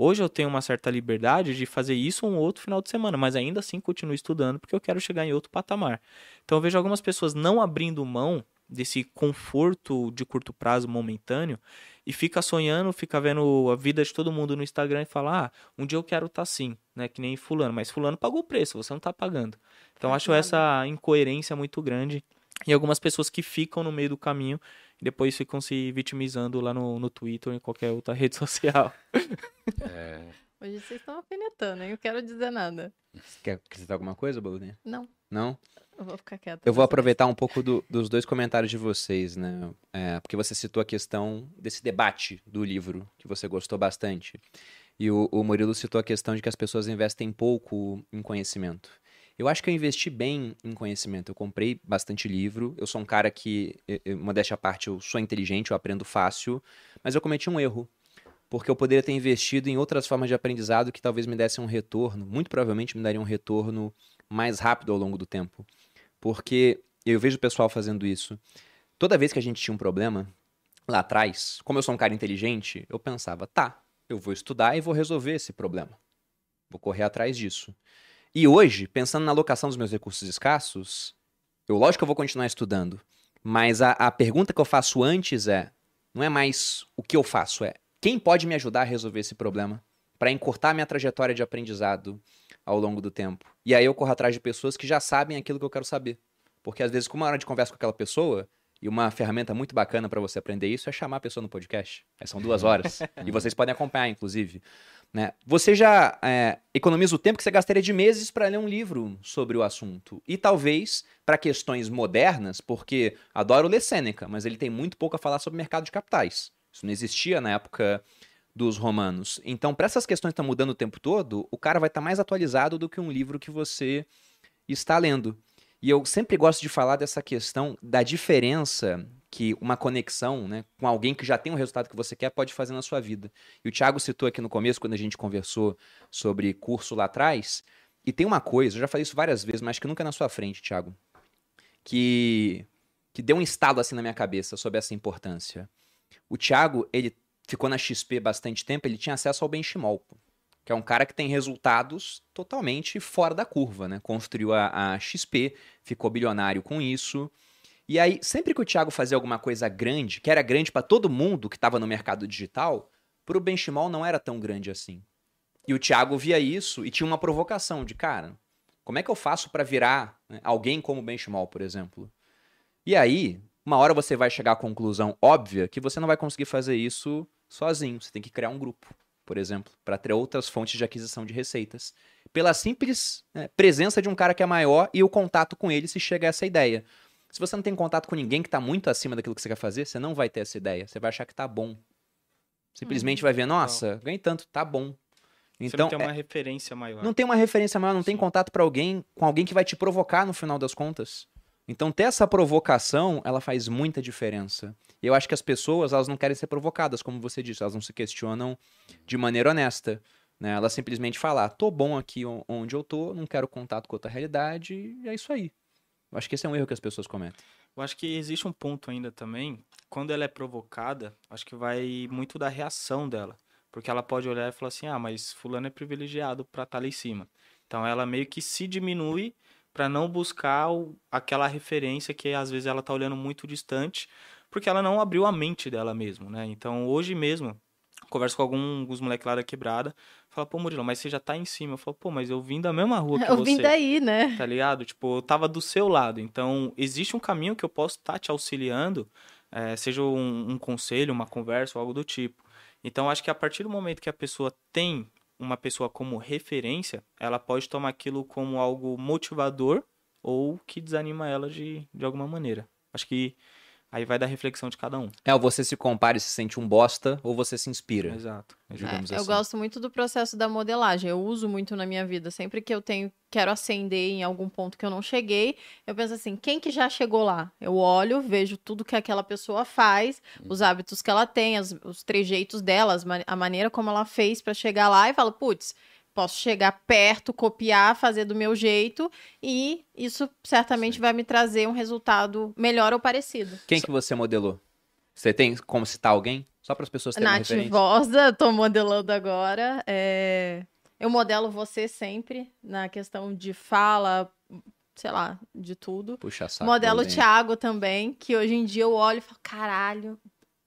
Hoje eu tenho uma certa liberdade de fazer isso um outro final de semana, mas ainda assim continuo estudando porque eu quero chegar em outro patamar. Então eu vejo algumas pessoas não abrindo mão desse conforto de curto prazo momentâneo e fica sonhando, fica vendo a vida de todo mundo no Instagram e fala: "Ah, um dia eu quero estar assim", né, que nem fulano, mas fulano pagou o preço, você não tá pagando. Então eu acho essa incoerência muito grande e algumas pessoas que ficam no meio do caminho depois ficam se vitimizando lá no, no Twitter ou em qualquer outra rede social. Hoje vocês estão alfinetando, hein? Eu quero dizer nada. Você quer acrescentar alguma coisa, Boludinha? Não, Não? eu vou ficar quieta. Eu vou aproveitar um pouco do- dos dois comentários de vocês, né? É, porque você citou a questão desse debate do livro, que você gostou bastante. E o, o Murilo citou a questão de que as pessoas investem pouco em conhecimento. Eu acho que eu investi bem em conhecimento. Eu comprei bastante livro. Eu sou um cara que, modéstia à parte, eu sou inteligente, eu aprendo fácil. Mas eu cometi um erro. Porque eu poderia ter investido em outras formas de aprendizado que talvez me dessem um retorno. Muito provavelmente me daria um retorno mais rápido ao longo do tempo. Porque eu vejo o pessoal fazendo isso. Toda vez que a gente tinha um problema, lá atrás, como eu sou um cara inteligente, eu pensava, tá, eu vou estudar e vou resolver esse problema. Vou correr atrás disso. E hoje, pensando na alocação dos meus recursos escassos, eu lógico que eu vou continuar estudando. Mas a, a pergunta que eu faço antes é: não é mais o que eu faço, é quem pode me ajudar a resolver esse problema? Para encurtar minha trajetória de aprendizado ao longo do tempo. E aí eu corro atrás de pessoas que já sabem aquilo que eu quero saber. Porque às vezes, como uma hora de conversa com aquela pessoa, e uma ferramenta muito bacana para você aprender isso é chamar a pessoa no podcast. São duas horas. e vocês podem acompanhar, inclusive. Né? Você já é, economiza o tempo que você gastaria de meses para ler um livro sobre o assunto. E talvez para questões modernas, porque adoro ler Sêneca, mas ele tem muito pouco a falar sobre mercado de capitais. Isso não existia na época dos romanos. Então, para essas questões que estão mudando o tempo todo, o cara vai estar mais atualizado do que um livro que você está lendo. E eu sempre gosto de falar dessa questão da diferença que uma conexão né, com alguém que já tem um resultado que você quer pode fazer na sua vida. E o Thiago citou aqui no começo, quando a gente conversou sobre curso lá atrás, e tem uma coisa, eu já falei isso várias vezes, mas que nunca é na sua frente, Thiago, que, que deu um estalo assim na minha cabeça sobre essa importância. O Thiago, ele ficou na XP bastante tempo, ele tinha acesso ao benchmark, que é um cara que tem resultados totalmente fora da curva, né? Construiu a, a XP, ficou bilionário com isso, e aí, sempre que o Thiago fazia alguma coisa grande, que era grande para todo mundo que estava no mercado digital, para o benchmark não era tão grande assim. E o Thiago via isso e tinha uma provocação de, cara, como é que eu faço para virar né, alguém como benchmark, por exemplo? E aí, uma hora você vai chegar à conclusão óbvia que você não vai conseguir fazer isso sozinho. Você tem que criar um grupo, por exemplo, para ter outras fontes de aquisição de receitas. Pela simples né, presença de um cara que é maior e o contato com ele se chega a essa ideia. Se você não tem contato com ninguém que está muito acima daquilo que você quer fazer, você não vai ter essa ideia. Você vai achar que tá bom. Simplesmente hum, vai ver, nossa, não. ganhei tanto, tá bom. Então, você não tem uma é... referência maior. Não tem uma referência maior, não Sim. tem contato para alguém, com alguém que vai te provocar no final das contas. Então, ter essa provocação, ela faz muita diferença. E eu acho que as pessoas, elas não querem ser provocadas, como você disse, elas não se questionam de maneira honesta. Né? Elas simplesmente falam, ah, tô bom aqui onde eu tô, não quero contato com outra realidade, e é isso aí. Eu acho que esse é um erro que as pessoas cometem. Eu acho que existe um ponto ainda também, quando ela é provocada, acho que vai muito da reação dela. Porque ela pode olhar e falar assim: ah, mas Fulano é privilegiado para estar tá ali em cima. Então ela meio que se diminui para não buscar o, aquela referência que às vezes ela tá olhando muito distante, porque ela não abriu a mente dela mesmo, né? Então hoje mesmo, converso com alguns moleques lá da quebrada, fala, pô, Murilo, mas você já tá em cima. Eu falo, pô, mas eu vim da mesma rua que eu você. Eu vim daí, né? Tá ligado? Tipo, eu tava do seu lado. Então, existe um caminho que eu posso estar tá te auxiliando, é, seja um, um, conselho, uma conversa ou algo do tipo. Então, acho que a partir do momento que a pessoa tem uma pessoa como referência, ela pode tomar aquilo como algo motivador ou que desanima ela de, de alguma maneira. Acho que Aí vai da reflexão de cada um. É, ou você se compara e se sente um bosta, ou você se inspira. Exato. É, assim. Eu gosto muito do processo da modelagem. Eu uso muito na minha vida. Sempre que eu tenho, quero ascender em algum ponto que eu não cheguei, eu penso assim, quem que já chegou lá? Eu olho, vejo tudo que aquela pessoa faz, uhum. os hábitos que ela tem, as, os trejeitos dela, a maneira como ela fez para chegar lá, e falo, putz, posso chegar perto, copiar, fazer do meu jeito e isso certamente Sim. vai me trazer um resultado melhor ou parecido. Quem que você modelou? Você tem como citar alguém? Só para as pessoas terem Nath referência. Vosa, tô modelando agora. É... Eu modelo você sempre na questão de fala, sei lá, de tudo. Puxa saco. Modelo o Thiago também, que hoje em dia eu olho e falo, caralho,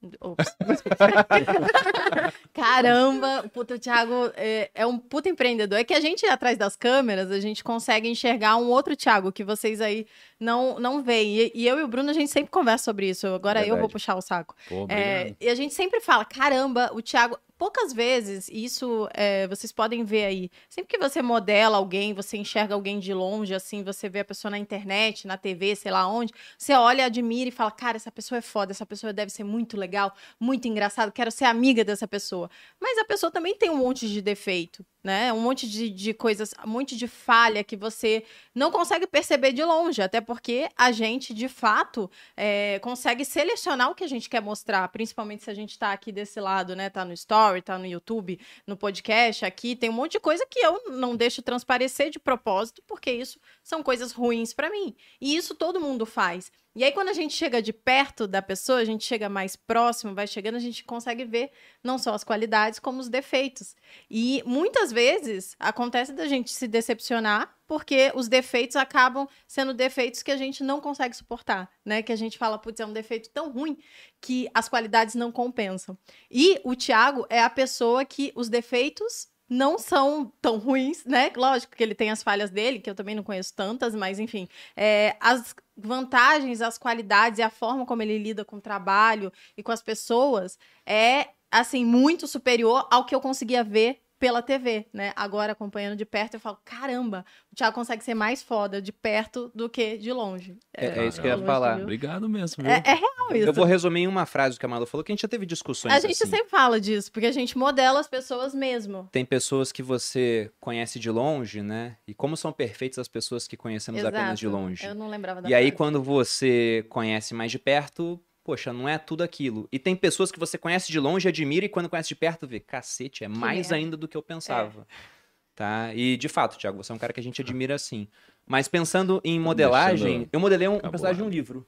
Caramba, o puta, o Thiago é, é, um puta empreendedor. É que a gente, atrás das câmeras, a gente consegue enxergar um outro Thiago que vocês aí não, não veem. E, e eu e o Bruno, a gente sempre conversa sobre isso. Agora Verdade. eu vou puxar o saco. Pô, é, e a gente sempre fala: caramba, o Thiago poucas vezes, isso é, vocês podem ver aí, sempre que você modela alguém, você enxerga alguém de longe, assim, você vê a pessoa na internet, na TV, sei lá onde, você olha, admira e fala, cara, essa pessoa é foda, essa pessoa deve ser muito legal, muito engraçado, quero ser amiga dessa pessoa. Mas a pessoa também tem um monte de defeito né? Um monte de, de coisas, um monte de falha que você não consegue perceber de longe, até porque a gente, de fato, é, consegue selecionar o que a gente quer mostrar, principalmente se a gente está aqui desse lado, né? Tá no Story, tá no YouTube, no podcast, aqui, tem um monte de coisa que eu não deixo transparecer de propósito, porque isso são coisas ruins para mim. E isso todo mundo faz. E aí, quando a gente chega de perto da pessoa, a gente chega mais próximo, vai chegando, a gente consegue ver não só as qualidades, como os defeitos. E muitas vezes acontece da gente se decepcionar, porque os defeitos acabam sendo defeitos que a gente não consegue suportar, né? Que a gente fala, putz, é um defeito tão ruim que as qualidades não compensam. E o Thiago é a pessoa que os defeitos não são tão ruins, né? Lógico que ele tem as falhas dele, que eu também não conheço tantas, mas enfim, é, as vantagens, as qualidades e a forma como ele lida com o trabalho e com as pessoas é assim muito superior ao que eu conseguia ver pela TV, né? Agora acompanhando de perto, eu falo, caramba, o Thiago consegue ser mais foda de perto do que de longe. É, é, isso que eu ia falar. Viu? Obrigado mesmo. É, é, real isso. Eu vou resumir em uma frase que a Malu falou, que a gente já teve discussões. A gente assim. sempre fala disso, porque a gente modela as pessoas mesmo. Tem pessoas que você conhece de longe, né? E como são perfeitas as pessoas que conhecemos Exato. apenas de longe. Eu não lembrava da E frase. aí, quando você conhece mais de perto, poxa, não é tudo aquilo. E tem pessoas que você conhece de longe, admira, e quando conhece de perto, vê, cacete, é mais ainda do que eu pensava. É. Tá? E, de fato, Thiago, você é um cara que a gente admira assim. Mas pensando em modelagem, eu modelei um, um personagem de um livro.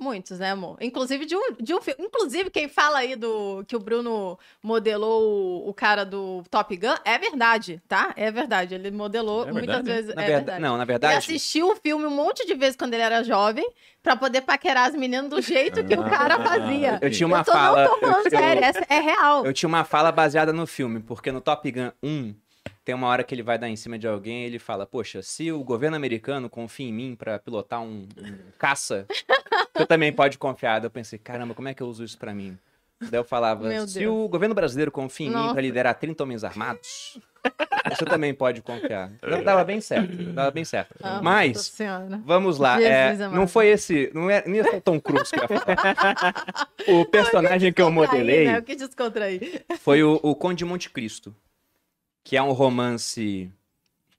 Muitos, né, amor? Inclusive de um, de um filme. Inclusive, quem fala aí do que o Bruno modelou o, o, cara do Top Gun, é verdade, tá? É verdade. Ele modelou é muitas vezes. Na é verdade. Não, na verdade. Ele assistiu o filme um monte de vezes quando ele era jovem pra poder paquerar as meninas do jeito que ah, o cara fazia. Eu tinha uma eu tô, fala. Não tô falando eu, sério, eu, é, é real. Eu tinha uma fala baseada no filme, porque no Top Gun 1 tem uma hora que ele vai dar em cima de alguém e ele fala: Poxa, se o governo americano confia em mim para pilotar um, um caça, você também pode confiar. Daí eu pensei: Caramba, como é que eu uso isso para mim? Daí eu falava: Se o governo brasileiro confia em Nossa. mim para liderar 30 homens armados, você também pode confiar. Dava bem certo, dava bem certo. Ah, Mas, vamos lá. É, não foi esse, não é nem o Tom Cruise que eu ia falar. O personagem que eu modelei. Né? Eu. Foi o, o Conde de Monte Cristo que é um romance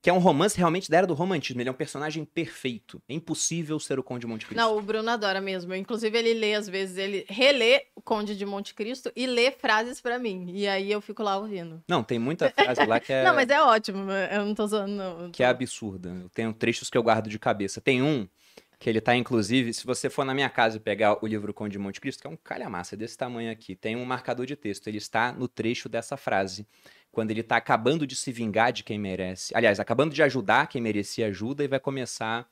que é um romance realmente da era do romantismo. Ele é um personagem perfeito. É impossível ser o Conde de Monte Cristo. Não, o Bruno adora mesmo. Inclusive, ele lê, às vezes, ele relê o Conde de Monte Cristo e lê frases para mim. E aí eu fico lá ouvindo. Não, tem muita frase lá que é. não, mas é ótimo. Eu não tô zoando, não. Que é absurda. Eu tenho trechos que eu guardo de cabeça. Tem um que ele tá, inclusive, se você for na minha casa e pegar o livro Conde de Monte Cristo, que é um calhamaça desse tamanho aqui, tem um marcador de texto. Ele está no trecho dessa frase quando ele está acabando de se vingar de quem merece. Aliás, acabando de ajudar quem merecia ajuda e vai começar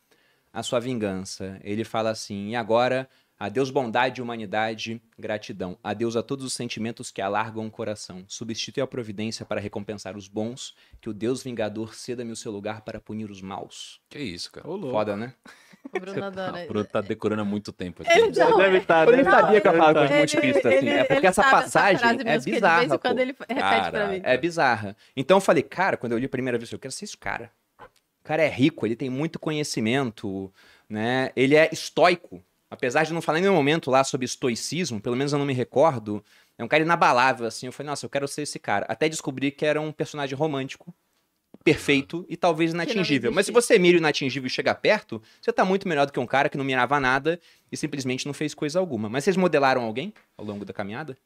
a sua vingança. Ele fala assim: e agora, adeus bondade, humanidade, gratidão. Adeus a todos os sentimentos que alargam o coração. Substitui a providência para recompensar os bons, que o Deus vingador ceda-me o seu lugar para punir os maus. Que isso, cara. Foda, né? O Bruno adora. O Bruno tá decorando há muito tempo aqui. Ele não, deve estar. Tá, eu nem sabia que eu falava com os Cristo assim. é porque essa passagem essa é bizarra. De vez em quando ele repete cara, pra mim. É bizarra. Então eu falei, cara, quando eu li a primeira vez, eu quero ser esse cara. O cara é rico, ele tem muito conhecimento, né? Ele é estoico. Apesar de não falar em nenhum momento lá sobre estoicismo, pelo menos eu não me recordo, é um cara inabalável, assim. Eu falei, nossa, eu quero ser esse cara. Até descobri que era um personagem romântico perfeito e talvez inatingível. Mas se você mira o inatingível e chega perto, você tá muito melhor do que um cara que não mirava nada e simplesmente não fez coisa alguma. Mas vocês modelaram alguém ao longo da caminhada?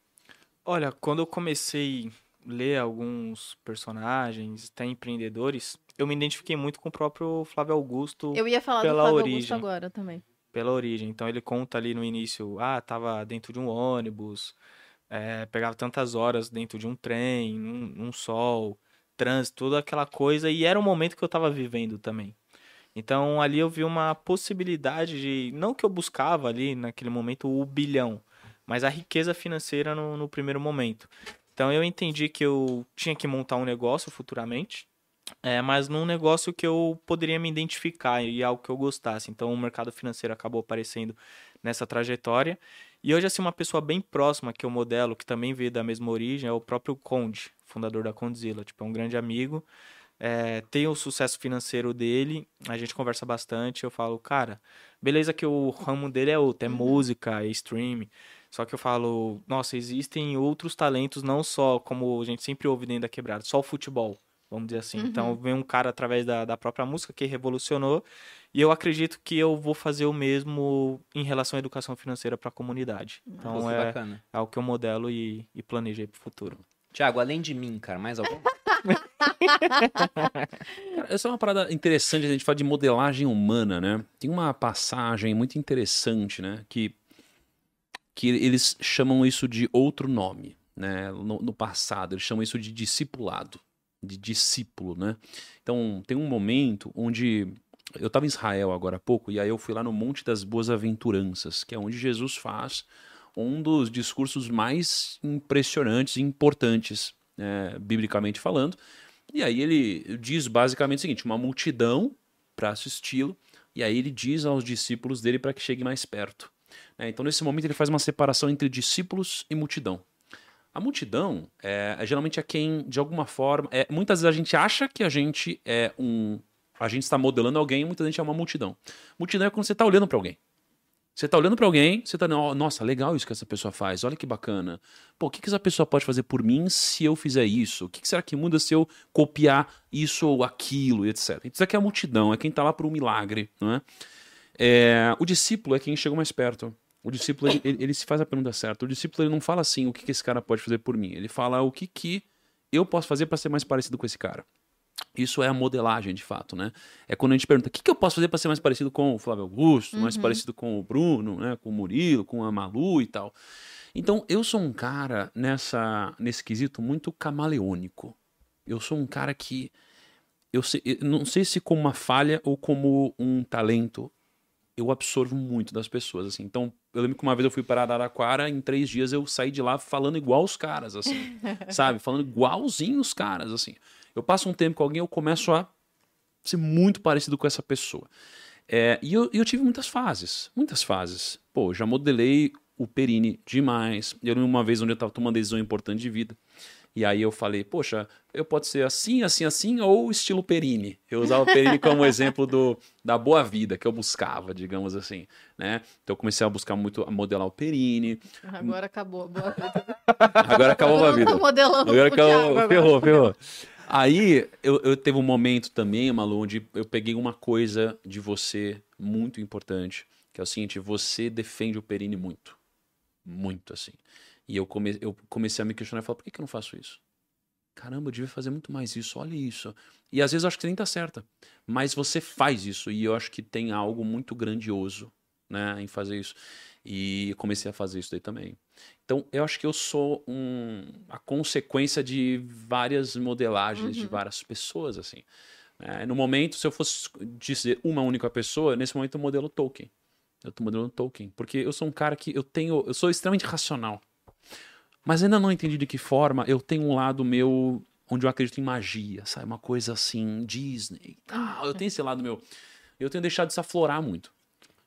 Olha, quando eu comecei a ler alguns personagens, até empreendedores, eu me identifiquei muito com o próprio Flávio Augusto. Eu ia falar pela do Flávio origem, Augusto agora também. Pela origem. Então ele conta ali no início, ah, tava dentro de um ônibus, é, pegava tantas horas dentro de um trem, num, num sol trânsito, toda aquela coisa, e era o momento que eu estava vivendo também. Então ali eu vi uma possibilidade de, não que eu buscava ali naquele momento o bilhão, mas a riqueza financeira no, no primeiro momento. Então eu entendi que eu tinha que montar um negócio futuramente, é, mas num negócio que eu poderia me identificar e algo que eu gostasse. Então o mercado financeiro acabou aparecendo nessa trajetória. E hoje, assim, uma pessoa bem próxima que eu modelo, que também veio da mesma origem, é o próprio Conde fundador da Condzilla. Tipo, é um grande amigo. É, tem o sucesso financeiro dele, a gente conversa bastante. Eu falo, cara, beleza que o ramo dele é outro, é uhum. música, é streaming. Só que eu falo, nossa, existem outros talentos, não só como a gente sempre ouve dentro da quebrada, só o futebol, vamos dizer assim. Então, uhum. Então, vem um cara através da, da própria música que revolucionou, e eu acredito que eu vou fazer o mesmo em relação à educação financeira para a comunidade. Então, é, é o que eu modelo e, e planejei para o futuro. Tiago, além de mim, cara, mais algum? cara, essa é uma parada interessante, a gente fala de modelagem humana, né? Tem uma passagem muito interessante, né? Que, que eles chamam isso de outro nome, né? No, no passado, eles chamam isso de discipulado, de discípulo, né? Então, tem um momento onde eu estava em Israel agora há pouco, e aí eu fui lá no Monte das Boas Aventuranças, que é onde Jesus faz um dos discursos mais impressionantes e importantes, é, biblicamente falando. E aí ele diz basicamente o seguinte: uma multidão para assisti-lo, e aí ele diz aos discípulos dele para que chegue mais perto. É, então, nesse momento, ele faz uma separação entre discípulos e multidão. A multidão é, é geralmente é quem, de alguma forma, é, muitas vezes a gente acha que a gente é um. A gente está modelando alguém muita gente é uma multidão. Multidão é quando você está olhando para alguém. Você tá olhando para alguém, você tá, nossa, legal isso que essa pessoa faz, olha que bacana. Pô, o que, que essa pessoa pode fazer por mim se eu fizer isso? O que, que será que muda se eu copiar isso ou aquilo, etc. Isso aqui é a multidão, é quem tá lá por um milagre, não é? é o discípulo é quem chega mais perto. O discípulo, ele, ele, ele, se faz a pergunta certa. O discípulo, ele não fala assim, o que, que esse cara pode fazer por mim. Ele fala o que, que eu posso fazer para ser mais parecido com esse cara. Isso é a modelagem, de fato, né? É quando a gente pergunta o que, que eu posso fazer para ser mais parecido com o Flávio Augusto, uhum. mais parecido com o Bruno, né? com o Murilo, com a Malu e tal. Então, eu sou um cara nessa, nesse quesito muito camaleônico. Eu sou um cara que. Eu, sei, eu não sei se como uma falha ou como um talento, eu absorvo muito das pessoas, assim. Então, eu lembro que uma vez eu fui para Araraquara, em três dias eu saí de lá falando igual os caras, assim. sabe? Falando igualzinho os caras, assim. Eu passo um tempo com alguém, eu começo a ser muito parecido com essa pessoa. É, e eu, eu tive muitas fases, muitas fases. Pô, já modelei o Perini demais. Eu lembro uma vez onde eu estava tomando uma decisão importante de vida. E aí eu falei, poxa, eu posso ser assim, assim, assim, ou estilo Perini. Eu usava o Perini como exemplo do, da boa vida que eu buscava, digamos assim, né? Então eu comecei a buscar muito, a modelar o Perini. Agora acabou a boa vida. Agora acabou a vida. Tô modelando agora acabou, ferrou, ferrou. Aí eu, eu teve um momento também, Malu, onde eu peguei uma coisa de você muito importante, que é o seguinte, você defende o Perini muito. Muito, assim. E eu, come, eu comecei a me questionar e falar, por que, que eu não faço isso? Caramba, eu devia fazer muito mais isso, olha isso. E às vezes eu acho que nem tá certa. Mas você faz isso, e eu acho que tem algo muito grandioso né, em fazer isso. E comecei a fazer isso daí também. Então, eu acho que eu sou um, a consequência de várias modelagens uhum. de várias pessoas, assim. É, no momento, se eu fosse dizer uma única pessoa, nesse momento eu modelo Tolkien. Eu tô modelando Tolkien. Porque eu sou um cara que eu tenho. Eu sou extremamente racional. Mas ainda não entendi de que forma eu tenho um lado meu onde eu acredito em magia, sabe? Uma coisa assim, Disney. Ah, eu tenho esse lado meu. Eu tenho deixado de se aflorar muito.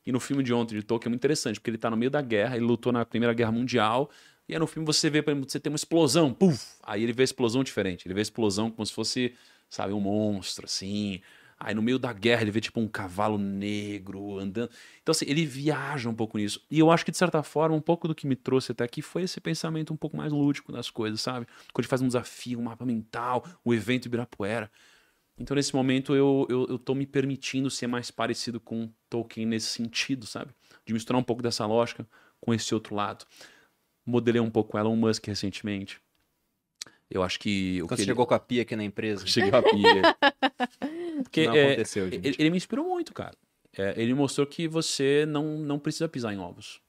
E no filme de ontem de Tolkien é muito interessante, porque ele tá no meio da guerra, ele lutou na Primeira Guerra Mundial, e aí no filme você vê, por exemplo, você tem uma explosão, puf! Aí ele vê a explosão diferente, ele vê a explosão como se fosse, sabe, um monstro, assim. Aí no meio da guerra ele vê tipo um cavalo negro andando. Então assim, ele viaja um pouco nisso. E eu acho que de certa forma um pouco do que me trouxe até aqui foi esse pensamento um pouco mais lúdico das coisas, sabe? Quando ele faz um desafio, um mapa mental, o evento Ibirapuera. Então nesse momento eu, eu, eu tô me permitindo ser mais parecido com Tolkien nesse sentido, sabe? De misturar um pouco dessa lógica com esse outro lado. Modelei um pouco Elon Musk recentemente. Eu acho que. Quando você ele... chegou com a pia aqui na empresa? Cheguei com a pia. Porque, não é, aconteceu, gente. Ele, ele, me inspirou muito, cara. É, ele mostrou que você não, não precisa pisar em ovos.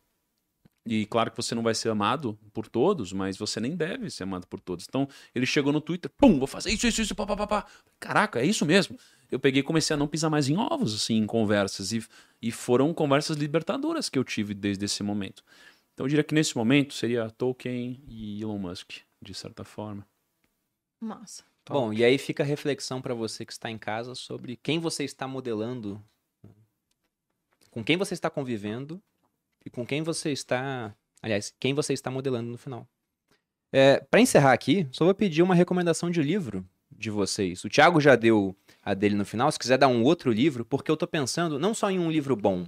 E claro que você não vai ser amado por todos, mas você nem deve ser amado por todos. Então, ele chegou no Twitter, pum, vou fazer isso, isso, isso, pá, pá, pá. Caraca, é isso mesmo. Eu peguei e comecei a não pisar mais em ovos, assim, em conversas. E, e foram conversas libertadoras que eu tive desde esse momento. Então, eu diria que nesse momento seria Tolkien e Elon Musk, de certa forma. Massa. Bom, e aí fica a reflexão para você que está em casa sobre quem você está modelando, com quem você está convivendo e com quem você está, aliás, quem você está modelando no final. É, para encerrar aqui, só vou pedir uma recomendação de livro de vocês. O Thiago já deu a dele no final, se quiser dar um outro livro, porque eu estou pensando não só em um livro bom,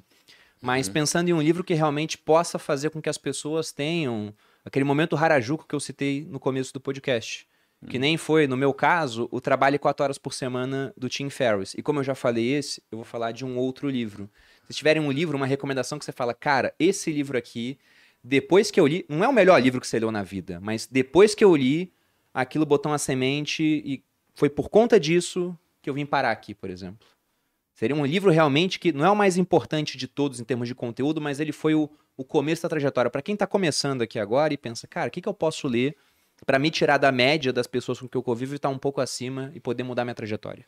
mas uhum. pensando em um livro que realmente possa fazer com que as pessoas tenham aquele momento harajuco que eu citei no começo do podcast. Que nem foi, no meu caso, o trabalho quatro horas por semana do Tim Ferriss. E como eu já falei esse, eu vou falar de um outro livro. Se tiverem um livro, uma recomendação que você fala, cara, esse livro aqui, depois que eu li, não é o melhor livro que você leu na vida, mas depois que eu li, aquilo botou uma semente e foi por conta disso que eu vim parar aqui, por exemplo. Seria um livro realmente que não é o mais importante de todos em termos de conteúdo, mas ele foi o, o começo da trajetória. Para quem está começando aqui agora e pensa, cara, o que, que eu posso ler para me tirar da média das pessoas com que eu convivo e estar tá um pouco acima e poder mudar minha trajetória?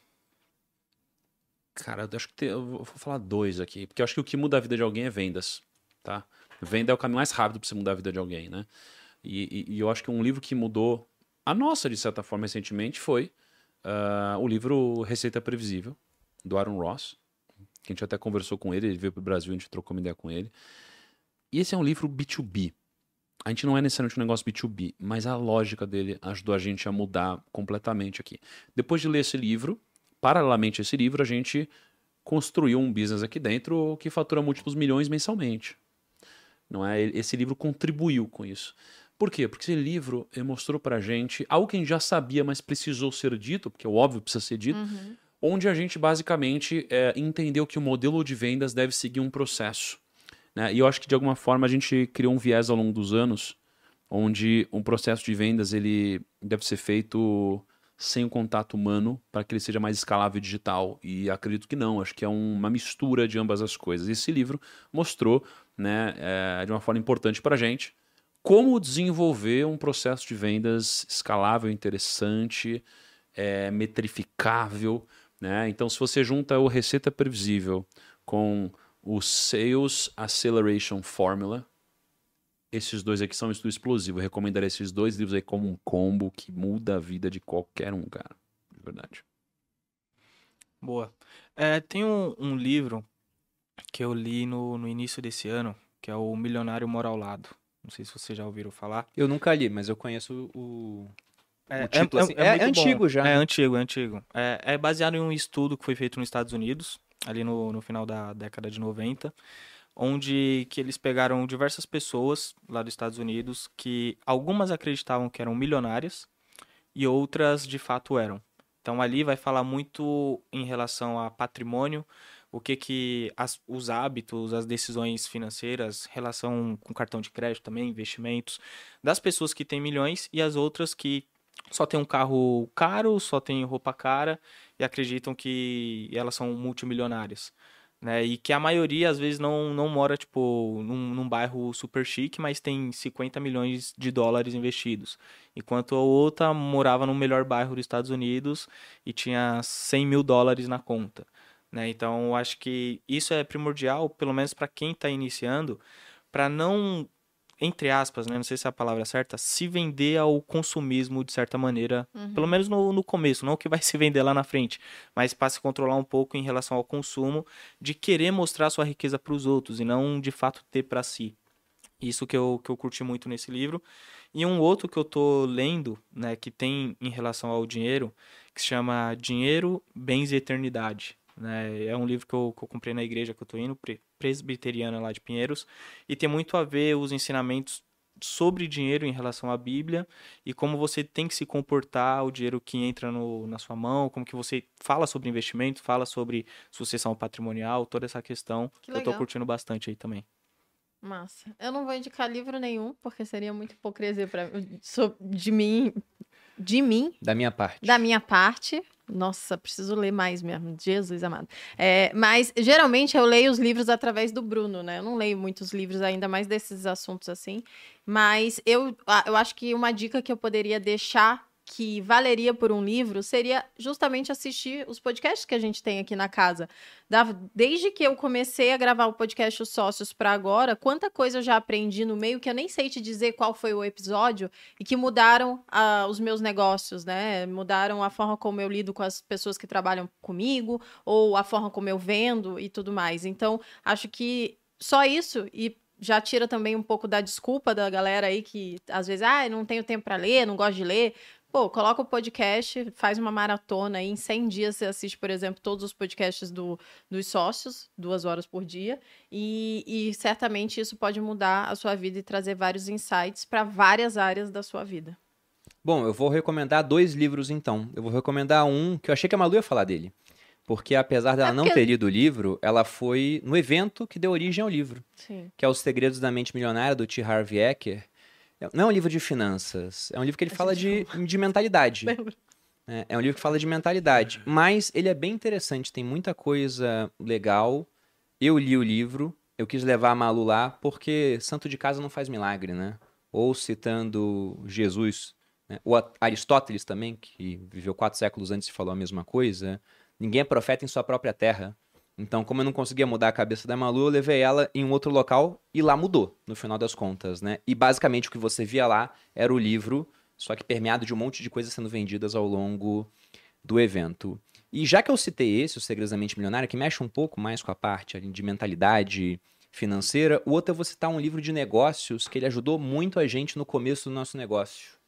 Cara, eu acho que tem, eu vou falar dois aqui, porque eu acho que o que muda a vida de alguém é vendas, tá? Venda é o caminho mais rápido para você mudar a vida de alguém, né? E, e, e, eu acho que um livro que mudou a nossa, de certa forma, recentemente foi uh, o livro Receita Previsível, do Aaron Ross, que a gente até conversou com ele, ele veio para o Brasil, a gente trocou uma ideia com ele. E esse é um livro B2B a gente não é necessariamente um negócio B2B, mas a lógica dele ajudou a gente a mudar completamente aqui. Depois de ler esse livro, paralelamente a esse livro, a gente construiu um business aqui dentro que fatura múltiplos milhões mensalmente. Não é? Esse livro contribuiu com isso. Por quê? Porque esse livro mostrou pra gente algo que a gente já sabia, mas precisou ser dito, porque é óbvio precisa ser dito, uhum. Onde a gente basicamente é, entendeu que o modelo de vendas deve seguir um processo Né? E eu acho que de alguma forma a gente criou um viés ao longo dos anos, onde um processo de vendas ele deve ser feito sem o contato humano para que ele seja mais escalável e digital. E acredito que não, acho que é uma mistura de ambas as coisas. Esse livro mostrou, né, é, de uma forma importante para a gente, como desenvolver um processo de vendas escalável, interessante, é, metrificável. Né? Então, se você junta o Receita Previsível com o Sales Acceleration Formula, esses dois aqui são um estudo explosivo. Eu recomendaria esses dois livros aí como um combo que muda a vida de qualquer um, cara. De verdade. Boa. É, tem um, um, livro que eu li no, no início desse ano, que é o Milionário Mora ao Lado. Não sei se vocês já ouviram falar. Eu nunca li, mas eu conheço o, é, o título. É, assim. é, é antigo bom. já. É antigo, é antigo. É, é baseado em um estudo que foi feito nos Estados Unidos, ali no, no final da década de 90 onde que eles pegaram diversas pessoas lá dos Estados Unidos que algumas acreditavam que eram milionárias e outras de fato eram. Então ali vai falar muito em relação a patrimônio, o que que as, os hábitos, as decisões financeiras, relação com cartão de crédito também, investimentos, das pessoas que têm milhões e as outras que só tem um carro caro, só tem roupa cara e acreditam que elas são multimilionárias né? E que a maioria, às vezes, não, não mora, tipo, num, num, bairro super chique, mas tem 50 milhões de dólares investidos. Enquanto a outra morava no melhor bairro dos Estados Unidos e tinha 100 mil dólares na conta, né? Então, acho que isso é primordial, pelo menos para quem está iniciando, para não entre aspas, né, não sei se é a palavra certa, se vender ao consumismo de certa maneira, uhum. pelo menos no, no começo, não que vai se vender lá na frente, mas para se controlar um pouco em relação ao consumo, de querer mostrar sua riqueza para os outros e não de fato ter para si. Isso que eu, que eu curti muito nesse livro. E um outro que eu tô lendo, né, que tem em relação ao dinheiro, que se chama Dinheiro, Bens e Eternidade. Né? É um livro que eu, que eu comprei na igreja que eu tô indo, presbiteriana lá de Pinheiros, e tem muito a ver os ensinamentos sobre dinheiro em relação à Bíblia e como você tem que se comportar o dinheiro que entra no, na sua mão, como que você fala sobre investimento, fala sobre sucessão patrimonial, toda essa questão. Que eu tô curtindo bastante aí também. Massa. Eu não vou indicar livro nenhum, porque seria muito hipocrisia para de mim, de mim. Da minha parte. Da minha parte. Nossa, preciso ler mais mesmo. Jesus amado. É, mas geralmente eu leio os livros através do Bruno, né? Eu não leio muitos livros ainda mais desses assuntos assim. Mas eu, eu acho que uma dica que eu poderia deixar que valeria por um livro seria justamente assistir os podcasts que a gente tem aqui na casa. Desde que eu comecei a gravar o podcast Os Sócios para agora, quanta coisa eu já aprendi no meio que eu nem sei te dizer qual foi o episódio e que mudaram uh, os meus negócios, né? Mudaram a forma como eu lido com as pessoas que trabalham comigo ou a forma como eu vendo e tudo mais. Então, acho que só isso e já tira também um pouco da desculpa da galera aí que às vezes, ah, não tenho tempo para ler, não gosto de ler. Pô, coloca o podcast, faz uma maratona aí. Em 100 dias você assiste, por exemplo, todos os podcasts do, dos sócios, duas horas por dia. E, e certamente isso pode mudar a sua vida e trazer vários insights para várias áreas da sua vida. Bom, eu vou recomendar dois livros então. Eu vou recomendar um que eu achei que a Malu ia falar dele. Porque apesar dela é porque... não ter lido o livro, ela foi no evento que deu origem ao livro. Sim. Que é Os Segredos da Mente Milionária, do T. Harv Eker. Não é um livro de finanças, é um livro que ele fala de, de mentalidade. É, é um livro que fala de mentalidade. Mas ele é bem interessante, tem muita coisa legal. Eu li o livro, eu quis levar a Malu lá, porque santo de casa não faz milagre, né? Ou citando Jesus, né? ou Aristóteles também, que viveu quatro séculos antes e falou a mesma coisa. Ninguém é profeta em sua própria terra. Então, como eu não conseguia mudar a cabeça da Malu, eu levei ela em um outro local e lá mudou, no final das contas, né? E basicamente o que você via lá era o livro, só que permeado de um monte de coisas sendo vendidas ao longo do evento. E já que eu citei esse, o Segredos da Mente Milionária, que mexe um pouco mais com a parte de mentalidade financeira, o outro eu vou citar um livro de negócios que ele ajudou muito a gente no começo do nosso negócio.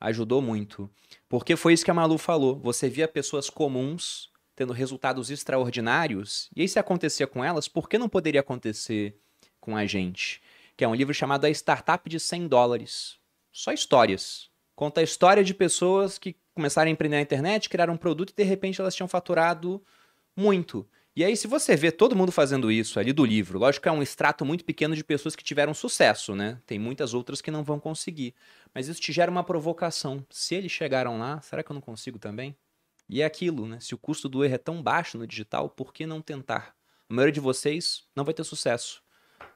Ajudou muito. Porque foi isso que a Malu falou. Você via pessoas comuns tendo resultados extraordinários. E aí, se acontecia com elas, por que não poderia acontecer com a gente? Que é um livro chamado A Startup de 100 dólares. Só histórias. Conta a história de pessoas que começaram a empreender na internet, criaram um produto e de repente elas tinham faturado muito. E aí, se você vê todo mundo fazendo isso ali do livro, lógico que é um extrato muito pequeno de pessoas que tiveram sucesso, né? Tem muitas outras que não vão conseguir. Mas isso te gera uma provocação. Se eles chegaram lá, será que eu não consigo também? E é aquilo, né? Se o custo do erro é tão baixo no digital, por que não tentar? A maioria de vocês não vai ter sucesso.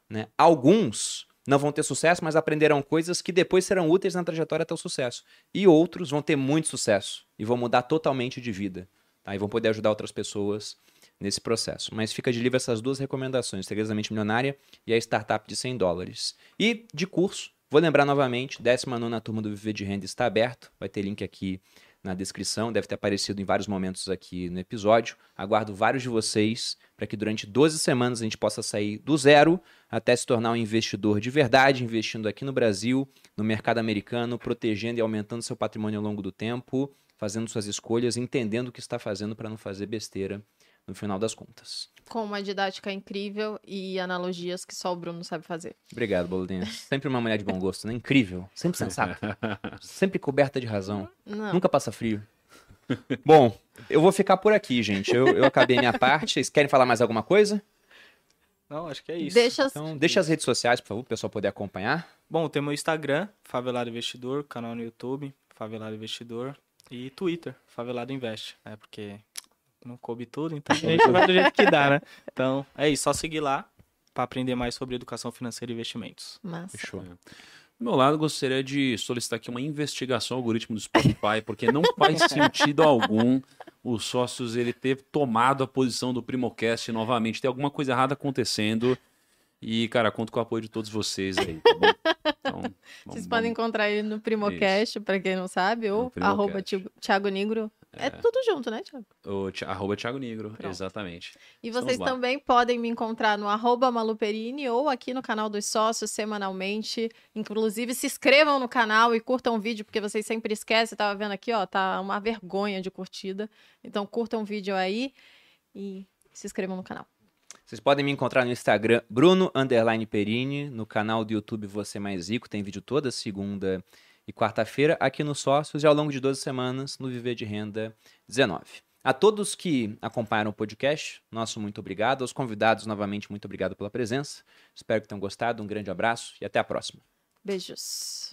Né? Alguns não vão ter sucesso, mas aprenderão coisas que depois serão úteis na trajetória até o sucesso. E outros vão ter muito sucesso e vão mudar totalmente de vida. Tá? E vão poder ajudar outras pessoas nesse processo. Mas fica de livre essas duas recomendações, Segredos Milionária e a startup de 100 dólares. E de curso, vou lembrar novamente, 19 turma do Viver de Renda está aberto, vai ter link aqui na descrição, deve ter aparecido em vários momentos aqui no episódio. Aguardo vários de vocês para que durante 12 semanas a gente possa sair do zero até se tornar um investidor de verdade, investindo aqui no Brasil, no mercado americano, protegendo e aumentando seu patrimônio ao longo do tempo, fazendo suas escolhas, entendendo o que está fazendo para não fazer besteira no final das contas. Com uma didática incrível e analogias que só o Bruno sabe fazer. Obrigado, Boludinha. Sempre uma mulher de bom gosto, né? Incrível. Sempre sensata. Sempre coberta de razão. Não. Nunca passa frio. Bom, eu vou ficar por aqui, gente. Eu, eu acabei minha parte. Vocês querem falar mais alguma coisa? Não, acho que é isso. Deixa as... Então, deixa as redes sociais, por favor, para o pessoal poder acompanhar. Bom, tem meu Instagram, Favelado Investidor, canal no YouTube, Favelado Investidor, e Twitter, Favelado Investe, né? Porque não coube tudo, então a gente vai do jeito que dá, né? Então, é isso, só seguir lá para aprender mais sobre educação financeira e investimentos. Massa. Fechou. Do meu lado, gostaria de solicitar aqui uma investigação ao algoritmo do Spotify, porque não faz sentido algum os sócios ele ter tomado a posição do Primocast novamente. Tem alguma coisa errada acontecendo. E, cara, conto com o apoio de todos vocês aí, tá bom? Então, vamos- Vocês vamos- podem encontrar ele no Primocast, para quem não sabe, ou arroba Thiago Negro. É. tudo junto, né, Thiago? O arroba Thiago Negro, Pronto. exatamente. E vocês também podem me encontrar no arroba Maluperini ou aqui no canal dos sócios semanalmente. Inclusive, se inscrevam no canal e curtam o vídeo, porque vocês sempre esquecem. Eu tava vendo aqui, ó, tá uma vergonha de curtida. Então, curtam o vídeo aí e se inscrevam no canal. Vocês podem me encontrar no Instagram, Bruno Underline Perini, no canal do YouTube Você Mais Rico, tem vídeo toda segunda e quarta-feira, aqui no Sócios e ao longo de 12 semanas no Viver de Renda 19. A todos que acompanharam o podcast, nosso muito obrigado. Aos convidados, novamente, muito obrigado pela presença. Espero que tenham gostado. Um grande abraço e até a próxima. Beijos.